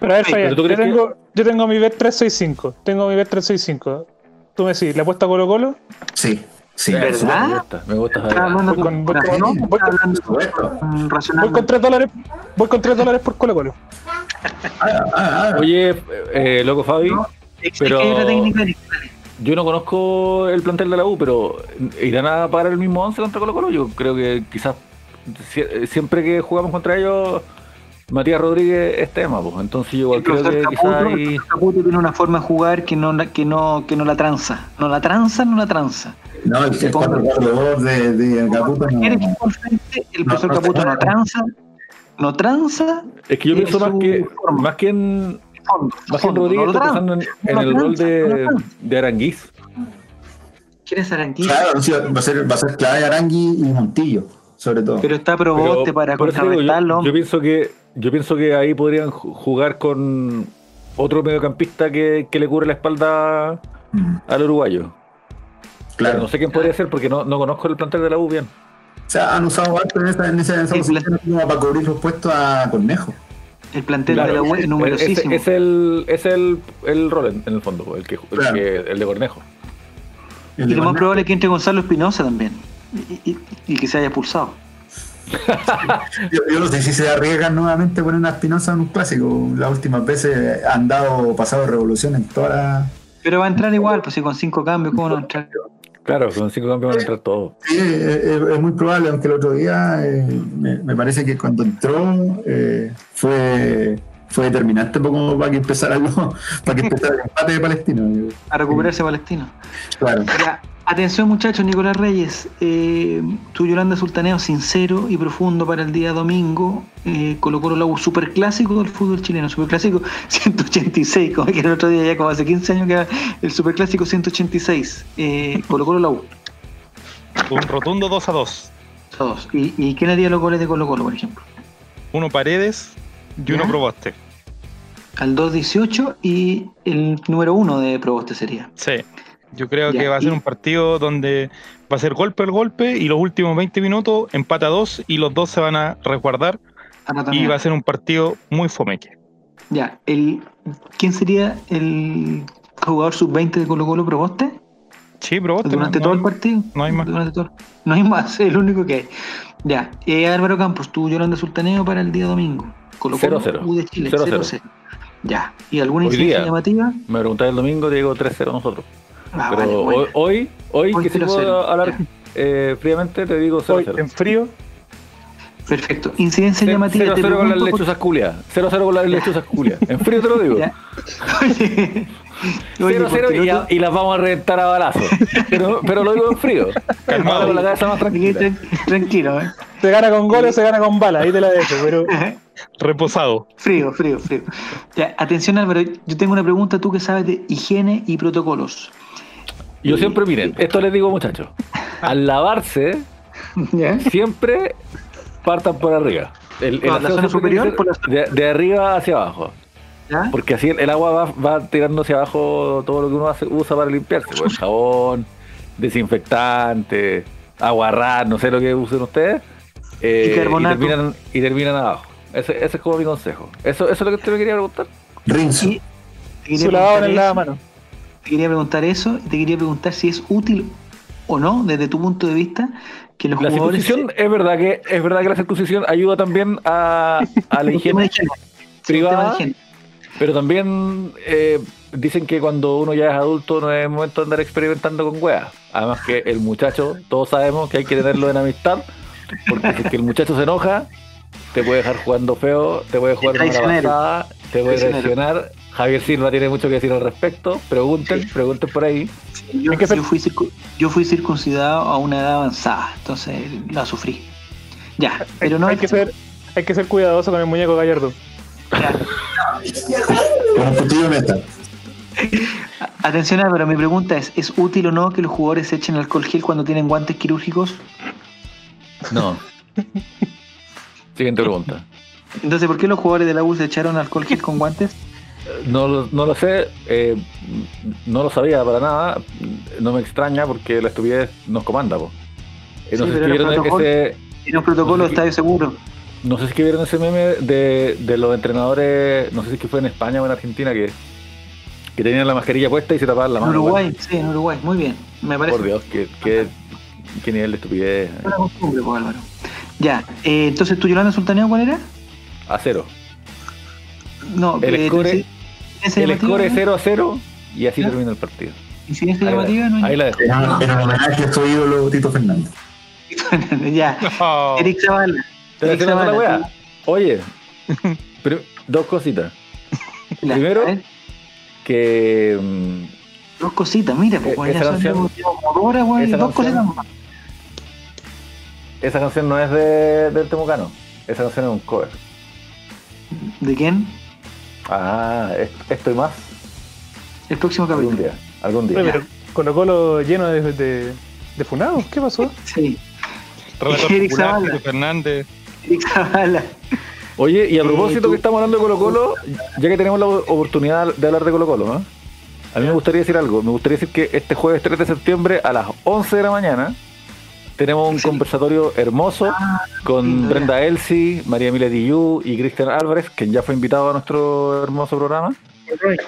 S2: Pero a ver, yo tengo, yo tengo mi bet 365. Tengo mi bet 365. Tú me decís, ¿le apuesta a Colo Colo?
S3: Sí. Sí,
S4: Eh,
S1: ¿verdad?
S4: Me gusta, me gusta.
S2: Voy con-
S1: con
S2: voy con-
S1: corazón,
S2: voy con- Voy con 3 dólares, voy con 3 dólares por Colo Colo.
S3: Ah, ah, ah.
S4: Oye, eh, loco Fabi,
S1: No,
S4: pero- yo no conozco el plantel de la U, pero ¿irán a pagar el mismo 11 contra Colo Colo? Yo creo que quizás sie- siempre que jugamos contra ellos, Matías Rodríguez es tema, pues. Entonces yo igual
S1: El
S4: creo que
S1: Caputo, el
S4: ahí...
S1: Caputo tiene una forma de jugar que no, la- que no, que no la tranza. No la tranza, no la tranza.
S3: No, el, el 4-4-2 de, de Caputo no.
S1: El
S3: No,
S1: profesor
S3: no
S1: Caputo
S3: se
S1: no tranza, no tranza,
S4: Es que yo pienso más que,
S1: forma.
S4: más que en,
S1: fondo.
S4: más que en Rodríguez,
S1: no tranza.
S4: pensando en, en
S1: no
S4: el rol
S1: no
S4: de, de Aranguiz.
S1: ¿Quién es Aranquilla?
S3: Claro, sí, va a ser, va a ser clave Arangui y Montillo, sobre todo.
S1: Pero está Proboste para contrarrestarlo.
S4: yo, yo pienso que yo pienso que ahí podrían ju- jugar con otro mediocampista que, que le cubre la espalda
S3: Mm,
S4: al uruguayo.
S3: claro.
S4: No sé quién podría ser porque no, no conozco el plantel de la U bien.
S3: O sea, han usado harto en esa, en esa, en esa
S1: Sí,
S3: posición para cubrir los puestos a Cornejo.
S1: el plantel
S4: Claro,
S1: de la U es numerosísimo.
S4: ese es el, es el, el rol en, en el fondo, el que, el,
S3: Claro.
S4: que- el de Cornejo.
S3: El
S1: y
S3: de
S1: lo más
S3: Cornejo.
S1: probable es que entre Gonzalo Espinosa también. Y, y- y que se haya expulsado.
S3: Yo, yo no sé si se arriesgan nuevamente a poner a Espinosa en un clásico. Las últimas veces han dado pasado revolución en toda la.
S1: Pero va a entrar igual, pues si con cinco cambios, ¿cómo no entrar?
S4: Claro, con cinco campeones van a entrar todos.
S3: Sí, es, es- es muy probable, aunque el otro día eh, me, me parece que cuando entró eh, fue, fue determinante poco para que empezara algo, para que empezara el empate de Palestino.
S1: A recuperarse Palestino.
S3: Claro.
S1: Atención muchachos, Nicolás Reyes, eh, tu Yolanda Sultaneo sincero y profundo para el día domingo, eh, Colo Colo Lau, superclásico del fútbol chileno, superclásico 186, como que el otro día ya como hace 15 años que era el superclásico 186, eh, Colo Colo Lau,
S5: Un rotundo 2 a 2.
S1: todos. ¿Y, ¿Y quién haría los goles de Colo Colo, por ejemplo?
S5: Uno Paredes y uno
S1: ¿Ya?
S5: Proboste.
S1: Al 218 y el número uno de Proboste sería.
S5: Sí. Yo creo
S1: Ya,
S5: que va a ser un partido donde va a ser golpe al golpe y los últimos 20 minutos empata dos y los dos se van a resguardar y va a ser un partido muy fomeque.
S1: Ya, el, ¿quién sería el jugador sub-20 de Colo Colo Proboste?
S5: Sí, Proboste.
S1: Durante
S5: no-
S1: todo
S5: no-
S1: el partido.
S5: no hay más.
S1: Durante todo- No hay más, es el único que hay. Ya, eh, Álvaro Campos, tú Yolanda Sultaneo para el día domingo. Colo Colo,
S4: 0-0.
S1: U de Chile,
S4: 0-0.
S1: 0-0. Ya, ¿y alguna incidencia llamativa?
S4: Me preguntáis el domingo, te digo 3-0 nosotros.
S1: Ah,
S4: Pero
S1: vale,
S4: hoy,
S1: bueno.
S4: hoy, hoy,
S1: Hoy
S4: que si
S1: 0-0,
S4: puedo hablar eh, fríamente, te digo
S2: Hoy
S4: 0-0.
S2: en frío,
S1: Perfecto. Incidencia
S4: 0-0
S1: llamativa. te
S4: con las lechuzas culias. 0-0 con las lechuzas culias. En frío te lo digo.
S1: Ya. Oye, oye,
S4: 0-0
S1: porque
S4: y, las vamos a reventar a balazos. Pero, pero lo digo en frío. Calmado con la cabeza más tranquila.
S1: Tran- Tranquilo, ¿eh?
S2: se gana con goles o se gana con balas, ahí te la dejo, pero
S5: Reposado.
S1: Frío, frío, frío. Ya, atención Álvaro, yo tengo una pregunta, tú que sabes de higiene y protocolos.
S4: Yo siempre, miren, esto les digo muchachos. Al lavarse,
S1: ¿Ya?
S4: siempre partan por arriba. El, el
S1: ¿Por la
S4: aseo
S1: zona
S4: siempre
S1: superior?
S4: tiene que
S1: ¿Por
S4: ser de, de arriba hacia abajo.
S1: ¿Ya?
S4: Porque así el, el agua va, va tirando hacia abajo todo lo que uno hace- usa para limpiarse. Pues, jabón, desinfectante, aguarrás, no sé lo que usen ustedes. eh, y,
S1: Bicarbonato.
S4: terminan, y terminan abajo. Ese, ese es como mi consejo. Eso, eso es lo que te me quería preguntar.
S3: Rinzo.
S1: Y te quería
S2: su lavado en el
S1: eso,
S2: lavamano.
S1: Te quería preguntar eso y te quería preguntar si es útil o no, desde tu punto de vista, que los
S4: La
S1: jugadores.
S4: circuncisión es verdad que es verdad que la circuncisión ayuda también a, a la higiene, privada. pero también eh, dicen que cuando uno ya es adulto no es momento de andar experimentando con weas. Además que el muchacho, todos sabemos que hay que tenerlo en amistad, porque si es que el muchacho se enoja, te puede dejar jugando feo, te puede jugar mala
S1: Traicionero.
S4: pasada, te puede traicionar. Javier Silva tiene mucho que decir al respecto. Pregunten, pregunten por ahí.
S1: Sí, yo,
S2: Hay
S1: fui circu- yo fui circuncidado a una edad avanzada, entonces la sufrí. Ya, pero no
S2: hay, que ser, hay que ser cuidadoso con el muñeco Gallardo.
S3: Con metal.
S1: Atención, pero mi pregunta es: ¿es útil o no que los jugadores echen alcohol gel cuando tienen guantes quirúrgicos?
S4: No. Siguiente pregunta.
S1: Entonces, ¿por qué los jugadores de la U se echaron alcohol gel con guantes?
S4: No, lo- no lo sé, eh, no lo sabía para nada, no me extraña porque la estupidez nos comanda. Po. Eh, no,
S1: Sí,
S4: sé si vieron ese,
S1: En un protocolo
S4: No sé
S1: estadio seguro.
S4: no sé si vieron ese meme de, de los entrenadores, no sé si es que fue en España o en Argentina, que, que tenían la mascarilla puesta y se tapaban la
S1: En
S4: mano.
S1: Uruguay, sí, en Uruguay, muy bien. Me parece.
S4: Por Dios, que, que qué nivel de estupidez.
S1: Una costumbre, pues, Álvaro. Ya, eh, entonces tu Yolanda Sultaneo, ¿cuál era?
S4: A cero.
S1: No,
S4: El
S1: eh,
S4: score-
S1: ¿incidencia
S4: El score es
S1: no?
S4: 0 a 0 y así
S1: ¿Ya?
S4: termina el partido.
S1: Incidencia
S4: Ahí
S1: llamativa, no
S4: la,
S1: hay
S4: ahí la dejo.
S3: En, en homenaje a su ídolo Tito Fernández.
S1: ya.
S5: No.
S1: Eric Zavala.
S4: Te
S1: Eric
S4: la la
S1: Zavala,
S4: weá. Oye, pero dos cositas.
S1: la-
S4: Primero- Que mm,
S1: Dos cositas, mira, pues
S4: Eh,
S1: ya
S4: esa
S1: son
S4: canción-
S1: güey, dos cositas más.
S4: esa canción no es de, del Temucano. Esa canción es un cover.
S1: ¿De quién?
S4: Ah, es- esto y más.
S1: El próximo
S4: Algún
S1: capítulo.
S4: día. Algún día.
S2: Pero Colo Colo lleno de, de, de funados, ¿qué pasó?
S1: Sí, Eric Zavala.
S5: Fernández.
S1: Eric Zavala.
S4: Oye, y a
S1: Eh,
S4: propósito que estamos hablando de Colo Colo, ya que tenemos la oportunidad de hablar de Colo Colo, ¿no? A mí me gustaría decir algo. Me gustaría decir que este jueves 3 de septiembre a las 11 de la mañana tenemos un
S1: Sí.
S4: conversatorio hermoso con
S1: lindo,
S4: Brenda Elsie, María Emilia Dillú y Cristian Álvarez, quien ya fue invitado a nuestro hermoso programa.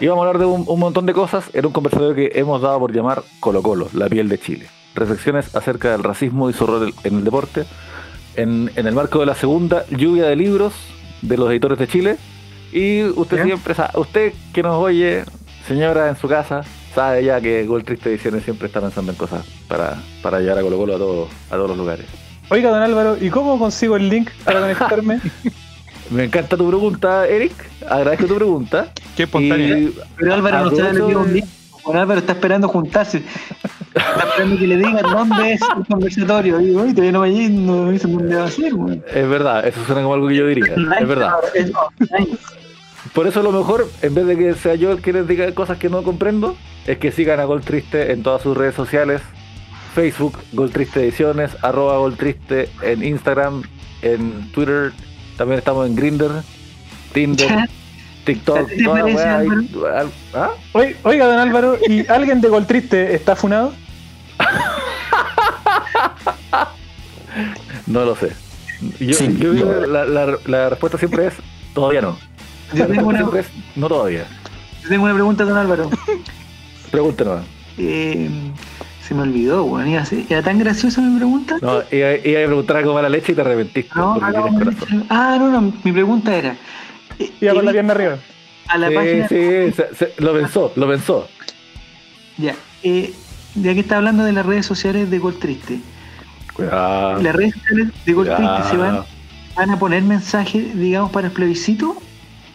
S4: Y vamos a hablar de un, un montón de cosas. Era un conversatorio que hemos dado por llamar Colo Colo, la piel de Chile. Reflexiones acerca del racismo y su rol en el deporte. En, en el marco de la segunda lluvia de libros de los editores de Chile. Y usted
S1: ¿Ya?
S4: siempre usted que nos oye, señora en su casa, sabe ya que Gol Triste Ediciones siempre está pensando en cosas para, para llevar a Colo Colo a todos, a todos los lugares.
S2: Oiga, don Álvaro, ¿y cómo consigo el link para conectarme?
S4: Me encanta tu pregunta, Eric. Agradezco tu pregunta.
S5: Qué espontáneo.
S4: Y
S1: Pero Álvaro no sabe lo que es un link. Bueno, Álvaro está esperando juntarse. Está esperando que le digan dónde es el conversatorio. Y hoy todavía no me dicen no me dicen dónde va a ser, güey.
S4: es verdad, eso suena como algo que yo diría. Es verdad. Por eso a lo mejor, en vez de que sea yo el que les diga cosas que no comprendo, es que sigan a Gol Triste en todas sus redes sociales. Facebook, Gol Triste Ediciones, arroba Gol Triste en Instagram, en Twitter, también estamos en Grinder, Tinder. TikTok. ¿Ah?
S2: Oi- Oiga, don Álvaro, ¿y alguien de Gol Triste está funado?
S4: No lo sé. Yo,
S3: Sí,
S4: yo la, la- la respuesta siempre es todavía no.
S1: Yo
S4: La
S1: tengo,
S4: respuesta
S1: una,
S4: siempre es no todavía.
S1: yo tengo una pregunta, don Álvaro.
S4: Pregúntenos.
S1: Eh, se me olvidó, ser- ¿Era tan graciosa mi pregunta?
S4: No, iba, iba a preguntar algo mala leche y te arrepentiste.
S1: No. Ah, no, no. Mi pregunta era. eh,
S2: Iba con la pierna arriba.
S1: A la
S4: sí,
S1: página.
S4: sí, se- se- lo pensó, lo pensó.
S1: Ya. Eh, ya que está hablando de las redes sociales de Gol Triste.
S4: Cuidado.
S1: ¿Las redes sociales de Gol Triste se van, van a poner mensajes, digamos, para el plebiscito?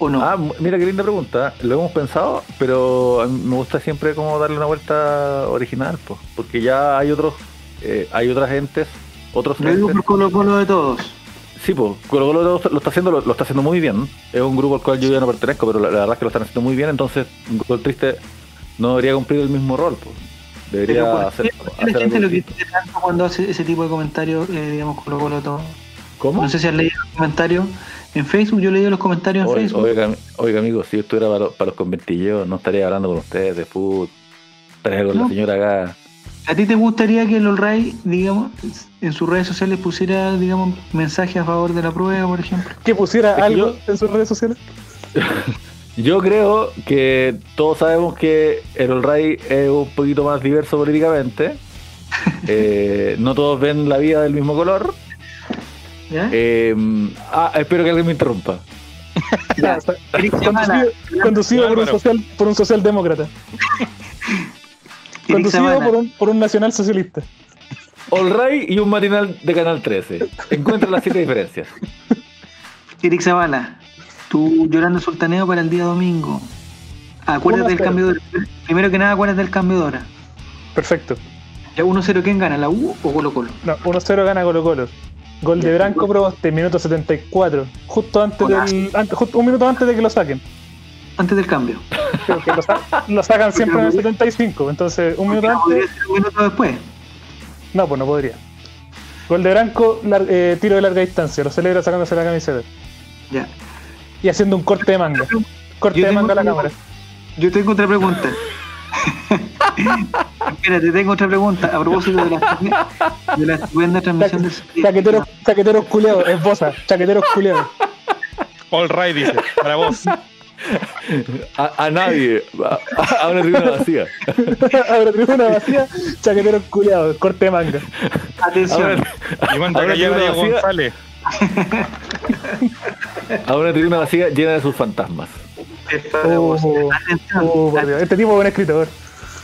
S1: ¿O no?
S4: Ah, mira qué linda pregunta. Lo hemos pensado, pero me gusta siempre como darle una vuelta original, pues, porque ya hay otros, eh, hay otras gentes, otros
S1: Lo digo por Colo Colo de todos.
S4: Sí, pues, Colo Colo lo, lo está haciendo, lo, lo está haciendo muy bien. Es un grupo al cual yo ya no pertenezco, pero la, la verdad es que lo están haciendo muy bien. Entonces, Gol Triste no debería cumplir el mismo rol, pues. Debería
S1: Pero ¿por
S4: hacer,
S1: qué, por qué
S4: hacer
S1: la gente lo
S4: distinto.
S1: critica tanto cuando hace ese tipo de comentarios, eh, digamos, Colo Colo de todo?
S4: ¿Cómo?
S1: No sé si has leído los comentarios en Facebook. Yo leído los comentarios en
S4: Oiga,
S1: Facebook.
S4: oiga, oiga, amigo, si yo estuviera para, los- para los no estaría hablando con ustedes de fútbol. Estaría con
S1: No.
S4: la señora acá.
S1: ¿A ti te gustaría que el Olray, digamos, en sus redes sociales pusiera, digamos, mensajes a favor de la prueba, por ejemplo?
S2: Que pusiera
S4: Es que
S2: algo
S4: yo-
S2: en sus redes sociales.
S4: Yo creo que todos sabemos que el Right es un poquito más diverso políticamente. Eh, no todos ven la vida del mismo color. Eh, ah, espero que alguien me interrumpa.
S1: Ya.
S2: Conducido, conducido por, un social, por un socialdemócrata. Conducido por un, por un nacional socialista.
S4: All Right y un matinal de Canal 13. Encuentra las siete diferencias.
S1: Eric Zavala, tu Llorando Sultaneo para el día domingo. Acuérdate del
S2: 1-0.
S1: cambio de hora. Primero que nada, acuérdate del cambio de hora.
S2: Perfecto.
S1: Ya 1-0, ¿quién gana? ¿La U o Colo Colo?
S2: No, 1-0 gana Colo Colo. Gol de Branco Proboste, minuto 74. Justo antes del. antes- justo un minuto antes de que lo saquen.
S1: Antes del cambio.
S2: Lo, sa- lo sacan siempre en el 75. Entonces, un minuto
S1: No, podría
S2: antes.
S1: ser un minuto después.
S2: No, pues no podría. Gol de Branco, eh, tiro de larga distancia. Lo celebra sacándose la camiseta.
S1: Ya.
S2: Y haciendo un corte de manga. Corte de manga a la cámara.
S1: Yo tengo otra pregunta. Espérate, tengo otra pregunta a propósito de la, de la estupenda transmisión del
S2: Chaqueteros, chaqueteros culeados, es bosa, chaqueteros culeados.
S5: All right, dice, para vos.
S4: A, a nadie. A, a una tribuna vacía.
S2: Ahora tribuna vacía, chaquetero culiado, corte de manga.
S4: A
S1: Atención.
S4: una,
S5: Y manda a. González.
S4: a una tribuna vacía llena de sus fantasmas.
S2: Oh, oh, por Dios. Este tipo es buen escritor.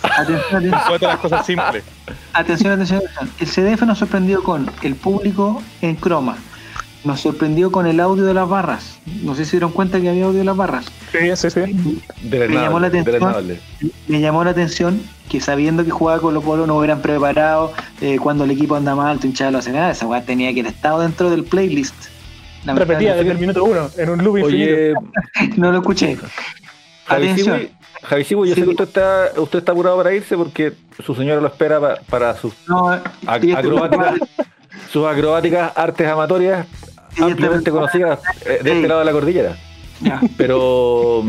S1: Atención, atención.
S5: Cuenta las cosas simples.
S1: Atención, atención, atención. El CDF nos sorprendió con el público en croma. Nos sorprendió con el audio de las barras. No sé si se dieron cuenta que había audio de las barras.
S2: Sí, sí, sí.
S1: Me llamó la atención. Me llamó la atención que sabiendo que jugaba Colo Colo no hubieran preparado eh, cuando el equipo anda mal, tu hinchada lo hace nada. Esa weá tenía que haber estado dentro del playlist.
S2: Repetía desde el minuto uno, en un loop infinito.
S4: Oye,
S1: No lo escuché. Atención.
S4: Javi Siwi, yo
S1: Sí.
S4: sé que usted está, usted está apurado para irse porque su señora lo espera pa- para sus,
S1: No,
S4: acrobáticas, sus acrobáticas artes amatorias ampliamente conocidas eh, de este lado de la cordillera.
S1: Ya.
S4: Pero,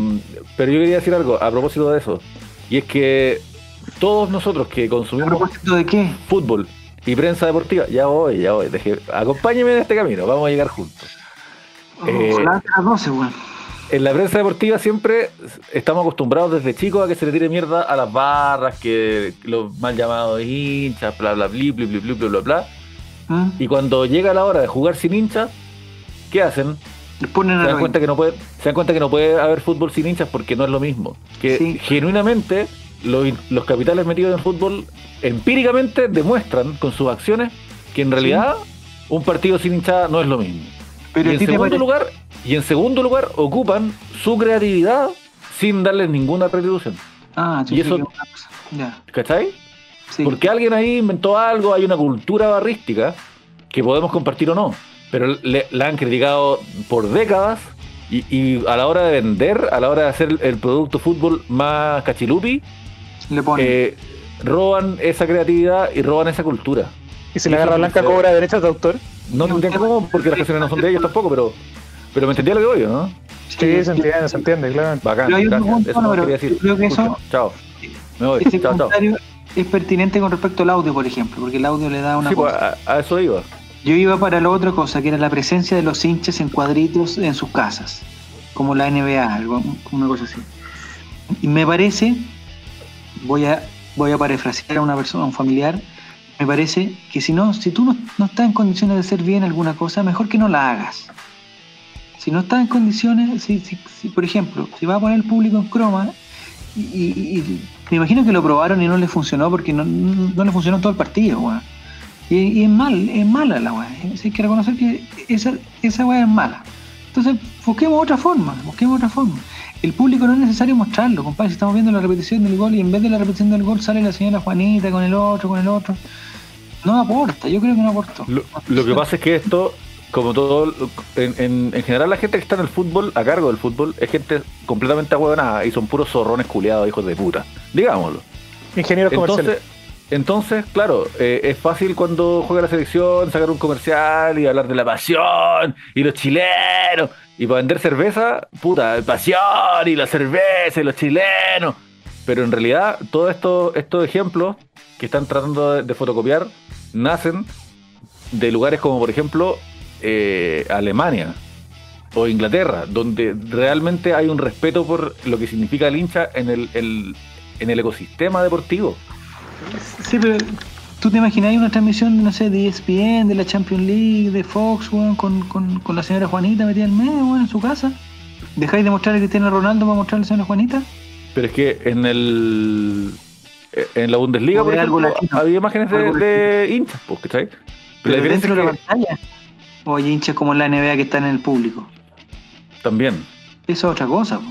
S4: pero yo quería decir algo a propósito de eso. Y es que todos nosotros que
S1: ¿A
S4: consumimos
S1: propósito de qué?
S4: fútbol y prensa deportiva, ya voy, ya voy, deje- acompáñeme en este camino, vamos a llegar juntos. Eh,
S1: a las 12, weón.
S4: En la prensa deportiva siempre estamos acostumbrados desde chicos a que se le tire mierda a las barras, que los mal llamados hinchas, bla bla bla bla bla bla bla bla.
S1: ¿Mm?
S4: Y cuando llega la hora de jugar sin hinchas, ¿qué hacen?
S1: Ponen
S4: Se dan cuenta que no puede, se dan cuenta que no puede haber fútbol sin hinchas porque no es lo mismo. Que
S1: Sí.
S4: genuinamente los, los capitales metidos en fútbol empíricamente demuestran con sus acciones que en realidad un partido sin hinchada no es lo mismo.
S1: Pero
S4: y en segundo lugar, y en segundo lugar ocupan su creatividad sin darles ninguna retribución.
S1: Ah,
S4: y eso-.
S1: Ya,
S4: ¿Cachai?
S1: sí.
S4: Porque alguien ahí inventó algo, hay una cultura barrística que podemos compartir o no, pero le, la han criticado por décadas y, y a la hora de vender, a la hora de hacer el producto fútbol más cachilupi,
S1: Le ponen.
S4: eh, roban esa creatividad y roban esa cultura.
S2: Y si la garra blanca cobra derechos de autor.
S4: No tendría cómo, porque las canciones no son de ellos tampoco, pero, pero me entendía lo que voy, ¿no?
S2: Sí, se entiende, se entiende, claro.
S4: Bacán,
S1: Pero hay un
S4: gracias.
S1: punto,
S4: Eso
S1: no,
S4: no
S1: pero
S4: quería decir.
S1: yo creo que eso-
S4: Escucha, chao. Me voy.
S1: Ese
S4: Chao, chao.
S1: comentario es pertinente con respecto al audio, por ejemplo, porque el audio le da una
S4: Sí, pues,
S1: cosa.
S4: a, a eso iba.
S1: Yo iba para la otra cosa, que era la presencia de los hinchas en cuadritos en sus casas, como la NBA, algo, una cosa así. Y me parece, voy a, voy a parafrasear a una persona, a un familiar, me parece que si no, si tú no, no estás en condiciones de hacer bien alguna cosa, mejor que no la hagas. Si no estás en condiciones, si, si- si, por ejemplo, si vas a poner el público en croma, y, me imagino que lo probaron y no le funcionó porque no, no, le funcionó todo el partido, weón. Y, es mal, es mala la weá. Hay que reconocer que esa, esa weá es mala. Entonces, busquemos otra forma, busquemos otra forma. El público no es necesario mostrarlo, compadre. Si estamos viendo la repetición del gol y en vez de la repetición del gol sale la señora Juanita con el otro, con el otro. No aporta, yo creo que no aportó.
S4: Lo que pasa es que esto, como todo, en, en- en general la gente que está en el fútbol, a cargo del fútbol, es gente completamente ahueonada y son puros zorrones culiados, hijos de puta. Digámoslo.
S2: Ingenieros comerciales.
S4: Entonces, entonces claro, eh, es fácil cuando juega la selección sacar un comercial y hablar de la pasión y los chilenos. Y para vender cerveza, puta, pasión y la cerveza y los chilenos. Pero en realidad, todos estos, estos ejemplos que están tratando de, de fotocopiar nacen de lugares como, por ejemplo, eh, Alemania o Inglaterra, donde realmente hay un respeto por lo que significa el hincha en el, el- en el ecosistema deportivo.
S1: Sí, pero tú te imaginas una transmisión, no sé, de ESPN, de la Champions League, de Fox, con, con, con la señora Juanita metida en medio, en su casa. ¿Dejáis de mostrar a Cristiano Ronaldo para mostrar a la señora Juanita?
S4: Pero es que en el en la Bundesliga, por
S1: de algo
S4: ejemplo, había imágenes de, de hinchas, pues, ¿cachai? Pero
S1: Pero
S4: la diferencia
S1: dentro de
S4: es
S1: la
S4: que
S1: pantalla. O hay hinchas como en la NBA que están en el público.
S4: también.
S1: Eso es otra cosa, po,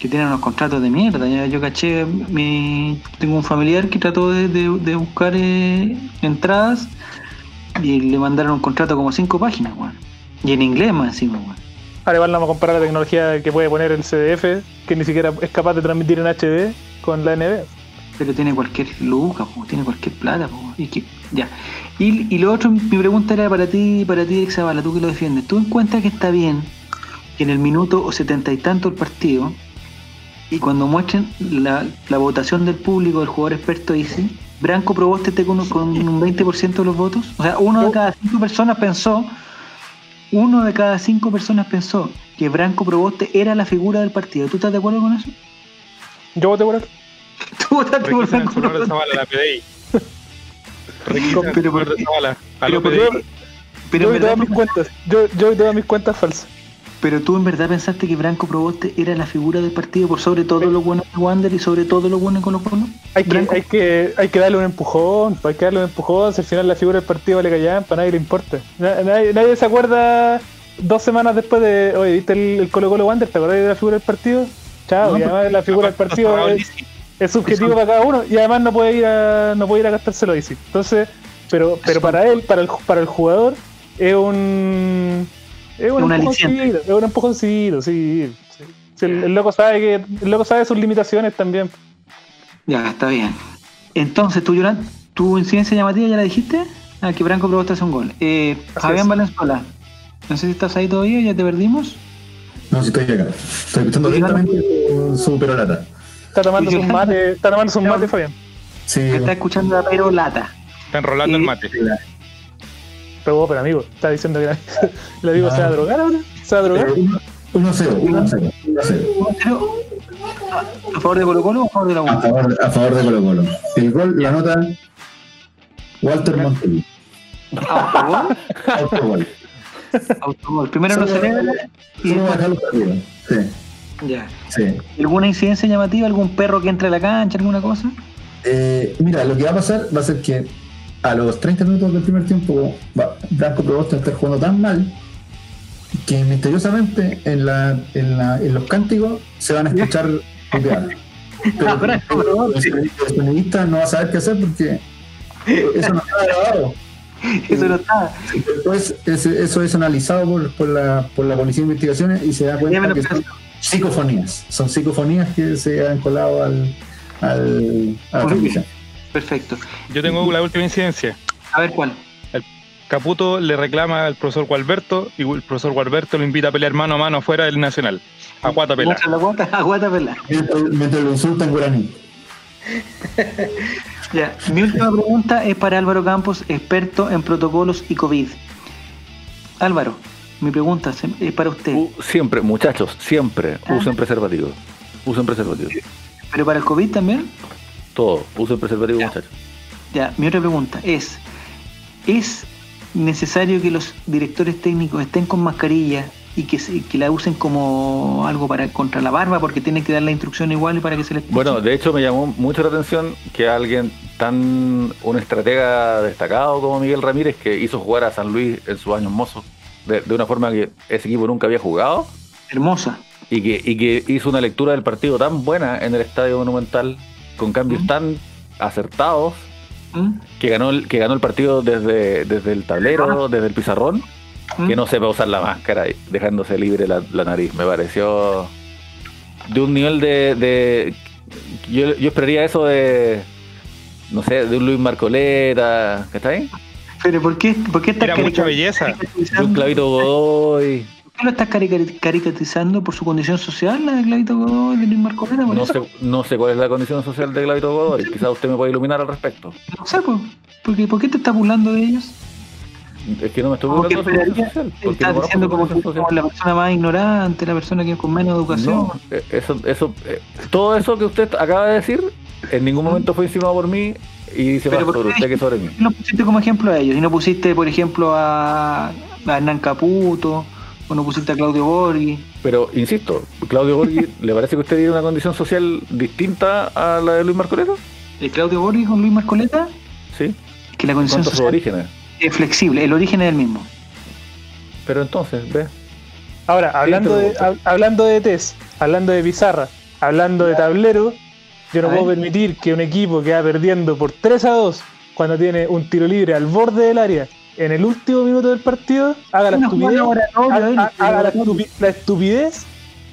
S1: que tienen unos contratos de mierda. Yo, yo caché, mi, tengo un familiar que trató de, de- de buscar eh, entradas y le mandaron un contrato como cinco páginas, weón. Y en inglés más encima, weón.
S2: Ahora igual vamos a comparar la tecnología que puede poner el CDF, que ni siquiera es capaz de transmitir en HD, con la NBA.
S1: Pero tiene cualquier luca, po, tiene cualquier plata, po, y que, ya. Y, y lo otro, mi pregunta era para ti, para ti, Exavala, tú que lo defiendes. ¿Tú encuentras que está bien que en el minuto o setenta y tanto el partido, y cuando muestren la, la votación del público, el jugador experto dice, Branco Proboste esté con, con un 20% de los votos? O sea, uno de cada cinco personas pensó uno de cada cinco personas pensó que Branco Proboste era la figura del partido. ¿Tú estás de acuerdo con eso?
S2: Yo voté por él.
S1: Tú votaste por Branco Proboste.
S5: Zavala, la PDI. El
S1: Pero ¿por
S5: a
S1: Pero
S5: lo
S2: yo
S1: verdad,
S2: mis cuentas. Yo, yo vi todas mis cuentas falsas.
S1: pero tú en verdad pensaste que Branco Proboste era la figura del partido por sobre todo los buenos de Wander y sobre todo los buenos con los Colo.
S2: Hay que, hay, que, hay que darle un empujón, hay que darle un empujón, si al final la figura del partido vale callar, para nadie le importa. Na- nadie, nadie se acuerda dos semanas después de, oye, ¿viste el, el Colo Colo Wander? ¿Te acordás de la figura del partido? Chao,
S1: No,
S2: y además la figura del partido es. Es subjetivo para cada uno y además no puede ir a, no puede ir a gastárselo ahí, sí. Entonces, pero, pero para él, para el, para el jugador, es un... Es un,
S1: Un
S2: empujoncito,
S1: aliciente.
S2: es un empujoncito, sí. sí. Sí, el, el loco sabe que el loco sabe sus limitaciones también.
S1: Ya, está bien. Entonces, tú, Yolanda, tu incidencia llamativa ya la dijiste. Ah, que Branco Proboste hace un gol. Eh, Fabián. Valenzuela. No sé si estás ahí todavía, ya te perdimos.
S3: No, si estoy acá. Estoy escuchando lentamente su perolata.
S2: Está tomando sus mate, está tomando sus mate, Fabián.
S3: Sí,
S1: está escuchando la pero lata.
S5: Está enrolando el mate.
S2: Pero, vos, pero amigo, está diciendo que el amigo
S3: Ah.
S2: se va a drogar ahora. Se va a drogar.
S3: pero 1-0, 1-0, 1-0.
S1: Pero, ¿A favor de Colo Colo o a favor de la
S3: A
S1: U?
S3: favor, a favor de Colo Colo. El gol la nota Walter Montelli.
S1: Autogol.
S3: Autogol.
S1: Autogol. Primero lo celebra y después.
S3: Sí,
S1: Ya.
S3: sí.
S1: ¿Alguna incidencia llamativa? ¿Algún perro que entre a la cancha? ¿Alguna cosa?
S3: Eh, mira, lo que va a pasar va a ser que a los 30 minutos del primer tiempo va, Branco Proboste va a estar jugando tan mal que misteriosamente en, la, en, la, en los cánticos se van a escuchar puteadas. Pero
S1: Branco Proboste.
S3: el el sonidista no va a saber qué hacer porque eso no está grabado.
S1: Eso no está.
S3: Después eso es analizado por, por, la, por la Policía de Investigaciones y se da cuenta que son psicofonías. Son psicofonías que se han colado al, al, a la.
S1: Perfecto.
S5: Yo tengo la última incidencia.
S1: A ver cuál.
S5: Caputo le reclama al profesor Gualberto y el profesor Gualberto lo invita a pelear mano a mano afuera del Nacional. A Guata Pela.
S1: Muestra la guata, a guata pelada.
S3: Mientras, mientras lo insulta en guaraní.
S1: Ya, mi última pregunta es para Álvaro Campos, experto en protocolos y COVID. Álvaro, mi pregunta es para usted.
S4: U- siempre, muchachos, siempre
S1: Ah.
S4: usen preservativo. Usen preservativo.
S1: ¿Pero para el COVID también?
S4: Todo, usen preservativo,
S1: Ya.
S4: muchachos.
S1: Ya, mi otra pregunta es, ¿es necesario que los directores técnicos estén con mascarilla y que, se- que la usen como algo para contra la barba porque tienen que dar la instrucción igual y para que se les...
S4: Bueno, de hecho me llamó mucho la atención que alguien tan, un estratega destacado como Miguel Ramírez, que hizo jugar a San Luis en sus años mozos, de, de una forma que ese equipo nunca había jugado,
S1: Hermosa.
S4: y que, y que hizo una lectura del partido tan buena en el Estadio Monumental, con cambios tan acertados,
S1: ¿Mm?
S4: que ganó el, que ganó el partido desde, desde el tablero, desde el pizarrón,
S1: ¿Mm?
S4: que no sepa usar la máscara, dejándose libre la, la nariz. Me pareció de un nivel de... de- yo, yo esperaría eso de, no sé, de un Luis Marcoleta, ¿está ahí?
S1: Pero ¿por qué, por qué estás
S5: Era mucha belleza.
S4: Un? Clavito Godoy.
S1: ¿Por qué lo estás carica- caricaturizando por su condición social, la de Clavito Godoy, de Luis Marco Rena? Por
S4: No
S1: eso?
S4: sé, no sé cuál es la condición social de Clavito Godoy. Quizás usted me puede iluminar al respecto.
S1: No sé, pues, porque, ¿por qué te estás burlando de ellos?
S4: Es que no me estoy burlando de su social. Porque
S1: Estás
S4: no conozco
S1: diciendo como que la persona más ignorante, la persona que con menos educación.
S4: No, eh, eso, eso, eh, todo eso que usted acaba de decir, en ningún momento fue insinuado por mí y dice
S1: Pero
S4: más
S1: ¿por
S4: sobre
S1: qué
S4: usted que sobre mí.
S1: ¿Por qué no pusiste como ejemplo a ellos? Y no pusiste, por ejemplo, a, a Hernán Caputo, o no pusiste a Claudio Borghi.
S4: Pero, insisto, Claudio Borghi, ¿le parece que usted tiene una condición social distinta a la de Luis Marcoleta?
S1: ¿El Claudio Borghi con Luis Marcoleta?
S4: Sí,
S1: Que la condición social
S4: orígenes.
S1: es flexible, el origen es el mismo.
S4: Pero entonces, ve,
S2: Ahora, hablando de,
S4: te
S2: hab- hablando de test, hablando de pizarra, hablando de tablero, yo no
S1: A
S2: puedo
S1: ver.
S2: permitir que un equipo que va perdiendo por 3 a 2 cuando tiene un tiro libre al borde del área en el último minuto del partido haga la estupidez, haga- la,
S1: oratoria.
S2: estupi- la estupidez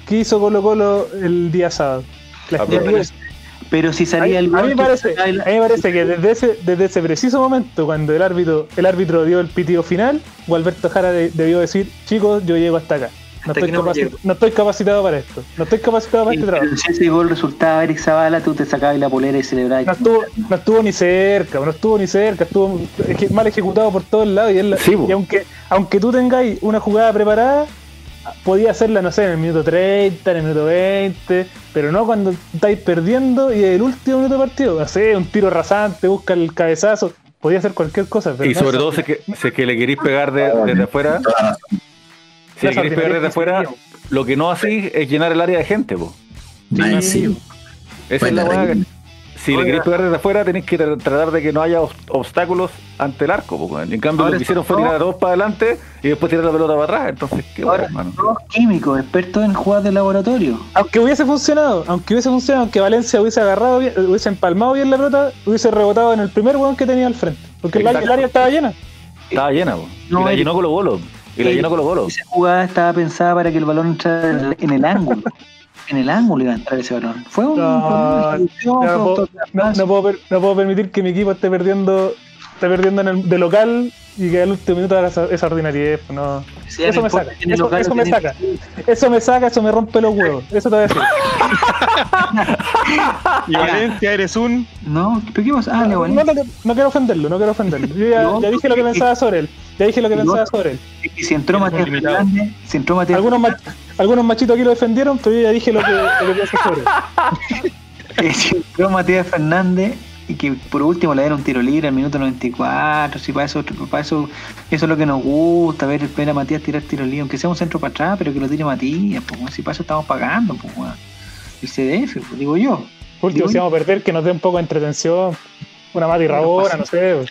S2: que hizo Colo Colo el día sábado. La
S4: Ah, pero-
S2: estupidez.
S1: Pero si
S2: A mí,
S1: salía el
S2: a mí
S1: gol,
S2: me parece,
S1: el-
S2: a mí me parece que desde ese, desde ese preciso momento, cuando el árbitro, el árbitro dio el pitido final, Gualberto Jara de- debió decir, chicos, yo llego hasta acá. No estoy,
S1: no
S2: no estoy capacitado para esto. No estoy capacitado para este trabajo.
S1: Pero si ese gol resultaba Eric Zavala, tú te sacabas la polera y celebrabas.
S2: No estuvo, no estuvo ni cerca, no estuvo ni cerca, estuvo mal ejecutado por todos lados. Y, él la-
S4: Sí,
S2: y aunque, aunque tú tengáis una jugada preparada, podía hacerla, no sé, en el minuto 30, en el minuto 20, pero no cuando estáis perdiendo y el último minuto de partido. No sé, un tiro rasante, busca el cabezazo, podía hacer cualquier cosa. Pero
S4: Y
S2: no
S4: sobre todo si es que, si es que le queréis pegar de- desde afuera,
S3: razón.
S4: Si le
S2: esa
S4: queréis pegar desde afuera, lo que no hacéis es llenar el área de gente, po.
S3: Encima.
S4: Esa es la que- Si le queréis pegar desde afuera, tenéis que tra- tratar de que no haya ob- obstáculos ante el arco. En cambio,
S1: Ahora
S4: lo que hicieron fue tirar a todos para adelante y después tirar la pelota para atrás. Entonces, qué
S1: Ahora,
S4: hermano.
S1: todos químicos, expertos en jugadas de laboratorio.
S2: Aunque hubiese funcionado, aunque hubiese funcionado, aunque Valencia hubiese agarrado bien, hubiese empalmado bien la pelota, hubiese rebotado en el primer weón que tenía al frente. Porque el, área- el
S4: Exacto.
S2: área estaba llena.
S4: Estaba llena, po.
S1: No,
S4: y la llenó con los bolos. Y la llenó con los bolos.
S1: Esa jugada estaba pensada para que el balón entrara en el, en el ángulo. En el ángulo iba a entrar ese balón. Fue un.
S2: No, No,
S1: un
S2: no- puedo per- no puedo permitir que mi equipo esté perdiendo esté perdiendo en el, de local y que al último minuto haga esa, esa ordinariedad. pues, No. Eso me saca. Eso,
S1: local
S2: eso
S1: lo
S2: me
S1: tiene-
S2: saca. Eso me saca, eso me rompe los huevos. Eso te voy a decir.
S5: Y Valencia, eres un.
S1: No, ¿pero qué pasa? Ah,
S2: No,
S1: Leo,
S2: no, no, no quiero ofenderlo, no quiero ofenderlo. Yo ya,
S1: No,
S2: ya dije lo que pensaba sobre él. Ya dije lo que pensaba sobre él.
S1: Y si entró Matías. Fernández, si entró Matías
S2: Algunos, mach- algunos machitos aquí lo defendieron, pero yo ya dije lo que, lo que pienso sobre él.
S1: Eh, si entró Matías Fernández y que por último le dieron un tiro libre al minuto 94, si para eso, para eso, eso es lo que nos gusta, ver, ver a Matías tirar tiro libre, aunque sea un centro para atrás, pero que lo tire Matías, pues si para eso estamos pagando, pues el CDF, pues, digo yo.
S2: Último,
S1: Digo,
S2: si vamos a perder, que nos dé un poco de entretención. Una Mati Rabona, no sé. pues.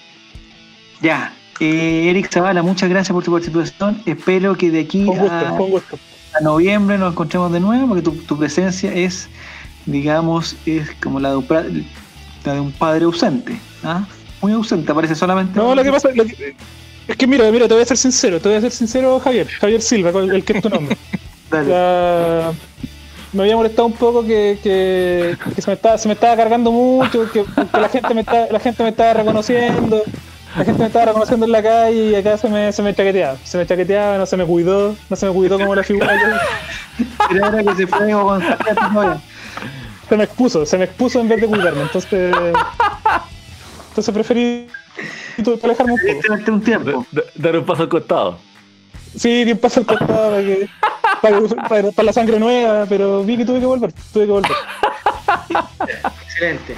S1: Ya, eh, Eric Zavala, muchas gracias por tu participación, espero que de aquí
S2: Con gusto,
S1: a,
S2: con gusto.
S1: a noviembre nos encontremos de nuevo, porque tu, tu presencia es, digamos, es como la de la de un padre ausente, ¿ah? Muy ausente, aparece solamente...
S2: No, lo que pasa lo que- es que mira, mira, te voy a ser sincero, te voy a ser sincero, Javier, Javier Silva, el, que es tu nombre.
S1: Dale.
S2: La- me había molestado un poco que, que- que se, me estaba, se me estaba cargando mucho, que, que la gente me está, la gente me estaba reconociendo, la gente me estaba reconociendo en la calle y acá se me, se me chaqueteaba, se me chaqueteaba, no se me cuidó, no se me cuidó como la figura
S1: Pero ahora que se fue
S2: Se me expuso, se me expuso en vez de cuidarme, entonces entonces preferí alejarme un poco.
S1: Un tiempo.
S4: Da- da- Dar un paso al costado.
S2: Sí, di un paso al costado para, que, para, que- para- para la sangre nueva, pero vi que tuve que volver, tuve que volver.
S1: Excelente.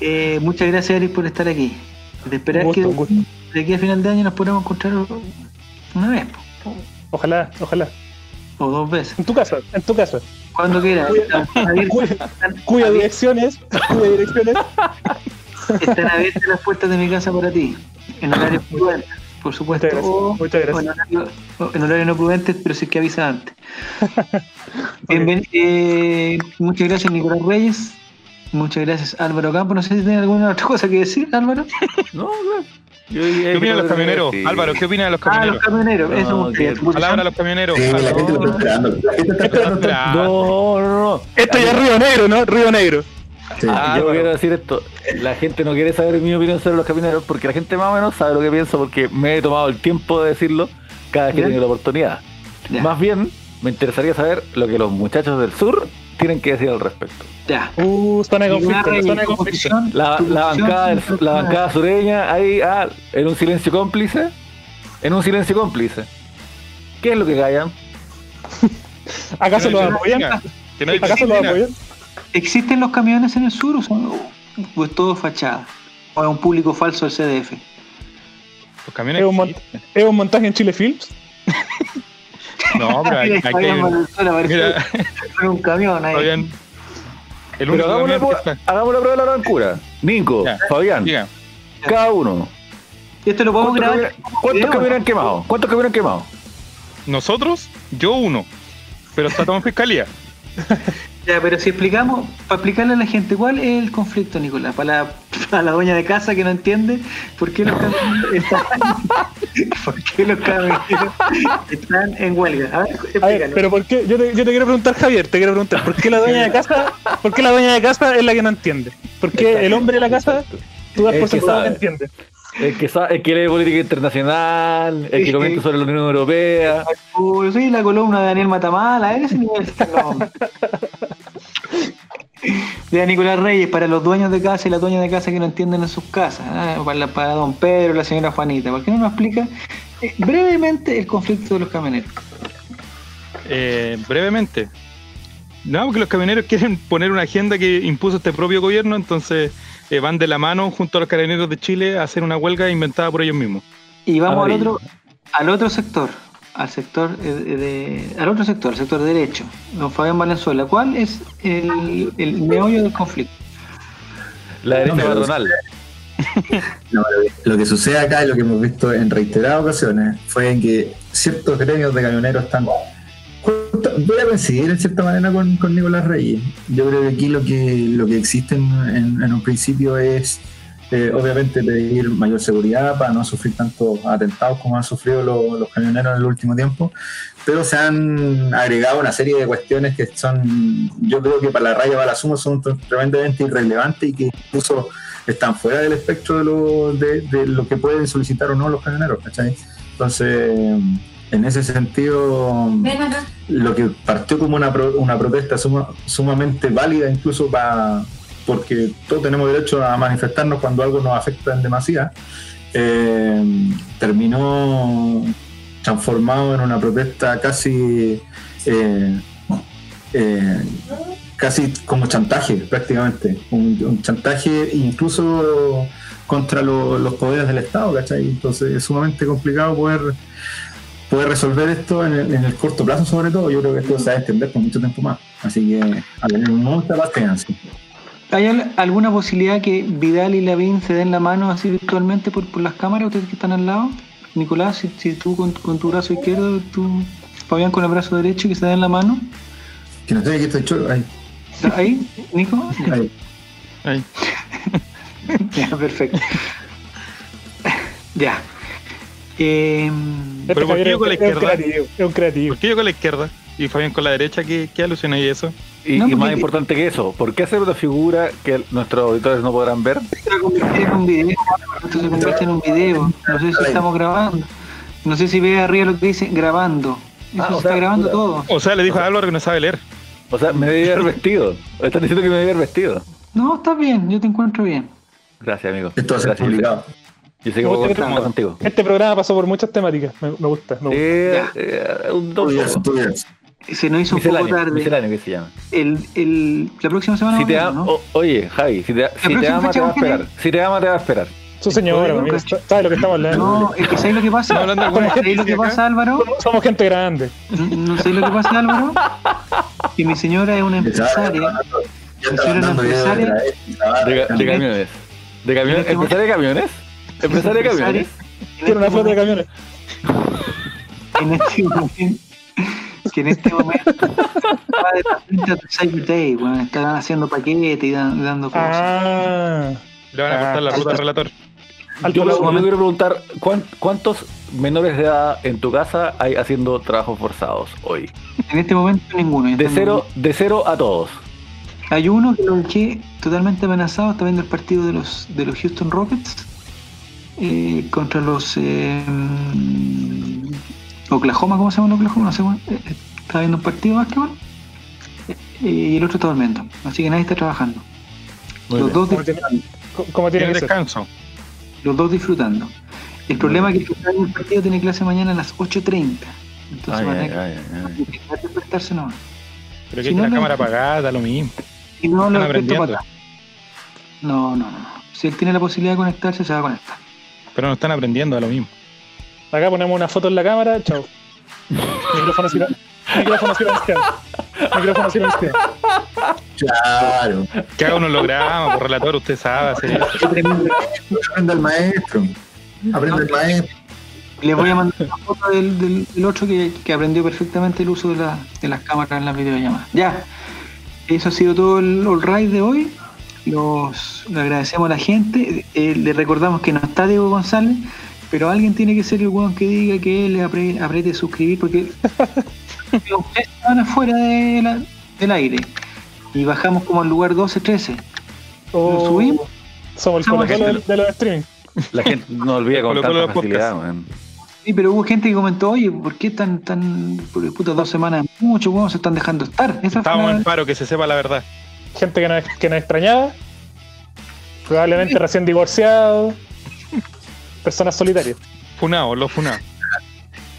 S1: Eh, muchas gracias, Eric, por estar aquí. De esperar
S2: gusto,
S1: que
S2: gusto.
S1: de aquí a final de año nos podamos encontrar una vez
S2: Ojalá, ojalá.
S1: o dos veces.
S2: En tu casa, en tu casa.
S1: Cuando quieras. Están
S2: Cuya,
S1: abiertas,
S2: cuya dirección es, cuya dirección es.
S1: están abiertas las puertas de mi casa para ti. En horario prudente, por supuesto.
S2: Muchas gracias,
S1: o-
S2: muchas gracias.
S1: o en, horario, o en horario no prudente, pero sí que avisa antes. Bienven- eh, muchas gracias, Nicolás Reyes. Muchas gracias, Álvaro Campo. No sé si tiene alguna otra cosa que decir, Álvaro.
S4: No, no. Yo-
S5: ¿Qué opinan los camioneros?
S4: Sí.
S5: Álvaro, ¿qué opinan de los
S1: Ah,
S5: camioneros?
S1: los camioneros.
S4: No,
S1: Eso es posición.
S5: Palabra a los camioneros.
S3: Sí, la gente lo está esperando. La gente está esperando.
S5: Espera.
S4: No, no, no.
S2: Esto ya es Río Negro, ¿no? Río Negro.
S3: Sí.
S4: Ah, yo quiero decir esto. La gente no quiere saber mi opinión sobre los camioneros porque la gente más o menos sabe lo que pienso porque me he tomado el tiempo de decirlo cada vez que he tenido la oportunidad.
S1: Ya.
S4: Más bien, me interesaría saber lo que los muchachos del sur tienen que decir al respecto.
S1: Ya.
S2: Uh, zona de conflicto, zona de
S4: La, bancada, del- la bancada sureña, ahí, ah, en un silencio cómplice. En un silencio cómplice. ¿Qué es lo que callan?
S2: ¿Acaso lo apoyan? ¿Acaso lo apoyan?
S1: ¿Existen los camiones en el sur o, son, o es todo fachada? ¿O es un público falso del CDF?
S5: Los camiones.
S2: Es un, mon- es un montaje en Chile Films.
S5: No, pero hay, que. Mira,
S1: un camión ahí.
S5: Fabián. El
S4: Pero hagamos la, prueba-
S5: está.
S4: hagamos la prueba de la blancura. Nico,
S5: Ya.
S4: Fabián, cada uno.
S1: Esto lo podemos
S4: ¿Cuántos
S1: grabar.
S4: camiones, cuántos camiones han quemado? ¿Cuántos camiones han quemado?
S5: nosotros, yo uno. Pero está todo en fiscalía.
S1: Ya, pero si explicamos, para explicarle a la gente, ¿cuál es el conflicto, Nicolás? Para la, para la dueña de casa que no entiende por qué los camioneros están, están en huelga. A ver,
S2: A ver, pero ¿por qué? Yo te, yo te quiero preguntar, Javier, te quiero preguntar, ¿por qué la dueña de casa, por qué la dueña de casa es la que no entiende? ¿Por qué el hombre de la casa, tú das por sentado que entiende?
S4: El que, sa- el que lee política internacional, el que comenta sobre la Unión Europea.
S1: Uy, soy la columna de Daniel Matamala, ese nivel. no. De Nicolás Reyes, para los dueños de casa y las dueñas de casa que no entienden en sus casas. ah, Para, la- para don Pedro la señora Juanita. ¿Por qué no nos explica eh, brevemente el conflicto de los camioneros?
S5: Eh, brevemente. No, porque los camioneros quieren poner una agenda que impuso este propio gobierno, entonces eh, van de la mano junto a los carabineros de Chile a hacer una huelga inventada por ellos mismos.
S1: Y vamos al otro, al otro sector, al sector eh, de, al otro sector, al sector derecho, don Fabián Valenzuela. ¿Cuál es el, el meollo del conflicto?
S4: La derecha
S3: No,
S4: patronal.
S3: No, lo que- lo que sucede acá y lo que hemos visto en reiteradas ocasiones fue en que ciertos gremios de camioneros están. Voy a coincidir en cierta manera con, con Nicolás Reyes. Yo creo que aquí lo que, lo que existe en, en- en un principio es, eh, obviamente, pedir mayor seguridad para no sufrir tantos atentados como han sufrido los camioneros en el último tiempo. Pero se han agregado una serie de cuestiones que son, yo creo que para la raya para la suma son tremendamente irrelevantes y que incluso están fuera del espectro de lo, de, de lo que pueden solicitar o no los camioneros, ¿cachai? Entonces, en ese sentido, lo que partió como una, pro- una protesta suma- sumamente válida, incluso para porque todos tenemos derecho a manifestarnos cuando algo nos afecta en demasía, eh, terminó transformado en una protesta casi eh, eh, casi como chantaje prácticamente un, un chantaje incluso contra lo- los poderes del Estado ¿cachai? entonces es sumamente complicado poder poder resolver esto en el, en el corto plazo sobre todo yo creo que esto se va a extender por mucho tiempo más así que a tener mucha paciencia
S1: ¿Hay al- alguna posibilidad que Vidal y Lavín se den la mano así virtualmente por, por las cámaras, ustedes que están al lado? Nicolás, si, si tú con, con tu brazo izquierdo, tú, Fabián con el brazo derecho, que se den la mano.
S3: que no estoy aquí estoy choro ahí,
S1: ¿Ahí, Nico?
S3: ahí.
S5: Ay,
S1: Ya, perfecto. ya. Em,
S2: Este
S5: Pero ¿por qué yo con la
S2: es un
S5: izquierda?
S2: creativo, es un creativo.
S5: ¿Por qué yo con la izquierda y Fabián con la derecha? ¿Qué, qué alusión hay eso?
S4: Y,
S1: No,
S4: y
S1: porque
S4: más
S1: te-
S4: importante que eso, ¿por qué hacer una figura que nuestros auditores no podrán ver?
S1: se va a convertir en un video, esto se convierte en un video. No sé si estamos grabando. No sé si ve arriba lo que dice grabando. Eso
S4: Ah,
S1: se
S4: o
S1: está
S4: sea,
S1: grabando todo.
S5: O sea, le dijo a Álvaro que no sabe leer.
S4: O sea, me debí haber vestido. Están diciendo que me debí haber vestido.
S1: No, está bien, yo te encuentro bien.
S4: Gracias, amigo.
S3: esto
S4: sé-
S3: publicado
S4: Yo sé que puedo
S2: gusta que
S4: contar
S1: te-
S4: contigo.
S2: Este programa pasó por muchas temáticas. Me, me gusta. me gusta.
S4: Eh,
S1: Ya.
S4: eh, un.
S1: Se nos hizo un poco tarde.
S4: ¿qué se llama?
S1: El, el, la próxima semana
S4: Si te
S1: vamos,
S4: ama,
S1: ¿no?
S4: o- oye, Javi, si te, si te ama, te va a esperar. Si te ama, te va a esperar.
S2: Su señora, mira. ¿sabes lo que estamos hablando?
S1: No, es que ¿sabes lo que pasa?
S5: Hablando
S1: ¿Sabes lo que pasa, Álvaro?
S2: Somos- gente grande.
S1: No, sé lo que pasa, Álvaro. Que mi señora es una empresaria.
S3: Está
S1: Si era una empresaria-
S4: De, camiones. ¿De camiones?
S1: este
S4: ¿Empresaria de camiones? ¿Empresaria de camiones?
S2: Tiene una flota de camiones.
S1: En este momento, que en este momento va de la pinta de Cyber Day, weón. Están haciendo paquetes y dan- dando cosas.
S2: Ah.
S5: Le van a cortar la
S2: Ah,
S5: ruta al relator.
S4: Yo, yo quiero preguntar, ¿cuán- ¿cuántos menores de edad en tu casa hay haciendo trabajos forzados hoy?
S1: En este momento ninguno.
S4: De
S1: este
S4: cero,
S1: momento.
S4: de cero a todos.
S1: Hay uno que lo eché totalmente amenazado, está viendo el partido de los de los Houston Rockets eh, contra los eh, Oklahoma, ¿cómo se llama el Oklahoma? No sé, bueno, eh, eh, está viendo un partido de básquetbol eh, y el otro está durmiendo, así que nadie está trabajando.
S4: Muy
S1: los
S4: bien.
S1: dos
S2: ¿Cómo tiene,
S1: disfrutando,
S2: cómo tiene
S5: descanso.
S1: los dos disfrutando. El problema es que el partido tiene clase mañana a las 8.30. Entonces
S4: Ay,
S1: van a despertarse nomás.
S5: Pero que
S1: Si no
S5: la cámara apagada, da lo mismo.
S1: Y no lo no, no. no. Si él tiene la posibilidad de conectarse, se va a conectar.
S5: Pero no están aprendiendo, da lo mismo.
S2: Acá ponemos una foto en la cámara, chao. Micrófono silenciado. Micrófono silenciado. Micrófono silenciado.
S3: Claro.
S5: Que haga un holograma, por relator, usted sabe hacer eso.
S3: Aprende el maestro. Aprende el maestro.
S1: Les voy a mandar una foto del, del, del otro que, que aprendió perfectamente el uso de, la- de las cámaras en las videollamadas. Ya, eso ha sido todo el all right de hoy. Los, le agradecemos a la gente. Eh, le recordamos que no está Diego González, pero alguien tiene que ser el weón que diga que él le apre- apriete suscribir porque los tres van afuera de la- del aire. Y bajamos como al lugar 12-13.
S2: Oh,
S1: subimos?
S2: Somos el
S1: el-
S2: de, de los streaming.
S4: La gente no olvida con tanta facilidad, weón.
S1: Sí, pero hubo gente que comentó, oye, ¿por qué tan, tan, por puta, dos semanas? Muchos huevos se están dejando estar. Esa fue
S5: Estábamos
S1: la-
S5: en paro, que se sepa la verdad.
S2: Gente que nos, que nos extrañaba. Probablemente recién divorciado. Personas solitarias.
S5: Funado, los funados.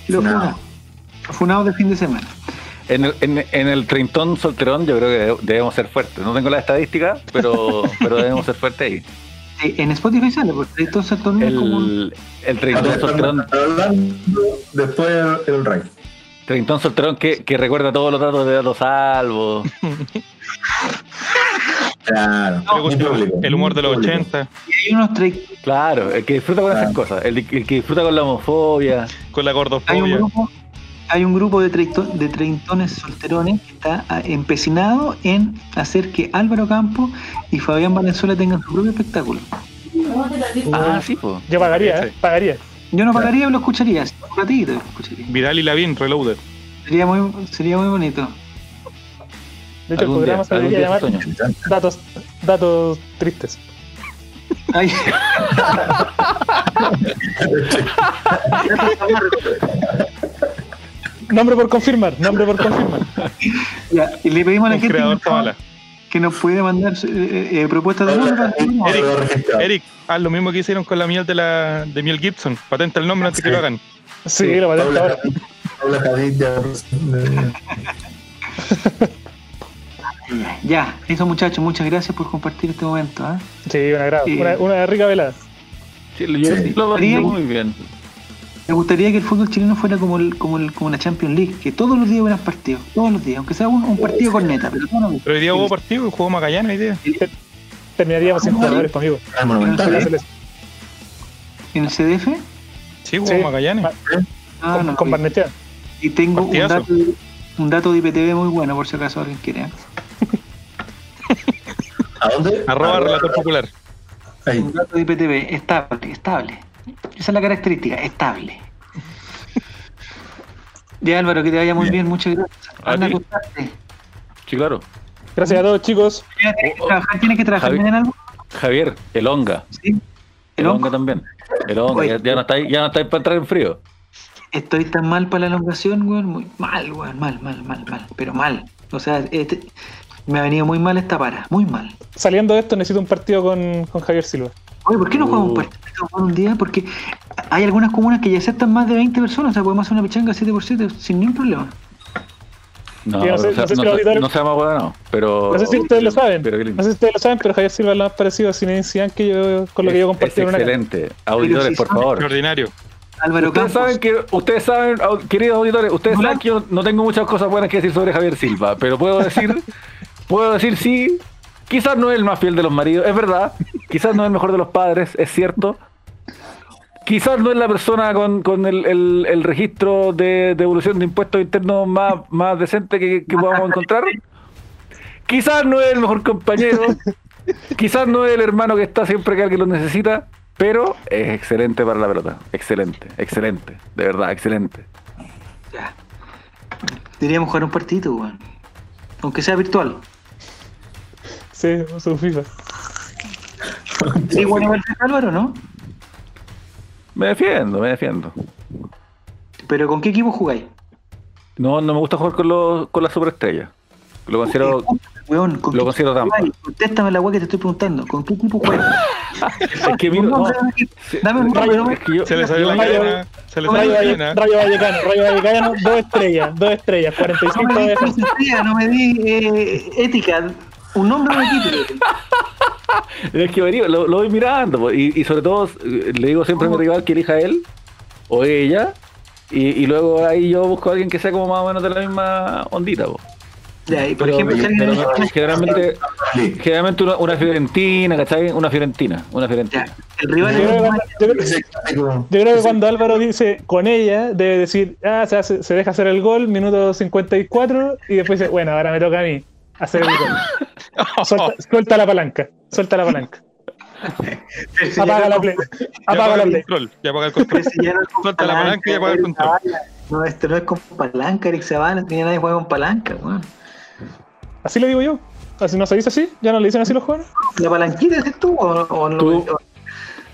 S1: los. Los funados de fin de semana.
S4: En el, en, en el treintón solterón yo creo que debe- debemos ser fuertes. No tengo la estadística, pero, pero debemos ser fuertes ahí.
S1: Sí, en Spotify sale, porque entonces todo el mundo como...
S4: El, el treintón solterón,
S3: después el, el Ray.
S4: treintón solterón que, que recuerda todos los datos de datos salvos.
S3: Claro. Público,
S5: el humor de los
S3: público.
S5: 80,
S1: Y hay unos tre-
S4: Claro, el que disfruta con esas
S3: Claro.
S4: cosas. El, el que disfruta con la homofobia.
S5: con la
S1: hay un
S5: gordofobia.
S1: grupo, hay un grupo de, treito- de treintones solterones que está ah, empecinado en hacer que Álvaro Campo y Fabián Valenzuela tengan su propio espectáculo.
S4: Ah, sí, pues.
S2: Yo pagaría. ¿eh? Pagaría.
S1: Yo no pagaría, pero lo escucharía. Un ratito lo escucharía.
S5: Vidal y Lavín, Reloaded.
S1: Sería muy, sería muy bonito.
S2: De hecho, el programa se debería llamar datos, datos tristes.
S1: Ay.
S2: Nombre por confirmar, nombre por confirmar.
S1: Ya, y le pedimos a la
S5: Un
S1: gente
S5: creador
S1: que, nos puede mandar eh, eh, propuestas de nombre.
S5: Eric, Eric, haz lo mismo que hicieron con la miel de la de miel Gibson. Patenta el nombre antes que lo hagan.
S2: Sí, lo patente ahora.
S3: Ya-
S1: Ya, eso muchachos, muchas gracias por compartir este momento. ¿ah?
S2: Sí.
S1: Sí.
S2: Una, una rica velada.
S4: Sí,
S3: Sí.
S4: lo
S1: Haría-
S4: veo muy bien.
S1: Me gustaría que el fútbol chileno fuera como, el, como, el, como la Champions League, que todos los días hubieran partidos, todos los días, aunque sea un, un partido con neta, pero todos los días.
S5: Pero hoy día hubo partido, jugó Magallanes hoy día.
S2: Terminaríamos sin jugadores conmigo.
S3: Ah, monumental, ¿eh?
S1: ¿En el CDF?
S5: Sí, jugó
S2: Sí.
S5: Magallanes.
S1: Ah,
S2: con,
S1: no.
S2: con Barnechea.
S1: Y tengo un dato, de, un dato de IPTV muy bueno, por si acaso alguien quiere. ¿eh?
S3: ¿A dónde?
S5: Arroba
S3: Ah,
S5: relator popular.
S3: Ahí.
S1: Un dato de IPTV, estable, estable. Esa es la característica, estable. Ya Álvaro, que te vaya muy bien, muchas gracias.
S4: A
S1: Anda a.
S4: Sí, claro.
S2: Gracias a todos, chicos.
S1: ¿Tienes que trabajar, ¿Tienes que trabajar
S4: Javi.
S1: bien en algo?
S4: Javier, el onga.
S1: Sí.
S4: El
S1: ¿El
S4: onga
S1: hongo?
S4: también. El onga.
S1: Oye.
S4: Ya, ya no estáis ya no estáis para entrar en frío.
S1: Estoy tan mal para la elongación, weón. Muy mal, weón. Mal, mal, mal, mal. Pero mal. O sea, este- me ha venido muy mal esta para. Muy mal.
S2: Saliendo de esto, necesito un partido con, con Javier Silva.
S1: Oye, ¿por qué no jugamos un
S4: Uh.
S1: partido un día? Porque hay algunas comunas que ya aceptan más de 20 personas. O sea, podemos hacer una pichanga 7x7 sin ningún problema.
S4: No,
S2: Sí, no sé-
S4: pero,
S2: no sé
S4: no, seamos bueno, pero.
S2: No sé si ustedes lo saben.
S4: Pero qué lindo.
S2: No sé si ustedes lo saben, pero Javier Silva es lo más parecido a Zinedine Zidane que yo, con lo que yo compartí en una
S4: excelente. Auditores,
S1: si
S4: por favor.
S5: Extraordinario.
S1: Álvaro
S4: Ustedes
S1: Campos.
S4: saben que, ustedes saben, queridos auditores, ustedes
S1: Hola.
S4: saben que yo no tengo muchas cosas buenas que decir sobre Javier Silva, pero puedo decir, puedo decir sí, quizás no es el más fiel de los maridos, es verdad, quizás no es el mejor de los padres, es cierto. Quizás no es la persona con, el, registro de devolución de impuestos internos más, decente que, que podamos encontrar. Quizás no es el mejor compañero, quizás no es el hermano que está siempre que alguien lo necesita, pero es excelente para la pelota. Excelente, excelente, de verdad, excelente.
S1: Ya. Deberíamos jugar un partidito, weón. Aunque sea virtual.
S2: Sí, su FIFA.
S1: Sí, bueno, igual que Álvaro, ¿no?
S4: Me defiendo, me defiendo.
S1: Pero ¿con qué equipo jugáis?
S4: No, no me gusta jugar con, los, con las superestrellas. Lo considero,
S1: Weón, ¿con
S4: lo considero trampa.
S1: Contéstame la weá que te estoy preguntando. ¿Con qué equipo juegas?
S4: Es que mira,
S1: No,
S4: no,
S1: dame- un rayo,
S4: yo-
S5: Se le salió la cadena. Se le salió la
S2: Rayo,
S5: cadena.
S2: Rayo Vallecano, Rayo Vallecano, dos estrellas, dos estrellas,
S1: No
S2: 45
S1: me di
S2: de
S1: filosofía, no me di eh, ética. Un nombre de equipo.
S4: Es que averigua, lo, lo voy mirando, y, y sobre todo eh, le digo siempre a mi rival que elija él o ella, y, y luego ahí yo busco a alguien que sea como más o menos de la misma ondita. po.
S1: Ya, y por
S4: Pero,
S1: ejemplo,
S4: pero no, generalmente,
S3: Sí.
S4: generalmente una, una fiorentina, ¿cachai? Una fiorentina, una fiorentina.
S1: el rival
S2: Yo creo,
S1: es
S2: que, yo creo-
S3: Como-
S2: yo creo que cuando Álvaro dice con ella, debe decir, ah, se, hace- se deja hacer el gol, minuto 54, y después dice, bueno, ahora me toca a mí hacer el gol. Suelta, suelta la palanca, suelta la palanca. Apaga la play. Apaga
S5: apaga
S2: la
S5: el
S2: play.
S5: control. Ya apaga el control.
S1: Si ya no
S5: Suelta la palanca y apaga el control.
S1: No, esto no es con palanca, Eric no tenía nadie juega con palanca, weón.
S2: Así le digo yo. Así no se dice así, ya no le dicen así los jóvenes.
S1: ¿La palanquita es tú o, o no?
S4: Tú-
S1: o-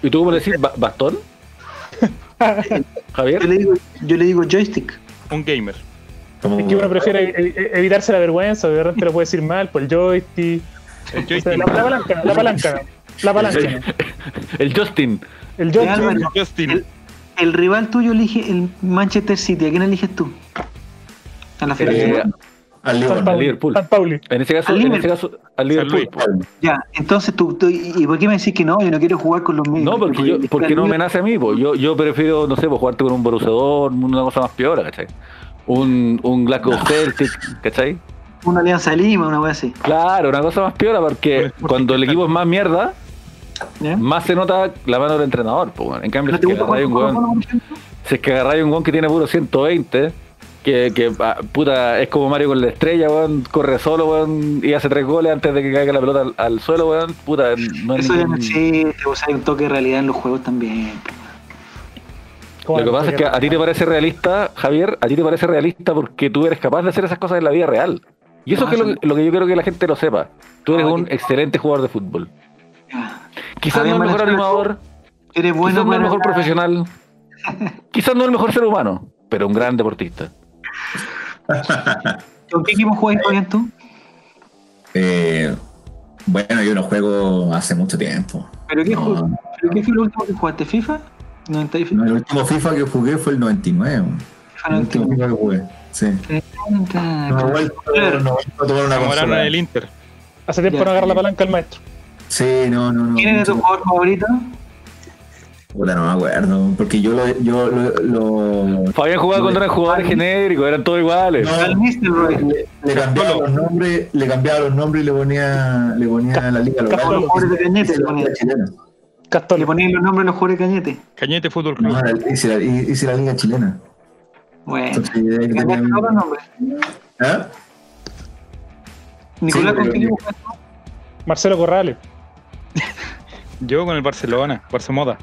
S4: ¿Y tú cómo le decís? ¿Ba- ¿Bastón?
S1: Yo
S4: ¿Javier?
S1: le digo, yo le digo joystick.
S5: Un gamer.
S3: Como-
S2: Es que uno prefiere evitarse la vergüenza, de repente lo puede decir mal por el joystick.
S5: El
S2: O sea,
S5: joystick.
S2: la, la palanca, la palanca, la palanca.
S4: El Justin.
S2: El joystick.
S1: Álvaro.
S5: Justin.
S1: El, el rival tuyo elige el Manchester City. ¿A quién eliges tú? A la
S4: Eh,
S1: federación.
S3: Al Liverpool.
S2: San Pauli.
S4: En ese caso,
S1: Al
S4: en ese
S1: Liverpool.
S4: caso, al Liverpool.
S1: Ya, entonces tú, tú- ¿y por qué me decís que no? Yo no quiero jugar con los mismos.
S4: No, porque yo, porque no me nace a mí, po. Yo, yo prefiero, no sé, pues jugarte con un Borussia Dortmund, una cosa más peor, ¿cachai? Un, un Glasgow Celtic, ¿cachai?
S1: Una Alianza Lima, una wea así.
S4: Claro, una cosa más piola porque cuando el equipo es más mierda, más se nota la mano del entrenador. En cambio,
S1: ¿No
S4: si es que agarráis un weón, si es que agarráis un weón que tiene puro 120, que, que ah, puta, es como Mario con la estrella, weón, corre solo, weón, y hace tres goles antes de que caiga la pelota al, al suelo, weón, puta, no es
S1: Eso ya no existe, o sea, hay un toque de realidad en los juegos también.
S2: ¿Cómo
S4: Lo que pasa es que a ti te parece realista, Javier, a ti te parece realista porque tú eres capaz de hacer esas cosas en la vida real. Y eso
S1: Ah,
S4: es que
S1: sí.
S4: lo, lo que yo quiero que la gente lo sepa. Tú eres
S1: Ah,
S4: un excelente jugador de fútbol. Quizás no el mejor animador,
S1: Eres bueno
S4: quizás no el mejor profesional, quizás no el mejor ser humano, pero un gran deportista.
S1: ¿Con qué equipo juegas Fabián tú?
S3: Eh, bueno, yo no juego hace mucho tiempo.
S1: ¿Pero qué,
S3: No,
S1: ¿pero qué fue lo último que jugaste? ¿FIFA? 90 y
S3: no, el último FIFA que jugué fue el 99.
S1: FIFA
S3: El último
S1: 91.
S3: FIFA que jugué. Sí. No vuelto a tomar una consola.
S5: el Inter.
S2: Hace tiempo
S1: Ya.
S2: no agarra la palanca al maestro.
S3: Sí, no, no, no.
S1: ¿Quién es tu jugador favorito?
S3: Puta, no me acuerdo. Porque yo lo. Yo lo, lo-
S4: Fabián jugaba eran jugadores genéricos, eran todos iguales.
S3: No, le, le cambiaba los nombres, le cambiaba los nombres y le ponía, le ponía la liga local.
S1: Los jugadores de Cañete le ponía. Le ponían los nombres a los jugadores de Cañete.
S5: Cañete Fútbol Club.
S3: No, la- hice, la, hice la liga chilena.
S1: Bueno.
S3: Entonces. ¿Ah?
S1: Nicolás,
S3: Sí,
S1: ¿con qué
S3: pero-?
S2: Marcelo Corrales.
S5: Yo con el Barcelona, Barcemoda.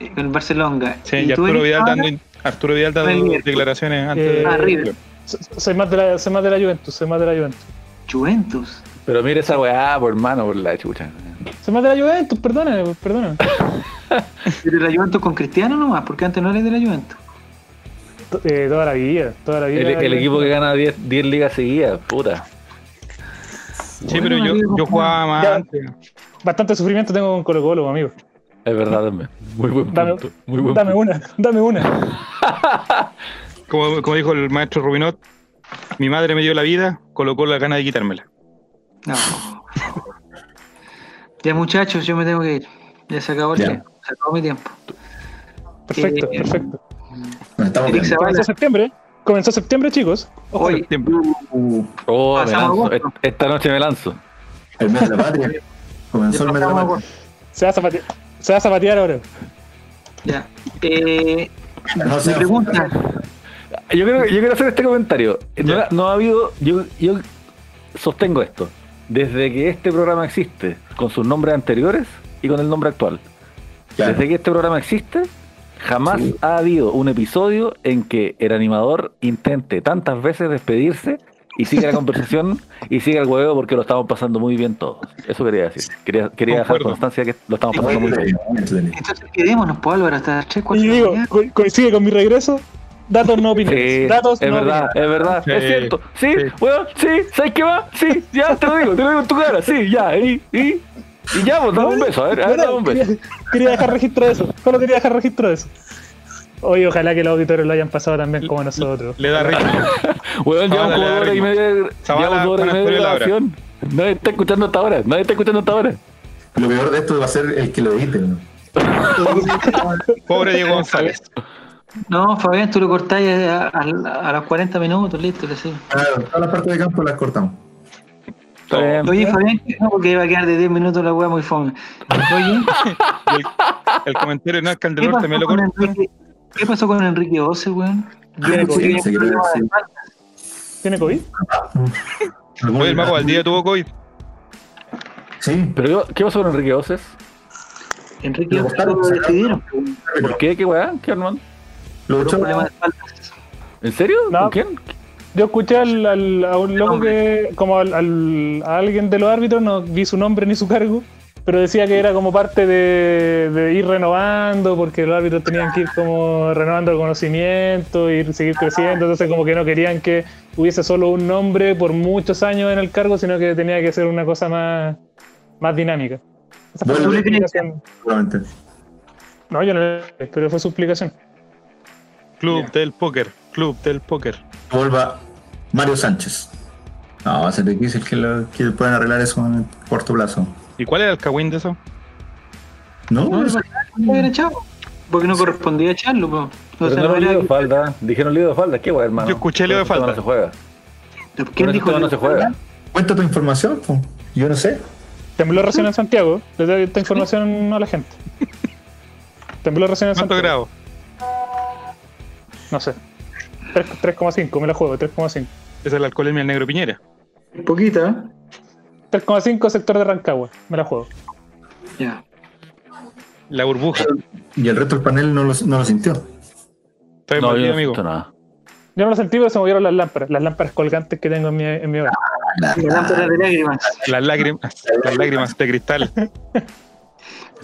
S1: Eh, Con el Barcelona.
S5: Sí,
S1: ¿Y
S5: y Arturo Vidal dando, Arturo Vidal dando declaraciones antes
S2: Eh,
S5: de.
S1: Ah,
S2: Soy más de la, soy más de la Juventus, soy más de la Juventus.
S1: Juventus.
S4: Pero mire esa weá, por hermano, por la chucha.
S2: Soy más de la Juventus, perdóname, perdóname.
S1: ¿Pero la Juventus con Cristiano nomás? Porque antes no eres de la Juventus.
S2: Eh, toda la vida, toda la vida.
S4: El, el equipo que gana 10 10 ligas seguidas, puta.
S5: Sí, pero yo, yo jugaba más
S2: Ya.
S5: antes.
S2: Bastante sufrimiento tengo con Colo Colo, amigo.
S4: Es verdad también. Muy buen
S2: Dame,
S4: punto. Muy buen
S2: dame
S4: punto.
S2: una, dame una.
S5: Como, como dijo el maestro Rubinot, mi madre me dio la vida, colocó la gana de quitármela.
S1: No. ya muchachos, yo me tengo que ir. Ya se acabó el
S3: Ya.
S1: tiempo. Se acabó mi tiempo.
S2: Perfecto,
S1: Eh,
S2: perfecto.
S3: Nos.
S2: Comenzó septiembre. Comenzó septiembre, chicos. Ojo.
S1: Hoy.
S3: Uh,
S4: Oh, me lanzo. Et- Esta noche me lanzo.
S3: el mes de la patria. Comenzó el mes de la patria.
S2: Se va a zapatear, se va a zapatear ahora.
S1: Ya. Eh,
S3: No sea-
S1: pregunta.
S4: Yo creo yo quiero hacer este comentario. No, no ha habido. Yo, yo sostengo esto. Desde que este programa existe, con sus nombres anteriores y con el nombre actual.
S3: Ya.
S4: Desde que este programa existe, jamás
S3: Sí.
S4: ha habido un episodio en que el animador intente tantas veces despedirse y siga la conversación y siga el huevo porque lo estamos pasando muy bien todos. Eso quería decir. Quería, quería dejar constancia que lo estamos pasando muy bien.
S1: Entonces quedémonos, pues Álvaro, hasta las 3, 4
S2: Y digo, co- coincide con mi regreso. Datos no opiniones.
S4: Sí,
S2: Datos
S4: es
S2: no
S4: verdad,
S2: opiniones.
S4: es verdad,
S5: Sí,
S4: es cierto. Sí,
S5: sí.
S4: weón, sí, ¿sabes qué va? Sí, ya te lo digo, te lo digo en tu cara, sí, ya, y, y, y ya, pues, dame un beso, a ver, a ver, dame un beso.
S2: quería, quería dejar registro de eso. Solo quería dejar registro de eso. Oye, ojalá que los auditores lo hayan pasado también como nosotros.
S5: Le da ritmo.
S4: Weón, llevamos como hora y media, llevamos dos horas y media de grabación. Nadie está escuchando hasta ahora, nadie está escuchando hasta ahora.
S3: Lo peor de esto va a ser el que lo edite. ¿no?
S5: Pobre Diego González.
S1: No, Fabián, tú lo cortáis a, a- a los 40 minutos, listo, que sí.
S3: Claro, todas las partes de campo las cortamos.
S4: Bien.
S1: Oye, Fabián, no, porque iba a quedar de 10 minutos la weá muy fome. Oye,
S5: el, el comentario Hernán
S1: ¿qué
S5: Calderón
S1: pasó,
S5: también lo
S1: con
S5: corta.
S1: Enrique, ¿qué pasó con Enrique Ose, weón?
S2: Tiene COVID.
S3: se quiere decir.
S2: ¿Tiene COVID?
S5: Oye, el Mago Valdía tuvo COVID.
S3: Sí,
S4: Pero ¿qué pasó con Enrique Oces?
S1: Enrique
S3: cortaron,
S1: lo
S3: se
S1: despidieron.
S4: ¿Por qué? ¿Qué weá? ¿Qué hermano?
S3: Echó.
S1: problema de espalda.
S4: ¿En serio?
S2: No.
S4: ¿Con quién?
S2: Yo escuché al, al- a un loco que, como al, al- a alguien de los árbitros, no vi su nombre ni su cargo, pero decía que era como parte de, de ir renovando, porque los árbitros tenían que ir como renovando el conocimiento y seguir creciendo, entonces como que no querían que hubiese solo un nombre por muchos años en el cargo, sino que tenía que ser una cosa más, más dinámica. Esa fue
S3: Bueno,
S2: su
S1: ¿tú le crees?
S2: explicación. No, yo no le pero fue su explicación.
S5: Club del póker, club del póker.
S3: Vuelva Mario Sánchez. No, va a ser difícil que, lo, que puedan arreglar eso en el corto plazo.
S5: ¿Y cuál era el cagüín de eso?
S3: No,
S1: No,
S3: es-
S1: no, no era echado. Porque no correspondía echarlo, po. O
S4: Pero
S1: sea,
S4: no
S1: no
S4: era de falda. Dijeron lío de falda. ¿Qué guay, hermano?
S5: Yo escuché lío de falda.
S4: No se juega.
S1: ¿Quién dijo
S4: no se juega.
S3: cuenta tu información, po. yo no sé.
S2: Tembló recién en Santiago, le doy esta información a la gente. Tembló recién en
S5: ¿Cuántos
S2: Santiago.
S5: grados?
S2: No sé. 3 3,5, me la juego, 3,5.
S5: Es el alcoholemia del negro Piñera.
S1: Poquita,
S2: 3,5 sector de Rancagua, me la juego.
S1: ¿eh? Ya.
S5: La burbuja.
S3: Y el resto del panel no lo, no lo sintió.
S5: Estoy
S4: No,
S5: mal,
S4: yo no
S5: amigo.
S4: siento nada.
S2: Yo no lo sentí, pero se movieron las lámparas, las lámparas colgantes que tengo en mi, en mi hogar.
S1: La lámpara de lágrimas.
S5: Las lágrimas, las lágrimas de cristal.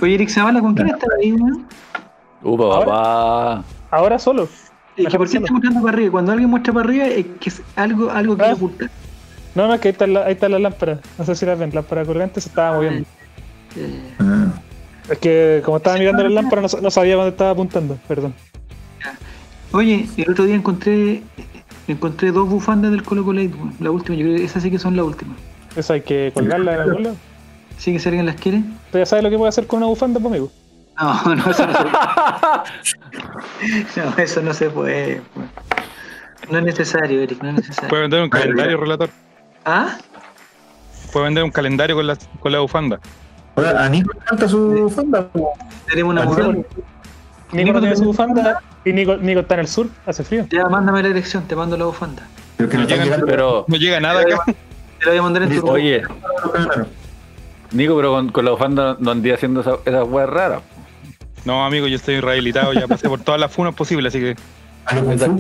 S1: Oye, Eric Zavala, ¿con quién estaba ahí, weón?
S4: Upa,
S2: Ahora-
S4: papá.
S2: Ahora solo.
S1: Es que ¿por qué está mostrando para arriba? Cuando alguien muestra para arriba es que es algo, algo que
S2: Ah.
S1: oculta.
S2: No, no, es que ahí están la- ahí las lámparas. No sé si las ven, lámparas colgantes se estaba moviendo.
S1: Eh,
S3: Ah.
S2: Es que como estaba mirando las lámparas no, no sabía dónde estaba apuntando, perdón.
S1: Oye, el otro día encontré encontré dos bufandas del Colo Colo weón. La última, yo creo que esas sí que son la última.
S2: Eso hay que colgarla en algún lado.
S1: Sí que si alguien las quiere.
S2: ¿Tú ya sabes lo que puedo hacer con una bufanda, pues, amigo?
S1: No, no, eso no se puede. No, eso no se puede. weón. No es necesario, Eric, no es necesario.
S5: Puede vender un calendario, relator.
S1: ¿Ah?
S5: Puede vender un calendario con la, con la bufanda.
S3: Ahora, a Nico le falta su fanda. po.
S1: Tenemos una mudanza.
S2: Nico no tiene su bufanda y Nico, Nico está en el sur, hace frío.
S1: Ya, mándame la dirección, te mando la bufanda.
S3: Pero que no
S5: No
S3: están
S5: llegan,
S3: llegando
S4: Pero,
S5: No llega nada acá.
S1: Te la voy a mandar en tu
S4: oye. Nico, pero con, con la bufanda no andía haciendo esa, esa wea rara.
S5: No, amigo, yo estoy rehabilitado, ya pasé por todas las funas posibles, así que
S3: A lo Kung
S4: Esa-.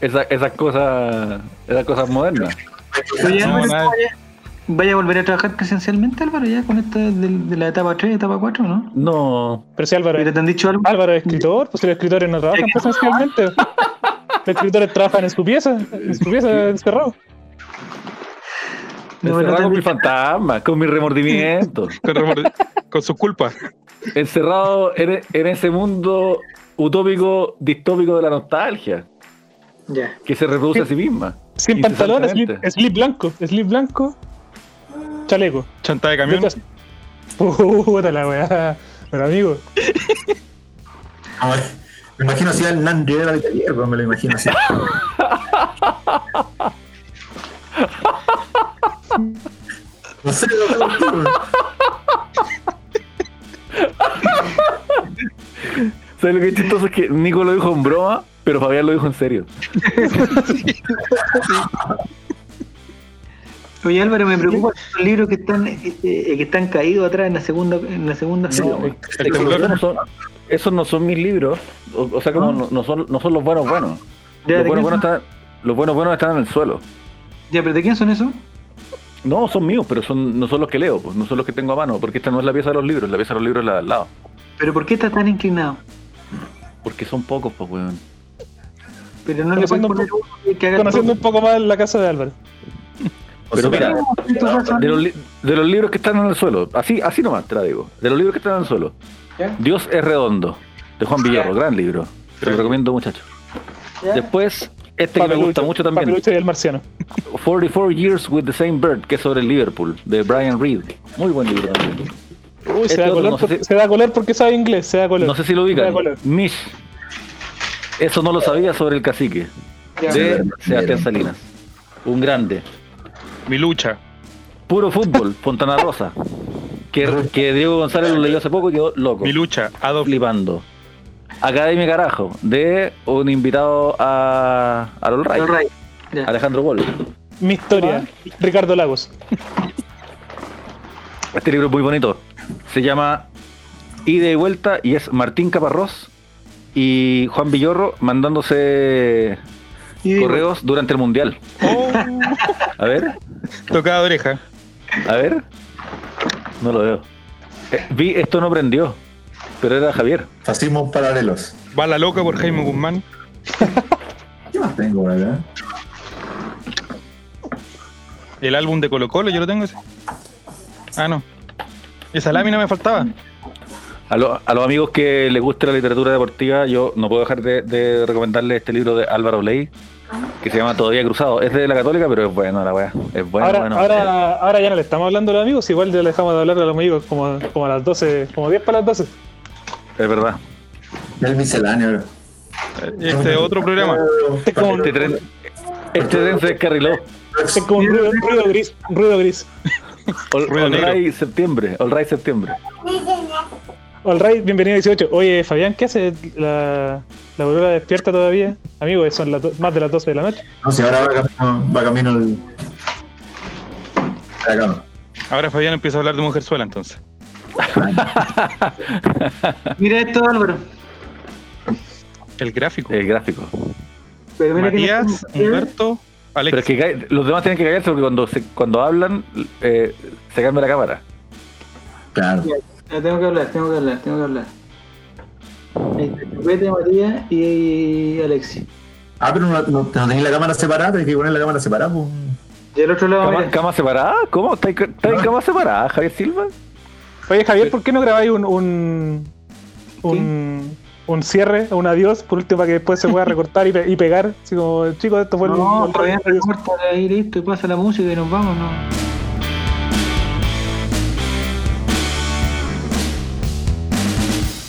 S4: Esa- esas cosas esas cosas modernas.
S5: No,
S1: vaya, vaya a volver a trabajar presencialmente, Álvaro, ya con esta de, de la etapa 3, etapa 4, ¿no?
S4: No,
S2: Pero si Álvaro,
S1: ¿Pero te han dicho algo?
S2: Álvaro es escritor, pues si los escritores no trabajan presencialmente. Los escritores trabajan en su pieza, en su pieza encerrado.
S1: No,
S4: encerrado
S1: han
S4: con mi fantasma, con mi remordimiento.
S5: con, remor- con sus culpas.
S4: Encerrado en, en ese mundo utópico, distópico de la nostalgia,
S1: Ya.
S4: que se reproduce a sí misma.
S2: Sin pantalones, slip, blanco, slip blanco, chaleco.
S5: Chanta de camión.
S2: Puta la weá. Pero amigo,
S3: No, Me imagino así al Nan Rivera de taller, pero me lo imagino así. No sé, no.
S4: ¿Sabes lo que es chistoso? Es que Nico lo dijo en broma, pero Fabián lo dijo en serio.
S1: Oye Álvaro, me preocupa los libros que están eh, eh, que están caídos atrás en la segunda en la segunda.
S4: No, esos no son- esos no son mis libros. O, o sea, como
S1: ¿No?
S4: no, son, no son los buenos buenos.
S1: Ya,
S4: Los
S1: ¿de
S4: buenos buenos están, los buenos buenos están en el suelo.
S1: Ya, pero ¿de quién son esos?
S4: No, son míos, pero son, no son los que leo, pues, no son los que tengo a mano, porque esta no es la pieza de los libros, la pieza de los libros es la de al lado.
S1: ¿Pero por qué está tan inclinado?
S4: Porque son pocos, pues, weón.
S1: Pero no le puedes
S2: Conociendo un
S1: poner uno que haga
S2: conociendo un poco más la casa de Álvaro.
S4: Pero mira, de los, li- de los libros que están en el suelo, así, así nomás te la digo, de los libros que están en el suelo,
S1: ¿Ya?
S4: Dios es redondo, de Juan Villarro, gran libro, te lo recomiendo muchachos. Después, este que me gusta mucho también,
S2: Papelucho y el marciano.
S4: 44 Years with the Same Bird, que es sobre el Liverpool, de Brian Reed. Muy buen libro también.
S2: Uy,
S4: Este
S2: se, da
S4: otro,
S2: color
S4: no sé
S2: porque,
S4: si-
S2: se da color porque sabe inglés, se da color.
S4: No sé si lo ubican. Mish. Eso no lo sabía sobre el cacique,
S1: Ya.
S4: de Sebastián. Salinas. Un grande.
S5: Mi lucha.
S4: Puro fútbol, Fontana Rosa. Que, que Diego González lo leyó hace poco y quedó loco.
S5: Mi lucha. Adolf.
S4: flipando. Academia Carajo, de un invitado a, a All Right,
S1: All right. Ya.
S4: Alejandro Bol.
S2: Mi historia, Ricardo Lagos.
S4: Este libro es muy bonito. Se llama Ida y Vuelta y es Martín Caparrós y Juan Villorro mandándose
S1: Y
S4: correos durante el Mundial.
S5: Oh,
S4: A ver,
S5: tocada oreja.
S4: a ver. No lo veo. Eh, vi esto no prendió, pero era Javier.
S3: Fascismos paralelos.
S5: Va la loca por Jaime Guzmán.
S3: ¿Qué más tengo por acá?
S5: El álbum de Colo Colo, yo lo tengo ese. Ah, no. Esa lámina me faltaba.
S4: A, lo- a los amigos que les guste la literatura deportiva, yo no puedo dejar de, de recomendarles este libro de Álvaro Ley, que se llama Todavía Cruzado. Es de la Católica, pero es bueno la weá. Es bueno,
S2: ahora,
S4: bueno.
S2: ahora, ahora ya no le estamos hablando a los amigos, igual ya le dejamos de hablar a los amigos como, como a las 12, como 10 para las 12.
S4: Es verdad.
S3: El misceláneo.
S5: Este es otro.
S2: Es como,
S4: Este tren, este tren se descarriló.
S2: es como un ruido, ruido gris, un ruido gris.
S4: All,
S5: Ruido
S4: all right, septiembre. All right, septiembre.
S2: All right, bienvenido a 18. Oye, Fabián, ¿qué hace la, la aurora despierta todavía? Amigo, son las do- más de las 12 de la noche.
S3: No sé, ahora va camino, va camino el. la cama.
S5: Ahora Fabián empieza a hablar de Mujerzuela entonces.
S1: Mira esto, Álvaro.
S5: El gráfico.
S4: El gráfico.
S1: Pero mira que
S5: Matías,
S1: no-
S5: Humberto, Alex.
S4: Pero es que los demás tienen que callarse porque cuando, se, cuando hablan eh, se cambia la cámara.
S3: Claro.
S1: Ya, tengo que hablar, tengo que hablar, tengo que hablar. Está, Chupete, Matías y Alexi.
S3: Ah, pero no, no, no tenéis la cámara separada, hay que poner la cámara separada. pues.
S1: Y al otro lado,
S4: ¿Cama,
S1: mira.
S4: cama separada? ¿Cómo? ¿Está, está en cama separada, Javier Silva?
S2: Oye, Javier, ¿por qué no grabáis un, un, un, un cierre, un adiós, por último, para que después se pueda recortar y, pe- y pegar? Así como, chicos, esto fue el-
S1: No,
S2: el-
S1: Fabián, recorta ahí listo y pasa la música y nos vamos, ¿no?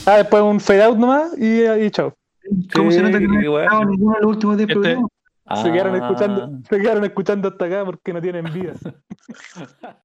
S2: Ah, después un fade out nomás y, y chao.
S1: ¿Cómo
S4: Sí,
S1: se nota que no escuchado ninguno de los últimos 10
S5: Este-
S1: programas?
S2: Se quedaron
S4: Ah.
S2: escuchando, se quedaron escuchando hasta acá porque no tienen vida.